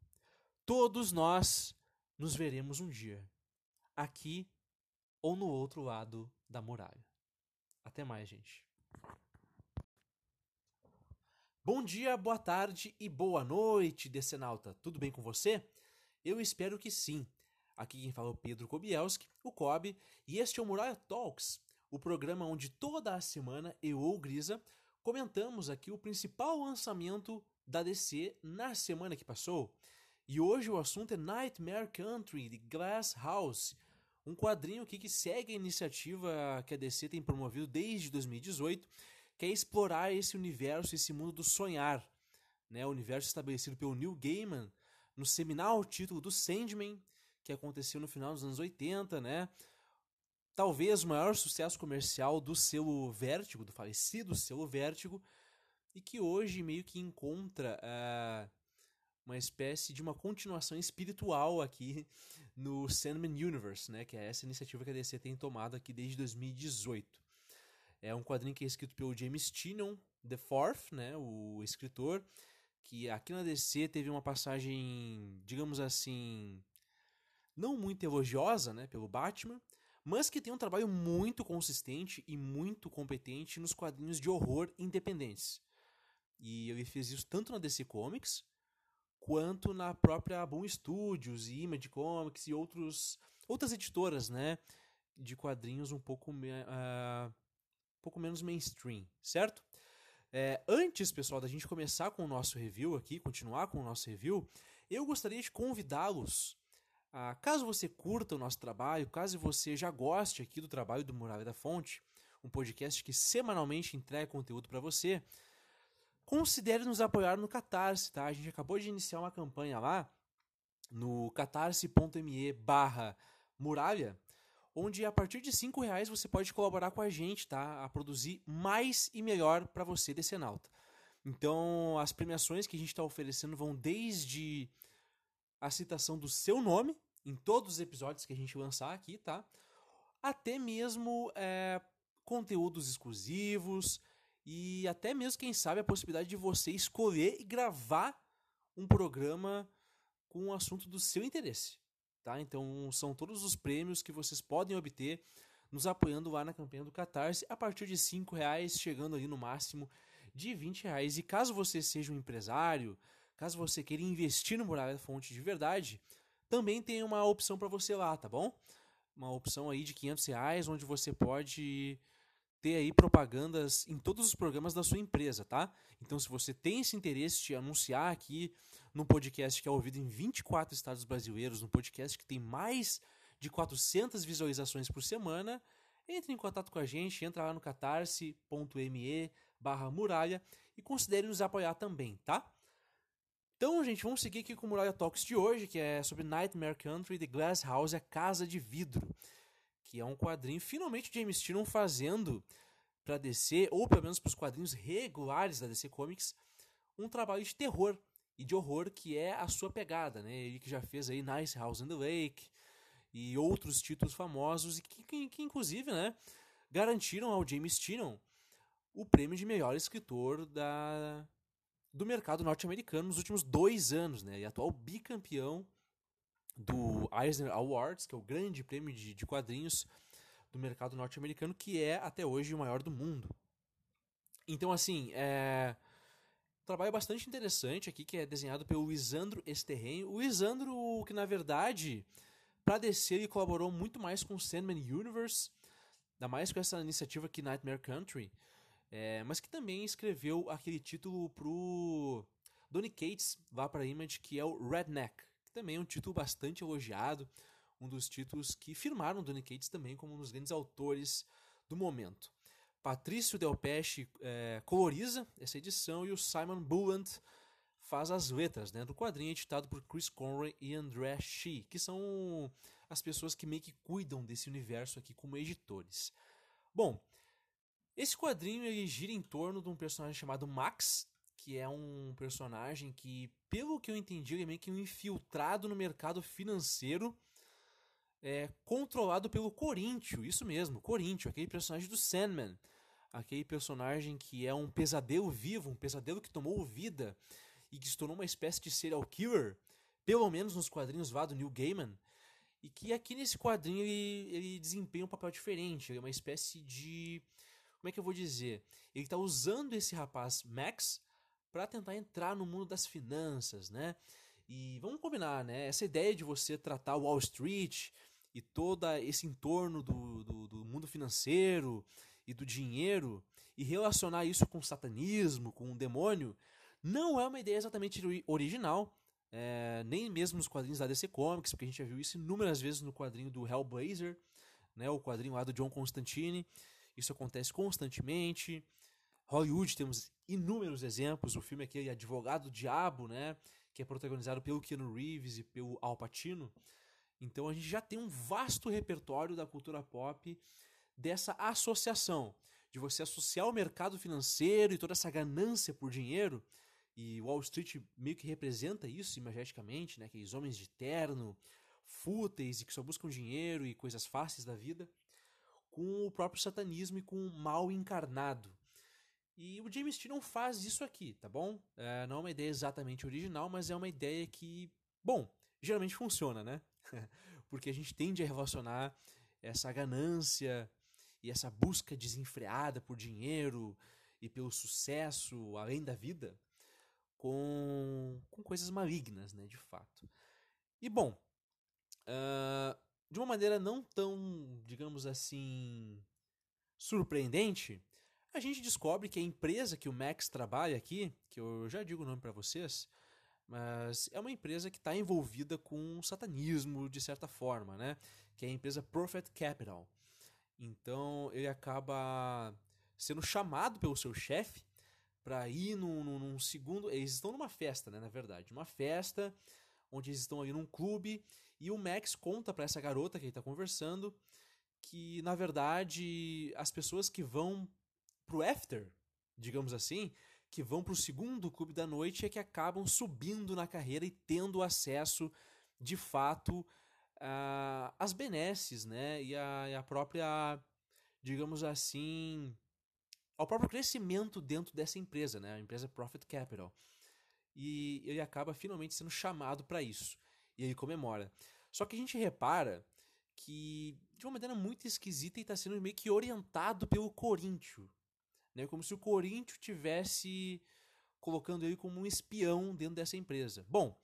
todos nós nos veremos um dia, aqui ou no outro lado da muralha. Até mais, gente. Bom dia, boa tarde e boa noite, Decenalta. Tudo bem com você? Eu espero que sim. Aqui quem fala é o Pedro Kobielski, o Kobe, e este é o Muralha Talks, o programa onde toda a semana eu ou Grisa comentamos aqui o principal lançamento da DC na semana que passou. E hoje o assunto é Nightmare Country de Glass House, um quadrinho aqui que segue a iniciativa que a DC tem promovido desde 2018, que é explorar esse universo, esse mundo do sonhar, né? O universo estabelecido pelo Neil Gaiman no seminal título do Sandman, que aconteceu no final dos anos 80, né? Talvez o maior sucesso comercial do selo Vértigo, do falecido selo Vértigo, e que hoje meio que encontra uh, uma espécie de uma continuação espiritual aqui no Sandman Universe, né? Que é essa iniciativa que a DC tem tomado aqui desde 2018. É um quadrinho que é escrito pelo James Tynion Fourth, né? O escritor que aqui na DC teve uma passagem, digamos assim, não muito elogiosa, né? Pelo Batman, mas que tem um trabalho muito consistente e muito competente nos quadrinhos de horror independentes. E ele fez isso tanto na DC Comics quanto na própria Boom Studios e Image Comics e outros, outras editoras, né, de quadrinhos um pouco, uh, um pouco menos mainstream, certo? É, antes, pessoal, da gente começar com o nosso review aqui, continuar com o nosso review, eu gostaria de convidá-los a, caso você curta o nosso trabalho, caso você já goste aqui do trabalho do Muralha da Fonte, um podcast que semanalmente entrega conteúdo para você, considere nos apoiar no Catarse, tá? A gente acabou de iniciar uma campanha lá no catarse.me barra muralha, onde a partir de cinco reais você pode colaborar com a gente, tá? A produzir mais e melhor para você, decenalta. Então, as premiações que a gente está oferecendo vão desde a citação do seu nome em todos os episódios que a gente lançar aqui, tá? Até mesmo é, conteúdos exclusivos, e até mesmo, quem sabe, a possibilidade de você escolher e gravar um programa com um assunto do seu interesse. Tá? Então, são todos os prêmios que vocês podem obter nos apoiando lá na campanha do Catarse a partir de R$ reais, chegando ali no máximo de R$ reais. E caso você seja um empresário, caso você queira investir no Muralha Fonte de verdade, também tem uma opção para você lá, tá bom? Uma opção aí de R$ reais, onde você pode ter aí propagandas em todos os programas da sua empresa, tá? Então, se você tem esse interesse de anunciar aqui no podcast que é ouvido em 24 estados brasileiros, no podcast que tem mais de 400 visualizações por semana, entre em contato com a gente, entra lá no catarse.me barra muralha e considere nos apoiar também, tá? Então, gente, vamos seguir aqui com o Muralha Talks de hoje, que é sobre Nightmare Country, The Glass House, a Casa de Vidro que é um quadrinho finalmente James Tynion fazendo para DC, ou pelo menos para os quadrinhos regulares da DC Comics, um trabalho de terror e de horror que é a sua pegada, né? Ele que já fez aí Nice House on the Lake e outros títulos famosos e que, que, que inclusive, né, garantiram ao James Tynion o prêmio de melhor escritor da do mercado norte-americano nos últimos dois anos, né? E atual bicampeão do Eisner Awards, que é o grande prêmio de, de quadrinhos do mercado norte-americano, que é até hoje o maior do mundo. Então, assim, é... trabalho bastante interessante aqui, que é desenhado pelo Lisandro Esterren. O Lisandro, que na verdade, para DC, ele colaborou muito mais com o Sandman Universe, ainda mais com essa iniciativa aqui, Nightmare Country, é, mas que também escreveu aquele título pro Donny Cates, lá para Image, que é o Redneck, também é um título bastante elogiado, um dos títulos que firmaram Donny Cates também como um dos grandes autores do momento. Patrício Del Pesce é, coloriza essa edição e o Simon Bullant faz as letras né, do quadrinho editado por Chris Conroy e André Shee, que são as pessoas que meio que cuidam desse universo aqui como editores. Bom, esse quadrinho ele gira em torno de um personagem chamado Max, que é um personagem que, pelo que eu entendi, ele é meio que um infiltrado no mercado financeiro, é, controlado pelo Corinthians, isso mesmo, Corinthians, aquele personagem do Sandman, aquele personagem que é um pesadelo vivo, um pesadelo que tomou vida e que se tornou uma espécie de serial killer, pelo menos nos quadrinhos lá do Neil Gaiman, e que aqui nesse quadrinho ele, ele desempenha um papel diferente, ele é uma espécie de... como é que eu vou dizer? Ele está usando esse rapaz, Max, para tentar entrar no mundo das finanças, né? E vamos combinar, né? Essa ideia de você tratar Wall Street e todo esse entorno do, do, do, mundo financeiro e do dinheiro e relacionar isso com o satanismo, com o demônio, não é uma ideia exatamente original, é, nem mesmo nos quadrinhos da DC Comics, porque a gente já viu isso inúmeras vezes no quadrinho do Hellblazer, né, o quadrinho lá do John Constantine. Isso acontece constantemente. Hollywood temos inúmeros exemplos. O filme aqui é Advogado do Diabo, né, que é protagonizado pelo Keanu Reeves e pelo Al Pacino. Então a gente já tem um vasto repertório da cultura pop dessa associação, de você associar o mercado financeiro e toda essa ganância por dinheiro e Wall Street meio que representa isso imageticamente, né? Aqueles homens de terno, fúteis e que só buscam dinheiro e coisas fáceis da vida, com o próprio satanismo e com o mal encarnado. E o James T não faz isso aqui, tá bom? É, não é uma ideia exatamente original, mas é uma ideia que, bom, geralmente funciona, né? Porque a gente tende a relacionar essa ganância e essa busca desenfreada por dinheiro e pelo sucesso além da vida com, com coisas malignas, né, de fato. E bom, uh, de uma maneira não tão, digamos assim, surpreendente, a gente descobre que a empresa que o Max trabalha aqui, que eu já digo o nome para vocês, mas é uma empresa que está envolvida com satanismo de certa forma, né? Que é a empresa Prophet Capital. Então ele acaba sendo chamado pelo seu chefe para ir num, num, num, segundo. Eles estão numa festa, né? Na verdade, uma festa onde eles estão ali num clube e o Max conta para essa garota que ele está conversando que na verdade as pessoas que vão pro after, digamos assim, que vão pro segundo clube da noite é que acabam subindo na carreira e tendo acesso de fato às benesses, né? E a, e a própria, digamos assim, ao próprio crescimento dentro dessa empresa, né? a empresa Profit Capital. E ele acaba finalmente sendo chamado para isso. E ele comemora. Só que a gente repara que, de uma maneira muito esquisita, ele está sendo meio que orientado pelo Corinthians. Né? Como se o Corinthians tivesse colocando ele como um espião dentro dessa empresa. Bom,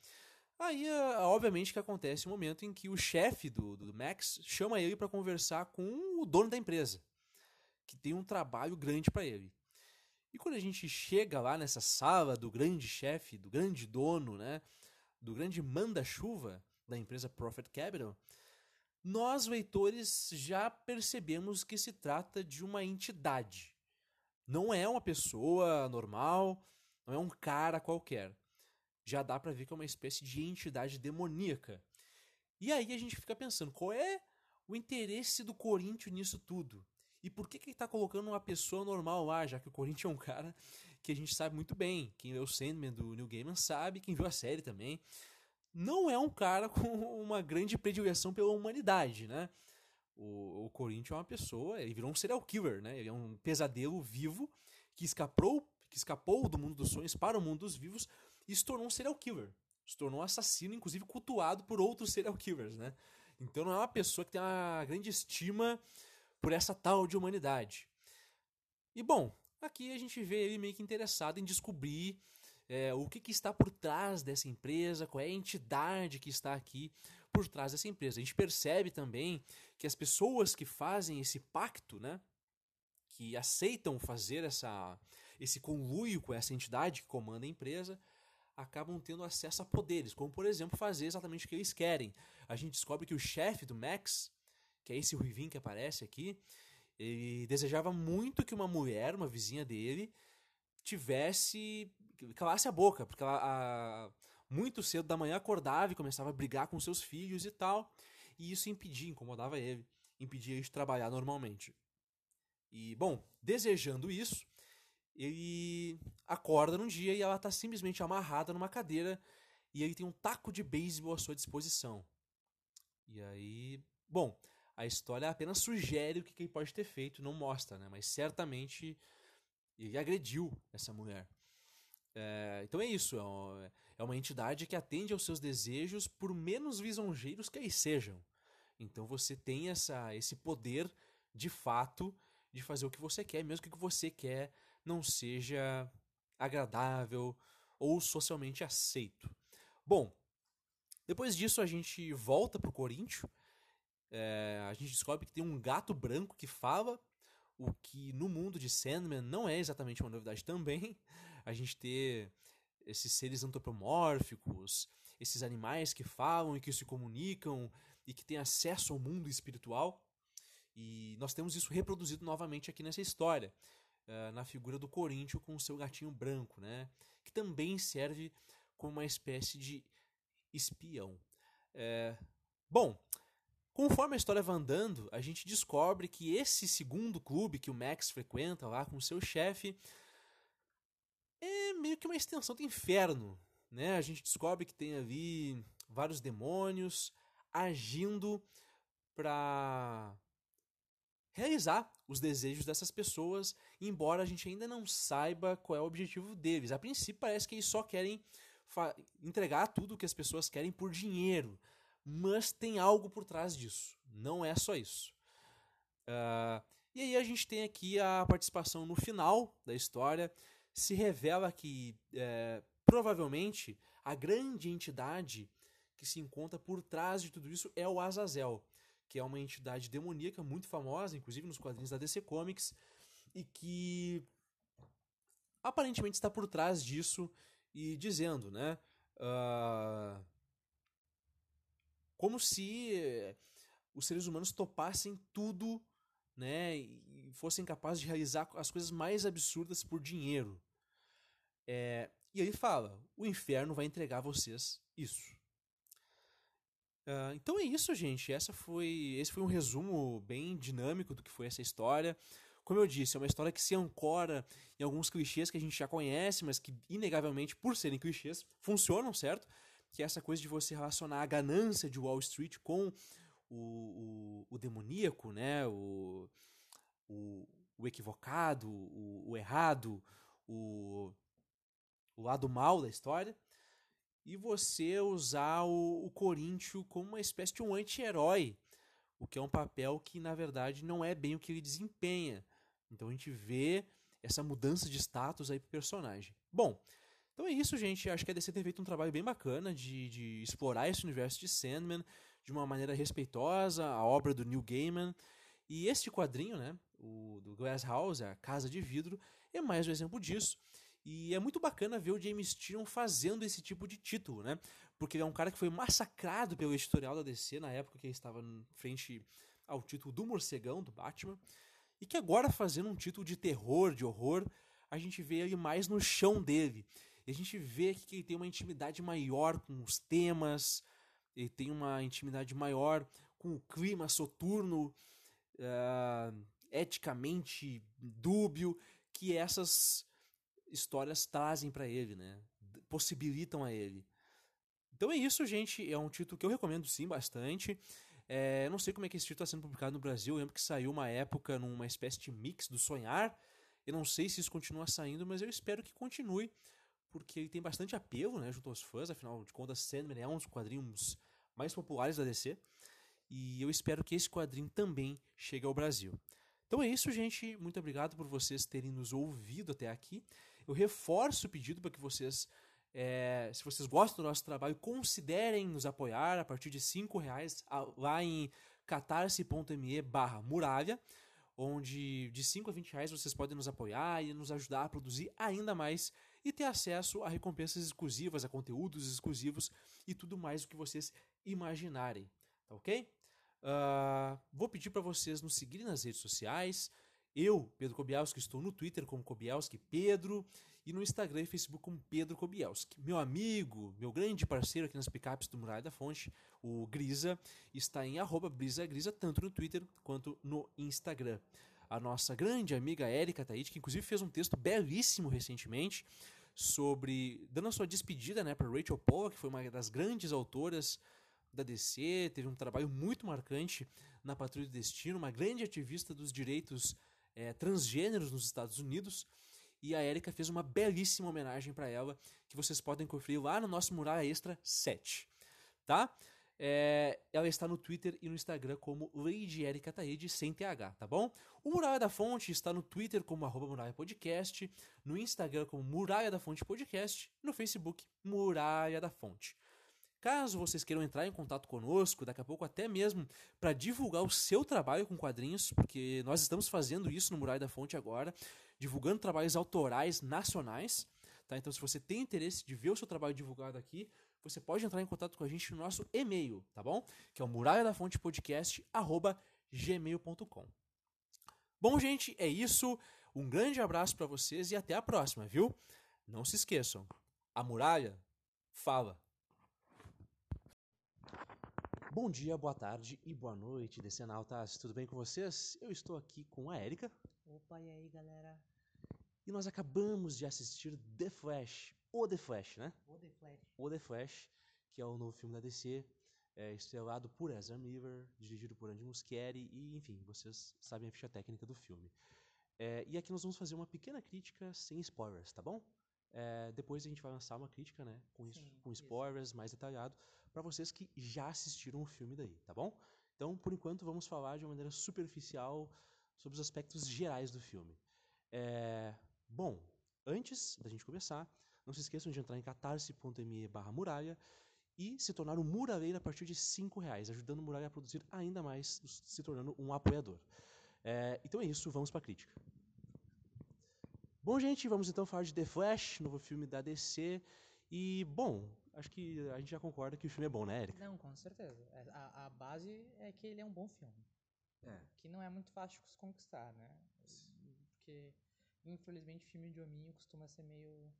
aí obviamente que acontece um momento em que o chefe do, do Max chama ele para conversar com o dono da empresa que tem um trabalho grande para ele. E quando a gente chega lá nessa sala do grande chefe, do grande dono, né, do grande manda-chuva da empresa Profit Capital, nós, leitores, já percebemos que se trata de uma entidade. Não é uma pessoa normal, não é um cara qualquer. Já dá para ver que é uma espécie de entidade demoníaca. E aí a gente fica pensando, qual é o interesse do Corinthians nisso tudo? E por que, que ele tá colocando uma pessoa normal lá, já que o Corinthians é um cara que a gente sabe muito bem. Quem leu o Sandman do Neil Gaiman sabe, quem viu a série também. Não é um cara com uma grande predileção pela humanidade, né? O, o Corinthians é uma pessoa, ele virou um serial killer, né? Ele é um pesadelo vivo que escapou, que escapou do mundo dos sonhos para o mundo dos vivos e se tornou um serial killer. Se tornou um assassino, inclusive cultuado por outros serial killers, né? Então não é uma pessoa que tem uma grande estima por essa tal de humanidade. E bom, aqui a gente vê ele meio que interessado em descobrir é, o que, que, está por trás dessa empresa, qual é a entidade que está aqui por trás dessa empresa. A gente percebe também que as pessoas que fazem esse pacto, né, que aceitam fazer essa, esse conluio com essa entidade que comanda a empresa, acabam tendo acesso a poderes, como por exemplo fazer exatamente o que eles querem. A gente descobre que o chefe do Max, que é esse Ruivinho que aparece aqui, ele desejava muito que uma mulher, uma vizinha dele, tivesse. calasse a boca, porque ela a, muito cedo da manhã acordava e começava a brigar com seus filhos e tal, e isso impedia, incomodava ele, impedia ele de trabalhar normalmente. E, bom, desejando isso, ele acorda num dia e ela está simplesmente amarrada numa cadeira e ele tem um taco de beisebol à sua disposição. E aí, bom, a história apenas sugere o que ele pode ter feito, não mostra, né? Mas certamente ele agrediu essa mulher. É, então é isso, é, é uma entidade que atende aos seus desejos por menos lisonjeiros que eles sejam. Então você tem essa, esse poder de fato de fazer o que você quer, mesmo que o que você quer não seja agradável ou socialmente aceito. Bom, depois disso a gente volta para o Corinthians. É, a gente descobre que tem um gato branco que fala, o que no mundo de Sandman não é exatamente uma novidade também. A gente ter esses seres antropomórficos, esses animais que falam e que se comunicam e que têm acesso ao mundo espiritual. E nós temos isso reproduzido novamente aqui nessa história, uh, na figura do Corinthians com o seu gatinho branco, né? que também serve como uma espécie de espião. É... Bom, conforme a história vai andando, a gente descobre que esse segundo clube que o Max frequenta lá com o seu chefe é meio que uma extensão do inferno. Né? A gente descobre que tem ali vários demônios agindo para realizar os desejos dessas pessoas, embora a gente ainda não saiba qual é o objetivo deles. A princípio parece que eles só querem entregar tudo o que as pessoas querem por dinheiro, mas tem algo por trás disso. Não é só isso. Uh, e aí a gente tem aqui a participação no final da história. Se revela que é, provavelmente a grande entidade que se encontra por trás de tudo isso é o Azazel que é uma entidade demoníaca muito famosa, inclusive nos quadrinhos da DC Comics, e que aparentemente está por trás disso e dizendo, né? Uh, como se os seres humanos topassem tudo, né? E fossem capazes de realizar as coisas mais absurdas por dinheiro. É, e ele fala: o inferno vai entregar a vocês isso. Uh, então é isso, gente. Essa foi, esse foi um resumo bem dinâmico do que foi essa história. Como eu disse, é uma história que se ancora em alguns clichês que a gente já conhece, mas que, inegavelmente, por serem clichês, funcionam, certo? Que é essa coisa de você relacionar a ganância de Wall Street com o, o, o demoníaco, né? O, o, o equivocado, o, o errado, o, o lado mal da história e você usar o, o Corinthians como uma espécie de um anti-herói, o que é um papel que na verdade não é bem o que ele desempenha. Então a gente vê essa mudança de status aí pro personagem. Bom, então é isso, gente. Acho que a DC tem feito um trabalho bem bacana de, de explorar esse universo de Sandman de uma maneira respeitosa, a obra do Neil Gaiman. E este quadrinho, né, o do Glass House, a Casa de Vidro, é mais um exemplo disso. E é muito bacana ver o James Tyrion fazendo esse tipo de título, né? Porque ele é um cara que foi massacrado pelo editorial da DC na época que ele estava frente ao título do Morcegão, do Batman. E que agora, fazendo um título de terror, de horror, a gente vê ele mais no chão dele. E a gente vê que ele tem uma intimidade maior com os temas, ele tem uma intimidade maior com o clima soturno, uh, eticamente dúbio, que essas histórias trazem para ele, né? Possibilitam a ele. Então é isso, gente. É um título que eu recomendo sim bastante. É, não sei como é que esse título está sendo publicado no Brasil. Eu lembro que saiu uma época numa espécie de mix do Sonhar. Eu não sei se isso continua saindo, mas eu espero que continue, porque ele tem bastante apelo né, junto aos fãs. Afinal de contas, Sandman é um dos quadrinhos mais populares da DC. E eu espero que esse quadrinho também chegue ao Brasil. Então é isso, gente. Muito obrigado por vocês terem nos ouvido até aqui. Eu reforço o pedido para que vocês, é, se vocês gostam do nosso trabalho, considerem nos apoiar a partir de cinco reais lá em catarse.me barra muralha onde de 5 a 20 reais vocês podem nos apoiar e nos ajudar a produzir ainda mais e ter acesso a recompensas exclusivas, a conteúdos exclusivos e tudo mais o que vocês imaginarem, tá ok? Uh, vou pedir para vocês nos seguirem nas redes sociais. Eu, Pedro Kobielski, estou no Twitter como Kobielski Pedro e no Instagram e Facebook como Pedro Kobielski. Meu amigo, meu grande parceiro aqui nas picapes do Muralha da Fonte, o Grisa, está em brisagrisa, tanto no Twitter quanto no Instagram. A nossa grande amiga Erika Taide, que inclusive fez um texto belíssimo recentemente sobre dando a sua despedida né, para Rachel Poe, que foi uma das grandes autoras da DC, teve um trabalho muito marcante na Patrulha do Destino, uma grande ativista dos direitos é, transgêneros nos Estados Unidos. E a Erika fez uma belíssima homenagem para ela, que vocês podem conferir lá no nosso Muralha Extra 7. Tá? É, ela está no Twitter e no Instagram como Lady Erika Taide, sem TH, tá bom? O Muralha da Fonte está no Twitter como arroba Muralha Podcast, no Instagram como Muralha da Fonte Podcast, no Facebook Muralha da Fonte. Caso vocês queiram entrar em contato conosco, daqui a pouco até mesmo para divulgar o seu trabalho com quadrinhos, porque nós estamos fazendo isso no Muralha da Fonte agora, divulgando trabalhos autorais nacionais. Tá? Então, se você tem interesse de ver o seu trabalho divulgado aqui, você pode entrar em contato com a gente no nosso e-mail, tá bom? Que é o muralha da fonte podcast gmail.com. Bom, gente, é isso. Um grande abraço para vocês e até a próxima, viu? Não se esqueçam, a muralha fala. Bom dia, boa tarde e boa noite, Decenautas. Tudo bem com vocês? Eu estou aqui com a Erika. Opa, e aí, galera? E nós acabamos de assistir The Flash. O The Flash, né? O The Flash. O The Flash, que é o novo filme da DC, é, estrelado por Ezra Miller, dirigido por Andy Muschietti e, enfim, vocês sabem a ficha técnica do filme. É, e aqui nós vamos fazer uma pequena crítica sem spoilers, tá bom? É, depois a gente vai lançar uma crítica, né, com, Sim, com spoilers isso. mais detalhado, para vocês que já assistiram o filme daí, tá bom? Então, por enquanto, vamos falar de uma maneira superficial sobre os aspectos gerais do filme. É, bom, antes da gente começar, não se esqueçam de entrar em catarse.me barra muralha e se tornar um muralheiro a partir de cinco reais, ajudando o Muralha a produzir ainda mais, se tornando um apoiador. É, então é isso, vamos para a crítica. Bom, gente, vamos então falar de The Flash, novo filme da DC. E, bom, acho que a gente já concorda que o filme é bom, né, Erika? Não, com certeza. É, a, a base é que ele é um bom filme. É. Que não é muito fácil de se conquistar, né? Porque, infelizmente, filme de hominho costuma ser meio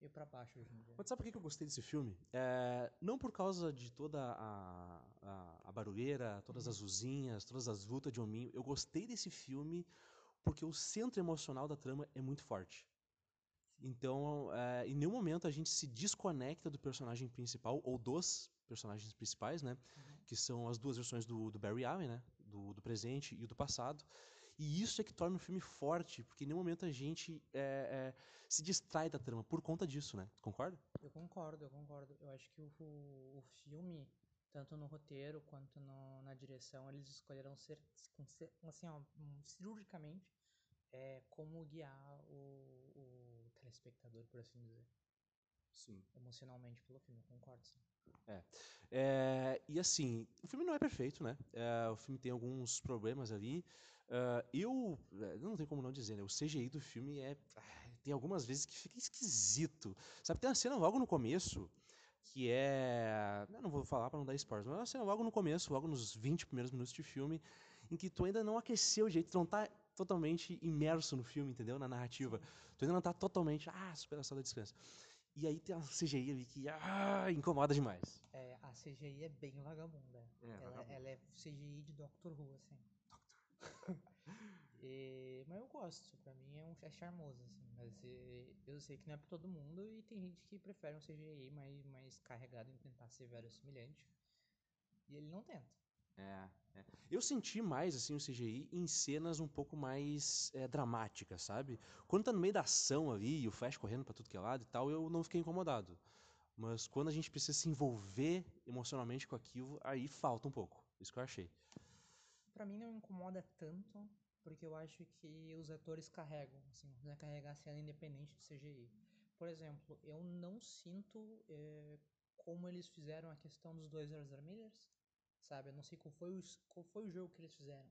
meio pra baixo hoje em dia. Mas sabe por que eu gostei desse filme? É, não por causa de toda a, a, a barulheira, todas as usinhas, todas as lutas de hominho. Eu gostei desse filme porque o centro emocional da trama é muito forte. Então, é, em nenhum momento a gente se desconecta do personagem principal ou dos personagens principais, né? Uhum. Que são as duas versões do, do Barry Allen, né? Do, do, presente e do passado. E isso é que torna o filme forte, porque em nenhum momento a gente é, é, se distrai da trama por conta disso, né? Concorda? Eu concordo, eu concordo. Eu acho que o, o filme tanto no roteiro quanto no, na direção, eles escolheram ser, assim, ó, cirurgicamente é, como guiar o, o telespectador, por assim dizer. Sim. Emocionalmente pelo filme, eu concordo, sim. É. é. e assim, o filme não é perfeito, né? É, o filme tem alguns problemas ali. Uh, eu, é, não tem como não dizer, né? O CGI do filme é. Tem algumas vezes que fica esquisito. Sabe, tem uma cena logo no começo que é. Eu não vou falar para não dar spoilers, mas é uma cena logo no começo, logo nos 20 primeiros minutos de filme, em que tu ainda não aqueceu o jeito, tu não tá totalmente imerso no filme, entendeu? Na narrativa. Ainda não tá totalmente, ah, superação da descanso. E aí tem a CGI ali que ah, incomoda demais. É, a CGI é bem vagabunda. É, ela, vagabunda. ela é CGI de Doctor Who, assim. Doctor. e, mas eu gosto, pra mim é, um, é charmoso, assim. Mas e, eu sei que não é pra todo mundo e tem gente que prefere um CGI mais, mais carregado em tentar ser semelhante E ele não tenta. É, é, Eu senti mais assim o CGI em cenas um pouco mais é, dramáticas, sabe? Quando tá no meio da ação ali, e o Flash correndo para tudo que é lado e tal, eu não fiquei incomodado. Mas quando a gente precisa se envolver emocionalmente com aquilo, aí falta um pouco. Isso que eu achei. Para mim não incomoda tanto, porque eu acho que os atores carregam, assim, né, carregar a cena independente do CGI. Por exemplo, eu não sinto é, como eles fizeram a questão dos dois Ezra Millers, sabe? Eu não sei qual foi, o, qual foi o jogo que eles fizeram,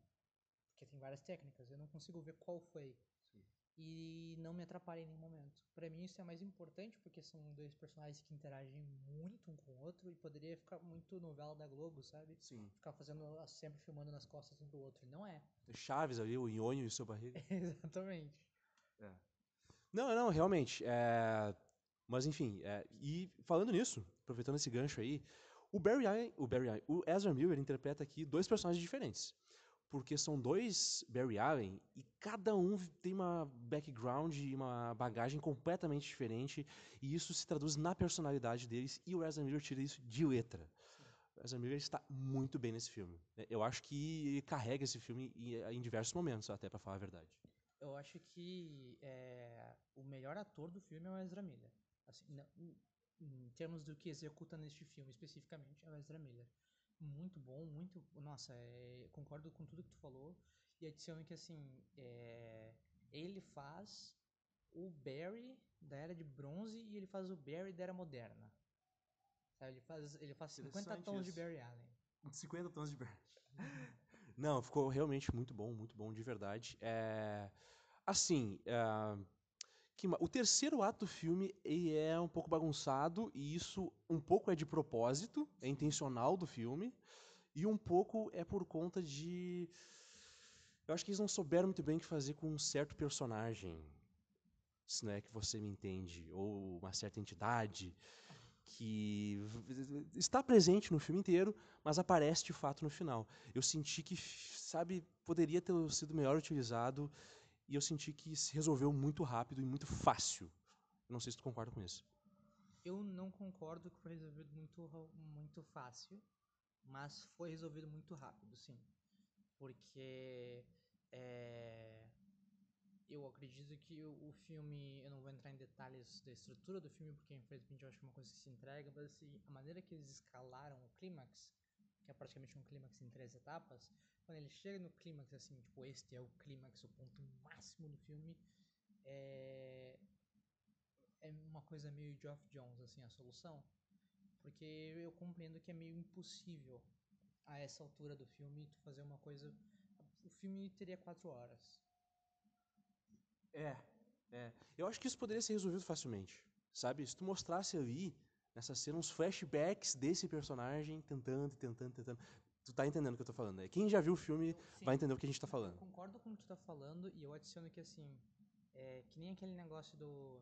porque tem várias técnicas, eu não consigo ver qual foi. Sim. E não me atrapalha em nenhum momento. Para mim isso é mais importante porque são dois personagens que interagem muito um com o outro e poderia ficar muito novela da Globo, sabe? Sim. Ficar fazendo sempre filmando nas costas um do outro, e não é. Chaves ali, o Nhonho e o seu barriga. Exatamente. É. Não, não, realmente. É... Mas enfim, é... e falando nisso, aproveitando esse gancho aí, o Barry Allen, o Barry Allen, o Ezra Miller interpreta aqui dois personagens diferentes. Porque são dois Barry Allen e cada um tem uma background e uma bagagem completamente diferente, e isso se traduz na personalidade deles, e o Ezra Miller tira isso de letra. O Ezra Miller está muito bem nesse filme. Eu acho que ele carrega esse filme em, diversos momentos, até para falar a verdade. Eu acho que é, o melhor ator do filme é o Ezra Miller. Assim, não, em termos do que executa neste filme especificamente, é o Ezra Miller. Muito bom, muito. Nossa, é, concordo com tudo que tu falou. E adiciono que, assim, é, ele faz o Barry da Era de Bronze e ele faz o Barry da Era Moderna. Sabe? Ele faz, ele faz 50 tons isso. de Barry Allen. 50 tons de Barry. Não, ficou realmente muito bom, muito bom, de verdade. É, assim, é, que, o terceiro ato do filme é um pouco bagunçado, e isso um pouco é de propósito, é intencional do filme, e um pouco é por conta de. Eu acho que eles não souberam muito bem o que fazer com um certo personagem, se não é que você me entende, ou uma certa entidade que está presente no filme inteiro, mas aparece de fato no final. Eu senti que, sabe, poderia ter sido melhor utilizado e eu senti que se resolveu muito rápido e muito fácil. Eu não sei se tu concorda com isso. Eu não concordo que foi resolvido muito, muito fácil, mas foi resolvido muito rápido, sim. Porque é, eu acredito que o, filme, eu não vou entrar em detalhes da estrutura do filme, porque infelizmente eu acho que é uma coisa que se entrega, mas assim, a maneira que eles escalaram o clímax, que é praticamente um clímax em três etapas, quando ele chega no clímax, assim, tipo, este é o clímax, o ponto máximo do filme, é, é uma coisa meio Geoff Jones, assim, a solução. Porque eu compreendo que é meio impossível a essa altura do filme tu fazer uma coisa. O filme teria quatro horas. É, é. Eu acho que isso poderia ser resolvido facilmente. Sabe? Se tu mostrasse ali, nessa cena, uns flashbacks desse personagem tentando, tentando, tentando. Tu tá entendendo o que eu tô falando, né? Quem já viu o filme Sim, vai entender o que a gente tá falando. Eu concordo com o que tu tá falando e eu adiciono que assim, é, que nem aquele negócio do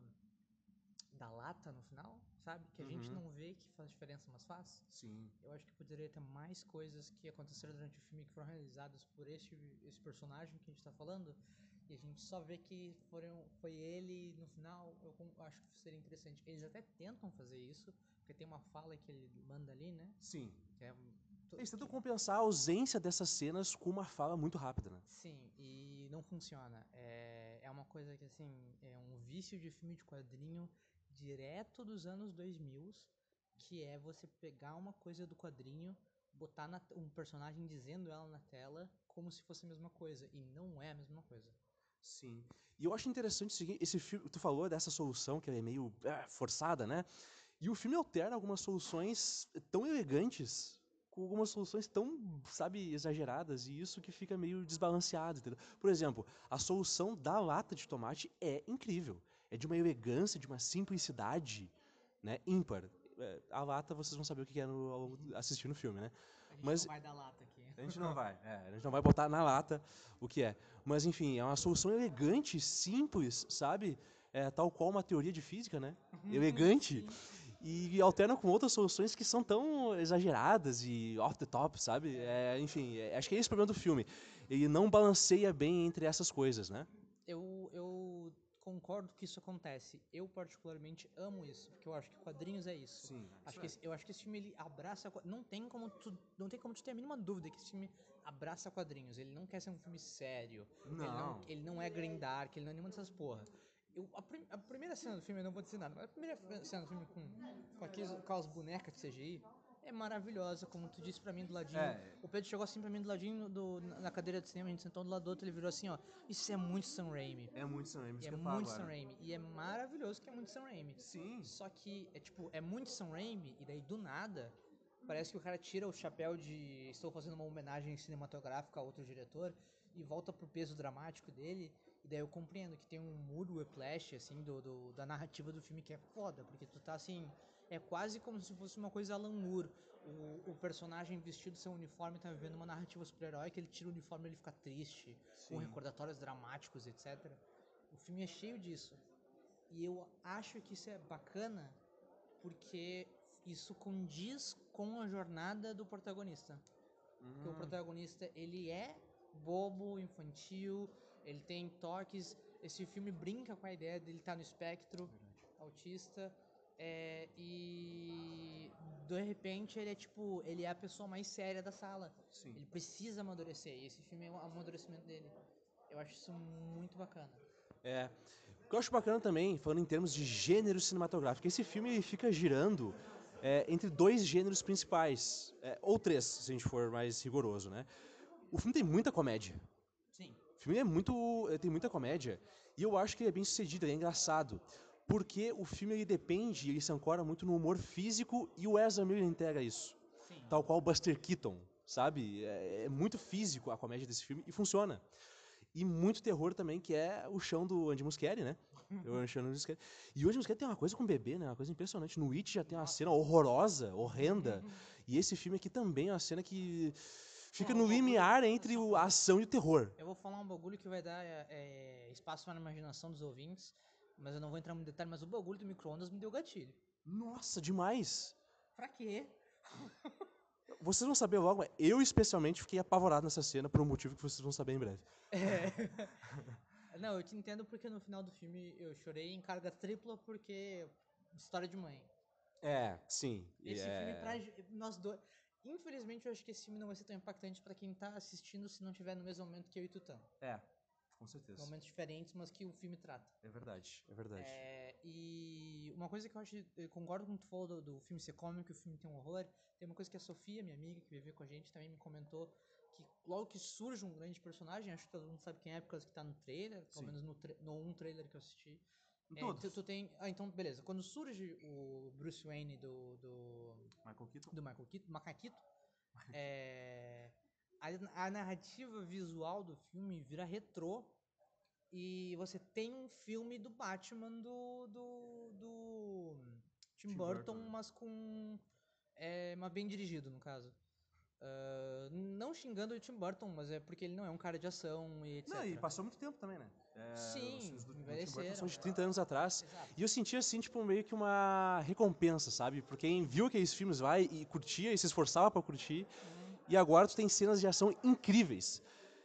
da lata no final, sabe? Que a uhum. gente não vê que faz diferença, mas faz. Sim. Eu acho que poderia ter mais coisas que aconteceram durante o filme que foram realizadas por esse, esse personagem que a gente tá falando. E a gente só vê que foram, foi ele no final. Eu acho que seria interessante. Eles até tentam fazer isso, porque tem uma fala que ele manda ali, né? Sim. Que é eles tentam compensar a ausência dessas cenas com uma fala muito rápida, né? Sim, e não funciona. É, é uma coisa que, assim, é um vício de filme de quadrinho direto dos anos 2000, que é você pegar uma coisa do quadrinho, botar na, um personagem dizendo ela na tela como se fosse a mesma coisa, e não é a mesma coisa. Sim. E eu acho interessante seguir esse filme, tu falou dessa solução que é meio é, forçada, né? E o filme altera algumas soluções tão elegantes com algumas soluções tão, sabe, exageradas e isso que fica meio desbalanceado, entendeu? Por exemplo, a solução da lata de tomate é incrível. É de uma elegância, de uma simplicidade, né, ímpar. É, a lata vocês vão saber o que é no, assistir no filme, né? A gente Mas, não vai dar lata aqui. A gente não vai, é, a gente não vai botar na lata o que é. Mas enfim, é uma solução elegante, simples, sabe? É, tal qual uma teoria de física, né? Uhum. elegante. Sim e alterna com outras soluções que são tão exageradas e off the top, sabe? É, enfim, é, acho que é esse o problema do filme. Ele não balanceia bem entre essas coisas, né? Eu, eu concordo que isso acontece. Eu particularmente amo isso, porque eu acho que quadrinhos é isso. Sim. Acho que esse, eu acho que esse filme ele abraça, não tem como tu, não tem como tu ter a mínima dúvida que esse filme abraça quadrinhos. Ele não quer ser um filme sério. Não. Ele não, ele não é grindark, ele não é nenhuma dessas porra. Eu, a, prim, a, primeira cena do filme, eu não vou dizer nada, mas a primeira cena do filme com, com, aqueles, com as bonecas de CGI, é maravilhosa, como tu disse pra mim do ladinho. É. O Pedro chegou assim pra mim do ladinho do, na cadeira de cinema, a gente sentou do lado do outro, ele virou assim, ó, isso é muito Sam Raimi. É muito Sam Raimi, isso é que eu muito. Sam Raimi. E é maravilhoso que é muito Sam Raimi. Sim. Só que é tipo, é muito Sam Raimi, e daí do nada, parece que o cara tira o chapéu de estou fazendo uma homenagem cinematográfica a outro diretor e volta pro peso dramático dele. E daí eu compreendo que tem um mood whiplash, assim, do, do- da narrativa do filme que é foda, porque tu tá assim. É quase como se fosse uma coisa Alan Moore. O, o personagem vestido seu uniforme tá vivendo uma narrativa super-heróica, ele tira o uniforme e ele fica triste, com recordatórios dramáticos, etc. O filme é cheio disso. E eu acho que isso é bacana porque isso condiz com a jornada do protagonista. Porque o protagonista, ele é bobo, infantil, ele tem toques. Esse filme brinca com a ideia dele estar no espectro autista. É, e de repente ele é tipo, ele é a pessoa mais séria da sala. Sim. Ele precisa amadurecer. E esse filme é o amadurecimento dele. Eu acho isso muito bacana. É. O que eu acho bacana também, falando em termos de gênero cinematográfico, esse filme fica girando é, entre dois gêneros principais, é, ou três, se a gente for mais rigoroso, né? O filme tem muita comédia. Sim. O filme é muito, tem muita comédia e eu acho que ele é bem sucedido, ele é engraçado. Porque o filme ele depende, ele se ancora muito no humor físico e o Ezra Miller integra isso. Sim. Tal qual o Buster Keaton, sabe? É, é muito físico a comédia desse filme e funciona. E muito terror também, que é o chão do Andy Muschietti, né? o chão do Andy Muschietti. E o Andy Muschietti tem uma coisa com o bebê, né? Uma coisa impressionante. No It já tem uma cena horrorosa, horrenda. E esse filme aqui também é uma cena que fica no limiar entre a ação e o terror. Eu vou falar um bagulho que vai dar é, é, espaço para a imaginação dos ouvintes, mas eu não vou entrar em detalhe, mas o bagulho do micro-ondas me deu gatilho. Nossa, demais! Pra quê? Vocês vão saber logo, eu especialmente fiquei apavorado nessa cena por um motivo que vocês vão saber em breve. Não, eu te entendo porque no final do filme eu chorei em carga tripla porque história de mãe. É, sim. Esse é... filme pra nós dois. Infelizmente eu acho que esse filme não vai ser tão impactante pra quem tá assistindo se não tiver no mesmo momento que eu e tu estamos. É, com certeza. Momentos diferentes, mas que o filme trata. É verdade, é verdade. É, e uma coisa que eu acho, eu concordo com o que tu falou do, do filme ser cômico, que o filme tem um horror. Tem uma coisa que a Sofia, minha amiga, que vive com a gente, também me comentou que logo que surge um grande personagem, acho que todo mundo sabe quem é, por causa que tá no trailer, pelo Sim. menos no, tra- no um trailer que eu assisti. Em É, todos. tu, tu tem, ah, então beleza. Quando surge o Bruce Wayne do, do, Michael Keaton? do Michael Keaton, Macaquito, é, a, a narrativa visual do filme vira retrô e você tem um filme do Batman do, do, do Tim, Tim Burton, Burton. mas com é, mas bem dirigido no caso. Ah, não xingando o Tim Burton, mas é porque ele não é um cara de ação e etc. Não, e passou muito tempo também, né? É, Sim, os São de é. 30 anos atrás. Exato. E eu senti assim, tipo, meio que uma recompensa, sabe? Porque quem viu aqueles filmes vai e curtia e se esforçava pra curtir. E agora tu tem cenas de ação incríveis.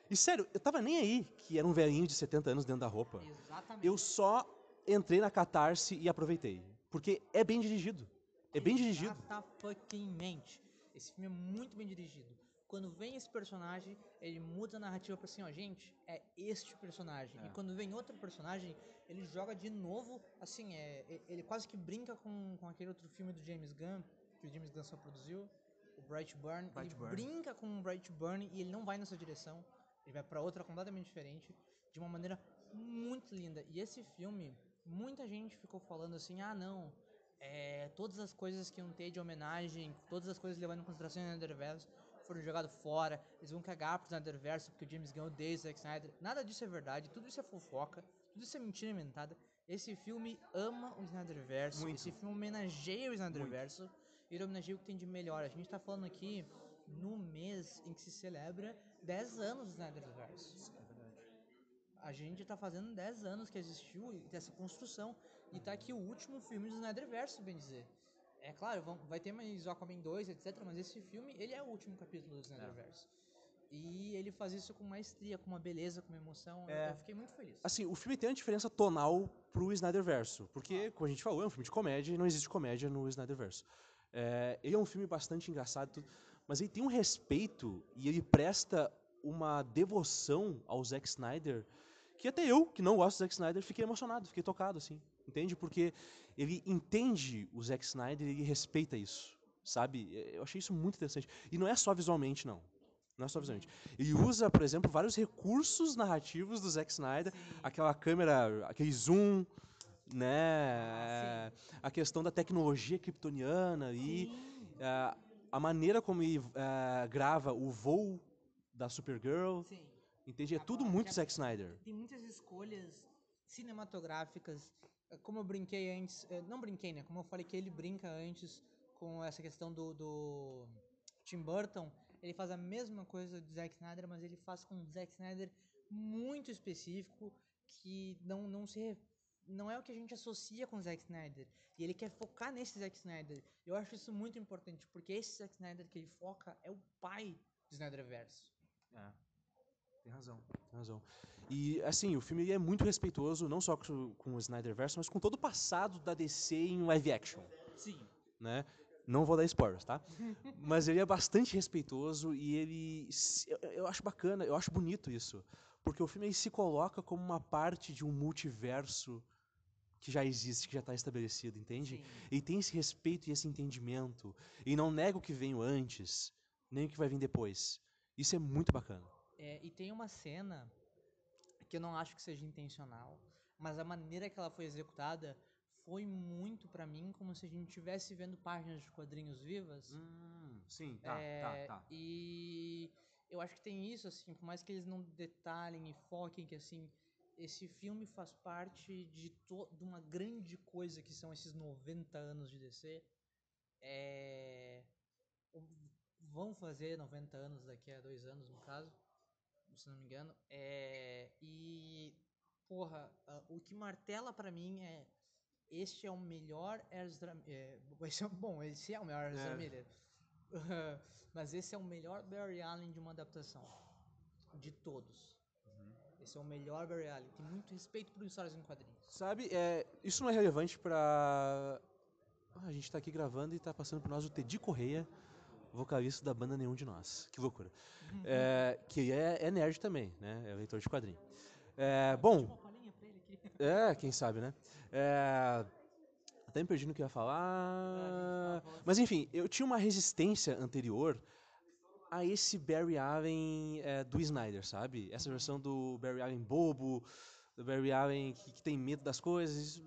E sério, eu tava nem aí que era um velhinho de 70 anos dentro da roupa. Exatamente. Eu só entrei na catarse e aproveitei. Porque é bem dirigido. É bem dirigido. Exatamente. Esse filme é muito bem dirigido. Quando vem esse personagem, ele muda a narrativa pra assim, ó, gente, é este personagem. E quando vem outro personagem, ele joga de novo, assim, é, é- ele quase que brinca com, com aquele outro filme do James Gunn, que o James Gunn só produziu, o Brightburn. Brightburn. brinca com o Brightburn e ele não vai nessa direção. Ele vai pra outra completamente diferente, de uma maneira muito linda. E esse filme, muita gente ficou falando assim, ah, não, é, todas as coisas que iam ter de homenagem, todas as coisas levando em consideração o Snyderverse foram jogadas fora, eles vão cagar pro Snyderverse porque o James Gunn odeia o Zack Snyder. Nada disso é verdade, tudo isso é fofoca, tudo isso é mentira inventada. Esse filme ama o Snyderverse, Muito. esse filme homenageia o Snyderverse e ele homenageia o que tem de melhor. A gente tá falando aqui no mês em que se celebra 10 anos do Snyderverse. A gente tá fazendo 10 anos que existiu e dessa construção. E tá aqui o último filme do Snyderverse, bem dizer. É claro, vai ter mais Aquaman 2, etc. Mas esse filme, ele é o último capítulo do Snyderverse. E ele faz isso com maestria, com uma beleza, com uma emoção. É. Eu fiquei muito feliz. Assim, o filme tem uma diferença tonal pro Snyderverso. Porque, como a gente falou, é um filme de comédia e não existe comédia no Snyderverso. É, ele é um filme bastante engraçado, mas ele tem um respeito e ele presta uma devoção ao Zack Snyder que até eu, que não gosto do Zack Snyder, fiquei emocionado, fiquei tocado, assim. Entende? Porque ele entende o Zack Snyder e ele respeita isso. sabe? Eu achei isso muito interessante. E não é só visualmente, não. Não é só visualmente. Ele usa, por exemplo, vários recursos narrativos do Zack Snyder. Sim. Aquela câmera, aquele zoom, né? Ah, a questão da tecnologia kryptoniana e uh, a maneira como ele uh, grava o voo da Supergirl. Sim. Entende? É tudo muito Zack Snyder. Tem muitas escolhas cinematográficas. Como eu brinquei antes, eh, não brinquei, né? Como eu falei que ele brinca antes com essa questão do, do Tim Burton ele faz a mesma coisa do Zack Snyder, mas ele faz com um Zack Snyder muito específico que não, não se não é o que a gente associa com o Zack Snyder. E ele quer focar nesse Zack Snyder. Eu acho isso muito importante, porque esse Zack Snyder que ele foca é o pai do Snyderverse. É. Tem razão, tem razão. E, assim, o filme é muito respeitoso, não só com, com o Snyderverse, mas com todo o passado da DC em live action. Sim. Né? Não vou dar spoilers, tá? Mas ele é bastante respeitoso e ele. Eu, eu, acho bacana, eu acho bonito isso. Porque o filme se coloca como uma parte de um multiverso que já existe, que já está estabelecido, entende? Sim. E tem esse respeito e esse entendimento. E não nega o que veio antes, nem o que vai vir depois. Isso é muito bacana. É, e tem uma cena que eu não acho que seja intencional, mas a maneira que ela foi executada foi muito para mim como se a gente estivesse vendo páginas de quadrinhos vivas. Hum, sim, tá, é, tá, tá. E eu acho que tem isso, assim, por mais que eles não detalhem e foquem que, assim, esse filme faz parte de, de uma grande coisa que são esses 90 anos de DC. É, vão fazer 90 anos daqui a dois anos, no caso, se não me engano. É, e, porra, o que martela para mim é este é o melhor Ezra é, bom esse é o melhor Ezra é. Miller mas esse é o melhor Barry Allen de uma adaptação de todos. Esse é o melhor Barry Allen tem muito respeito por histórias em quadrinhos. Sabe é, isso não é relevante para a gente está aqui gravando e está passando por nós o Teddy Correia vocalista da banda Nenhum de Nós. Que loucura. É, que é, é, nerd também né? É leitor de quadrinho. É, bom é quem sabe né? É, até me perdi no que eu ia falar. Mas enfim, eu tinha uma resistência anterior a esse Barry Allen é, do Snyder, sabe? Essa versão do Barry Allen bobo, do Barry Allen que, que tem medo das coisas.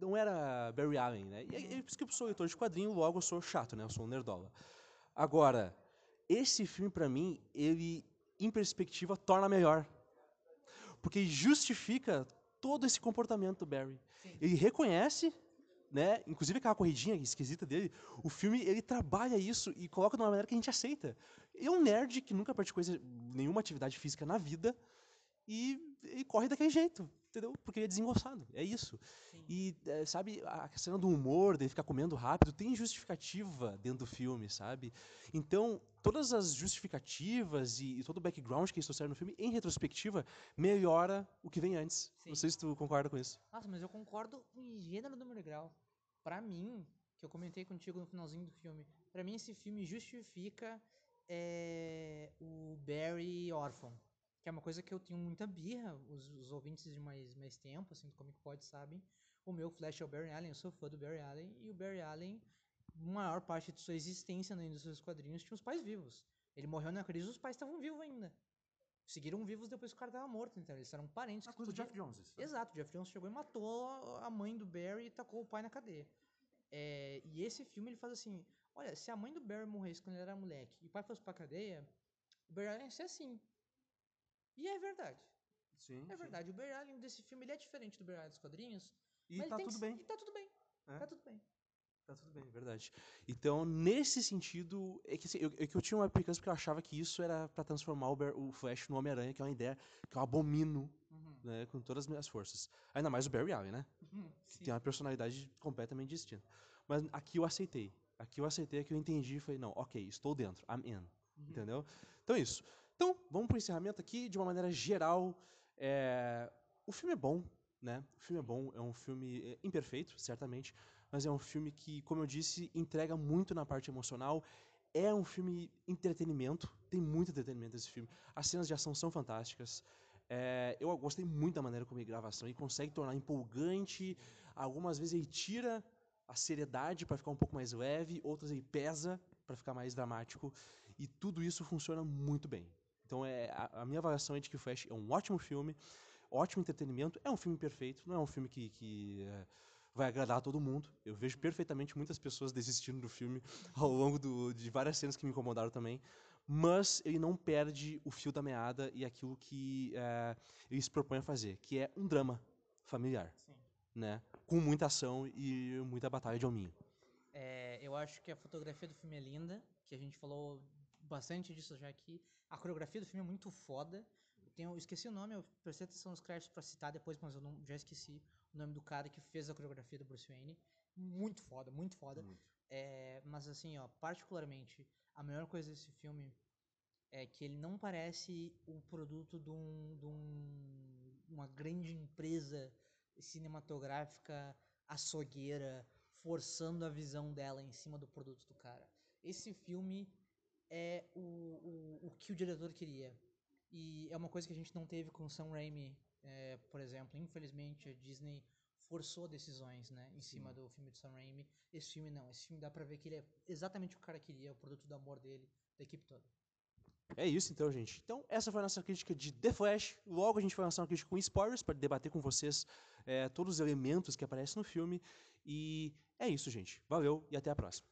Não era Barry Allen, né? E é, é por isso que eu sou leitor de quadrinho, logo eu sou chato, né? Eu sou um nerdola. Agora, esse filme, para mim, ele, em perspectiva, torna melhor. Porque justifica todo esse comportamento do Barry. Sim. Ele reconhece, né? Inclusive aquela corridinha esquisita dele. O filme ele trabalha isso e coloca de uma maneira que a gente aceita. É um nerd que nunca praticou nenhuma atividade física na vida e, e corre daquele jeito entendeu? Porque ele é desengonçado, é isso. Sim. E, é, sabe, a cena do humor, dele ficar comendo rápido, tem justificativa dentro do filme, sabe? Então, todas as justificativas e, e todo o background que eles trouxeram no filme, em retrospectiva, melhora o que vem antes. Sim. Não sei se tu concorda com isso. Nossa, mas eu concordo em gênero, número e grau. Pra mim, que eu comentei contigo no finalzinho do filme, pra mim esse filme justifica é, o Barry órfão que é uma coisa que eu tenho muita birra, os, os ouvintes de mais, mais tempo, assim, do Comic Pod sabem, o meu Flash é o Barry Allen, eu sou fã do Barry Allen, e o Barry Allen, maior parte de sua existência na indústria dos quadrinhos, tinha os pais vivos. Ele morreu na crise, os pais estavam vivos ainda. Seguiram vivos depois que o cara estava morto, então eles eram parentes. A coisa podia... do Jeff Jones. Isso. Exato, o Jeff Jones chegou e matou a mãe do Barry e tacou o pai na cadeia. É, e esse filme ele faz assim: olha, se a mãe do Barry morresse quando ele era moleque e o pai fosse pra cadeia, o Barry Allen ia ser assim. E é verdade. Sim. É verdade. Sim. O Barry Allen desse filme ele é diferente do Barry Allen dos quadrinhos. E tá tudo bem. E tá tudo bem. É? Tá tudo bem. Tá tudo bem, verdade. Então, nesse sentido, é que, assim, eu, é que eu tinha uma implicância porque eu achava que isso era para transformar o, o, Flash no Homem-Aranha, que é uma ideia que eu abomino uhum. né, com todas as minhas forças. Ainda mais o Barry Allen, né? Uhum, que tem uma personalidade completamente distinta. Mas aqui eu aceitei. Aqui eu aceitei, aqui eu entendi e falei, não, ok, estou dentro, I'm in. Uhum. Entendeu? Então é isso. Então, vamos para o encerramento aqui, de uma maneira geral. É... O filme é bom, né? O filme é bom, é um filme é, imperfeito, certamente, mas é um filme que, como eu disse, entrega muito na parte emocional. É um filme entretenimento, tem muito entretenimento esse filme. As cenas de ação são fantásticas. É, eu gostei muito da maneira como ele gravação. Ele consegue tornar empolgante. Algumas vezes ele tira a seriedade para ficar um pouco mais leve, outras aí pesa para ficar mais dramático, e tudo isso funciona muito bem. Então é a, a, minha avaliação é de que o Flash é um ótimo filme, ótimo entretenimento, é um filme perfeito, não é um filme que, que é, vai agradar a todo mundo. Eu vejo perfeitamente muitas pessoas desistindo do filme ao longo do, de várias cenas que me incomodaram também, mas ele não perde o fio da meada e aquilo que é, ele se propõe a fazer, que é um drama familiar. Sim. Né? Com muita ação e muita batalha de hominho. É, eu acho que a fotografia do filme é linda, que a gente falou bastante disso já aqui. A coreografia do filme é muito foda. Eu, esqueci o nome, eu prestei atenção nos créditos pra citar depois, mas eu não, já esqueci o nome do cara que fez a coreografia do Bruce Wayne. Muito foda, muito foda. Muito. É, mas assim, ó, particularmente, a melhor coisa desse filme é que ele não parece o produto de, um, de um, uma grande empresa cinematográfica açougueira forçando a visão dela em cima do produto do cara. Esse filme é o, o, o que o diretor queria. E é uma coisa que a gente não teve com Sam Raimi, é, por exemplo. Infelizmente, a Disney forçou decisões né, em Sim. cima do filme de Sam Raimi. Esse filme não. Esse filme dá pra ver que ele é exatamente o que o cara queria, o produto do amor dele, da equipe toda. É isso então, gente. Então, essa foi a nossa crítica de The Flash. Logo a gente vai lançar uma crítica com spoilers para debater com vocês é, todos os elementos que aparecem no filme. E é isso, gente. Valeu e até a próxima.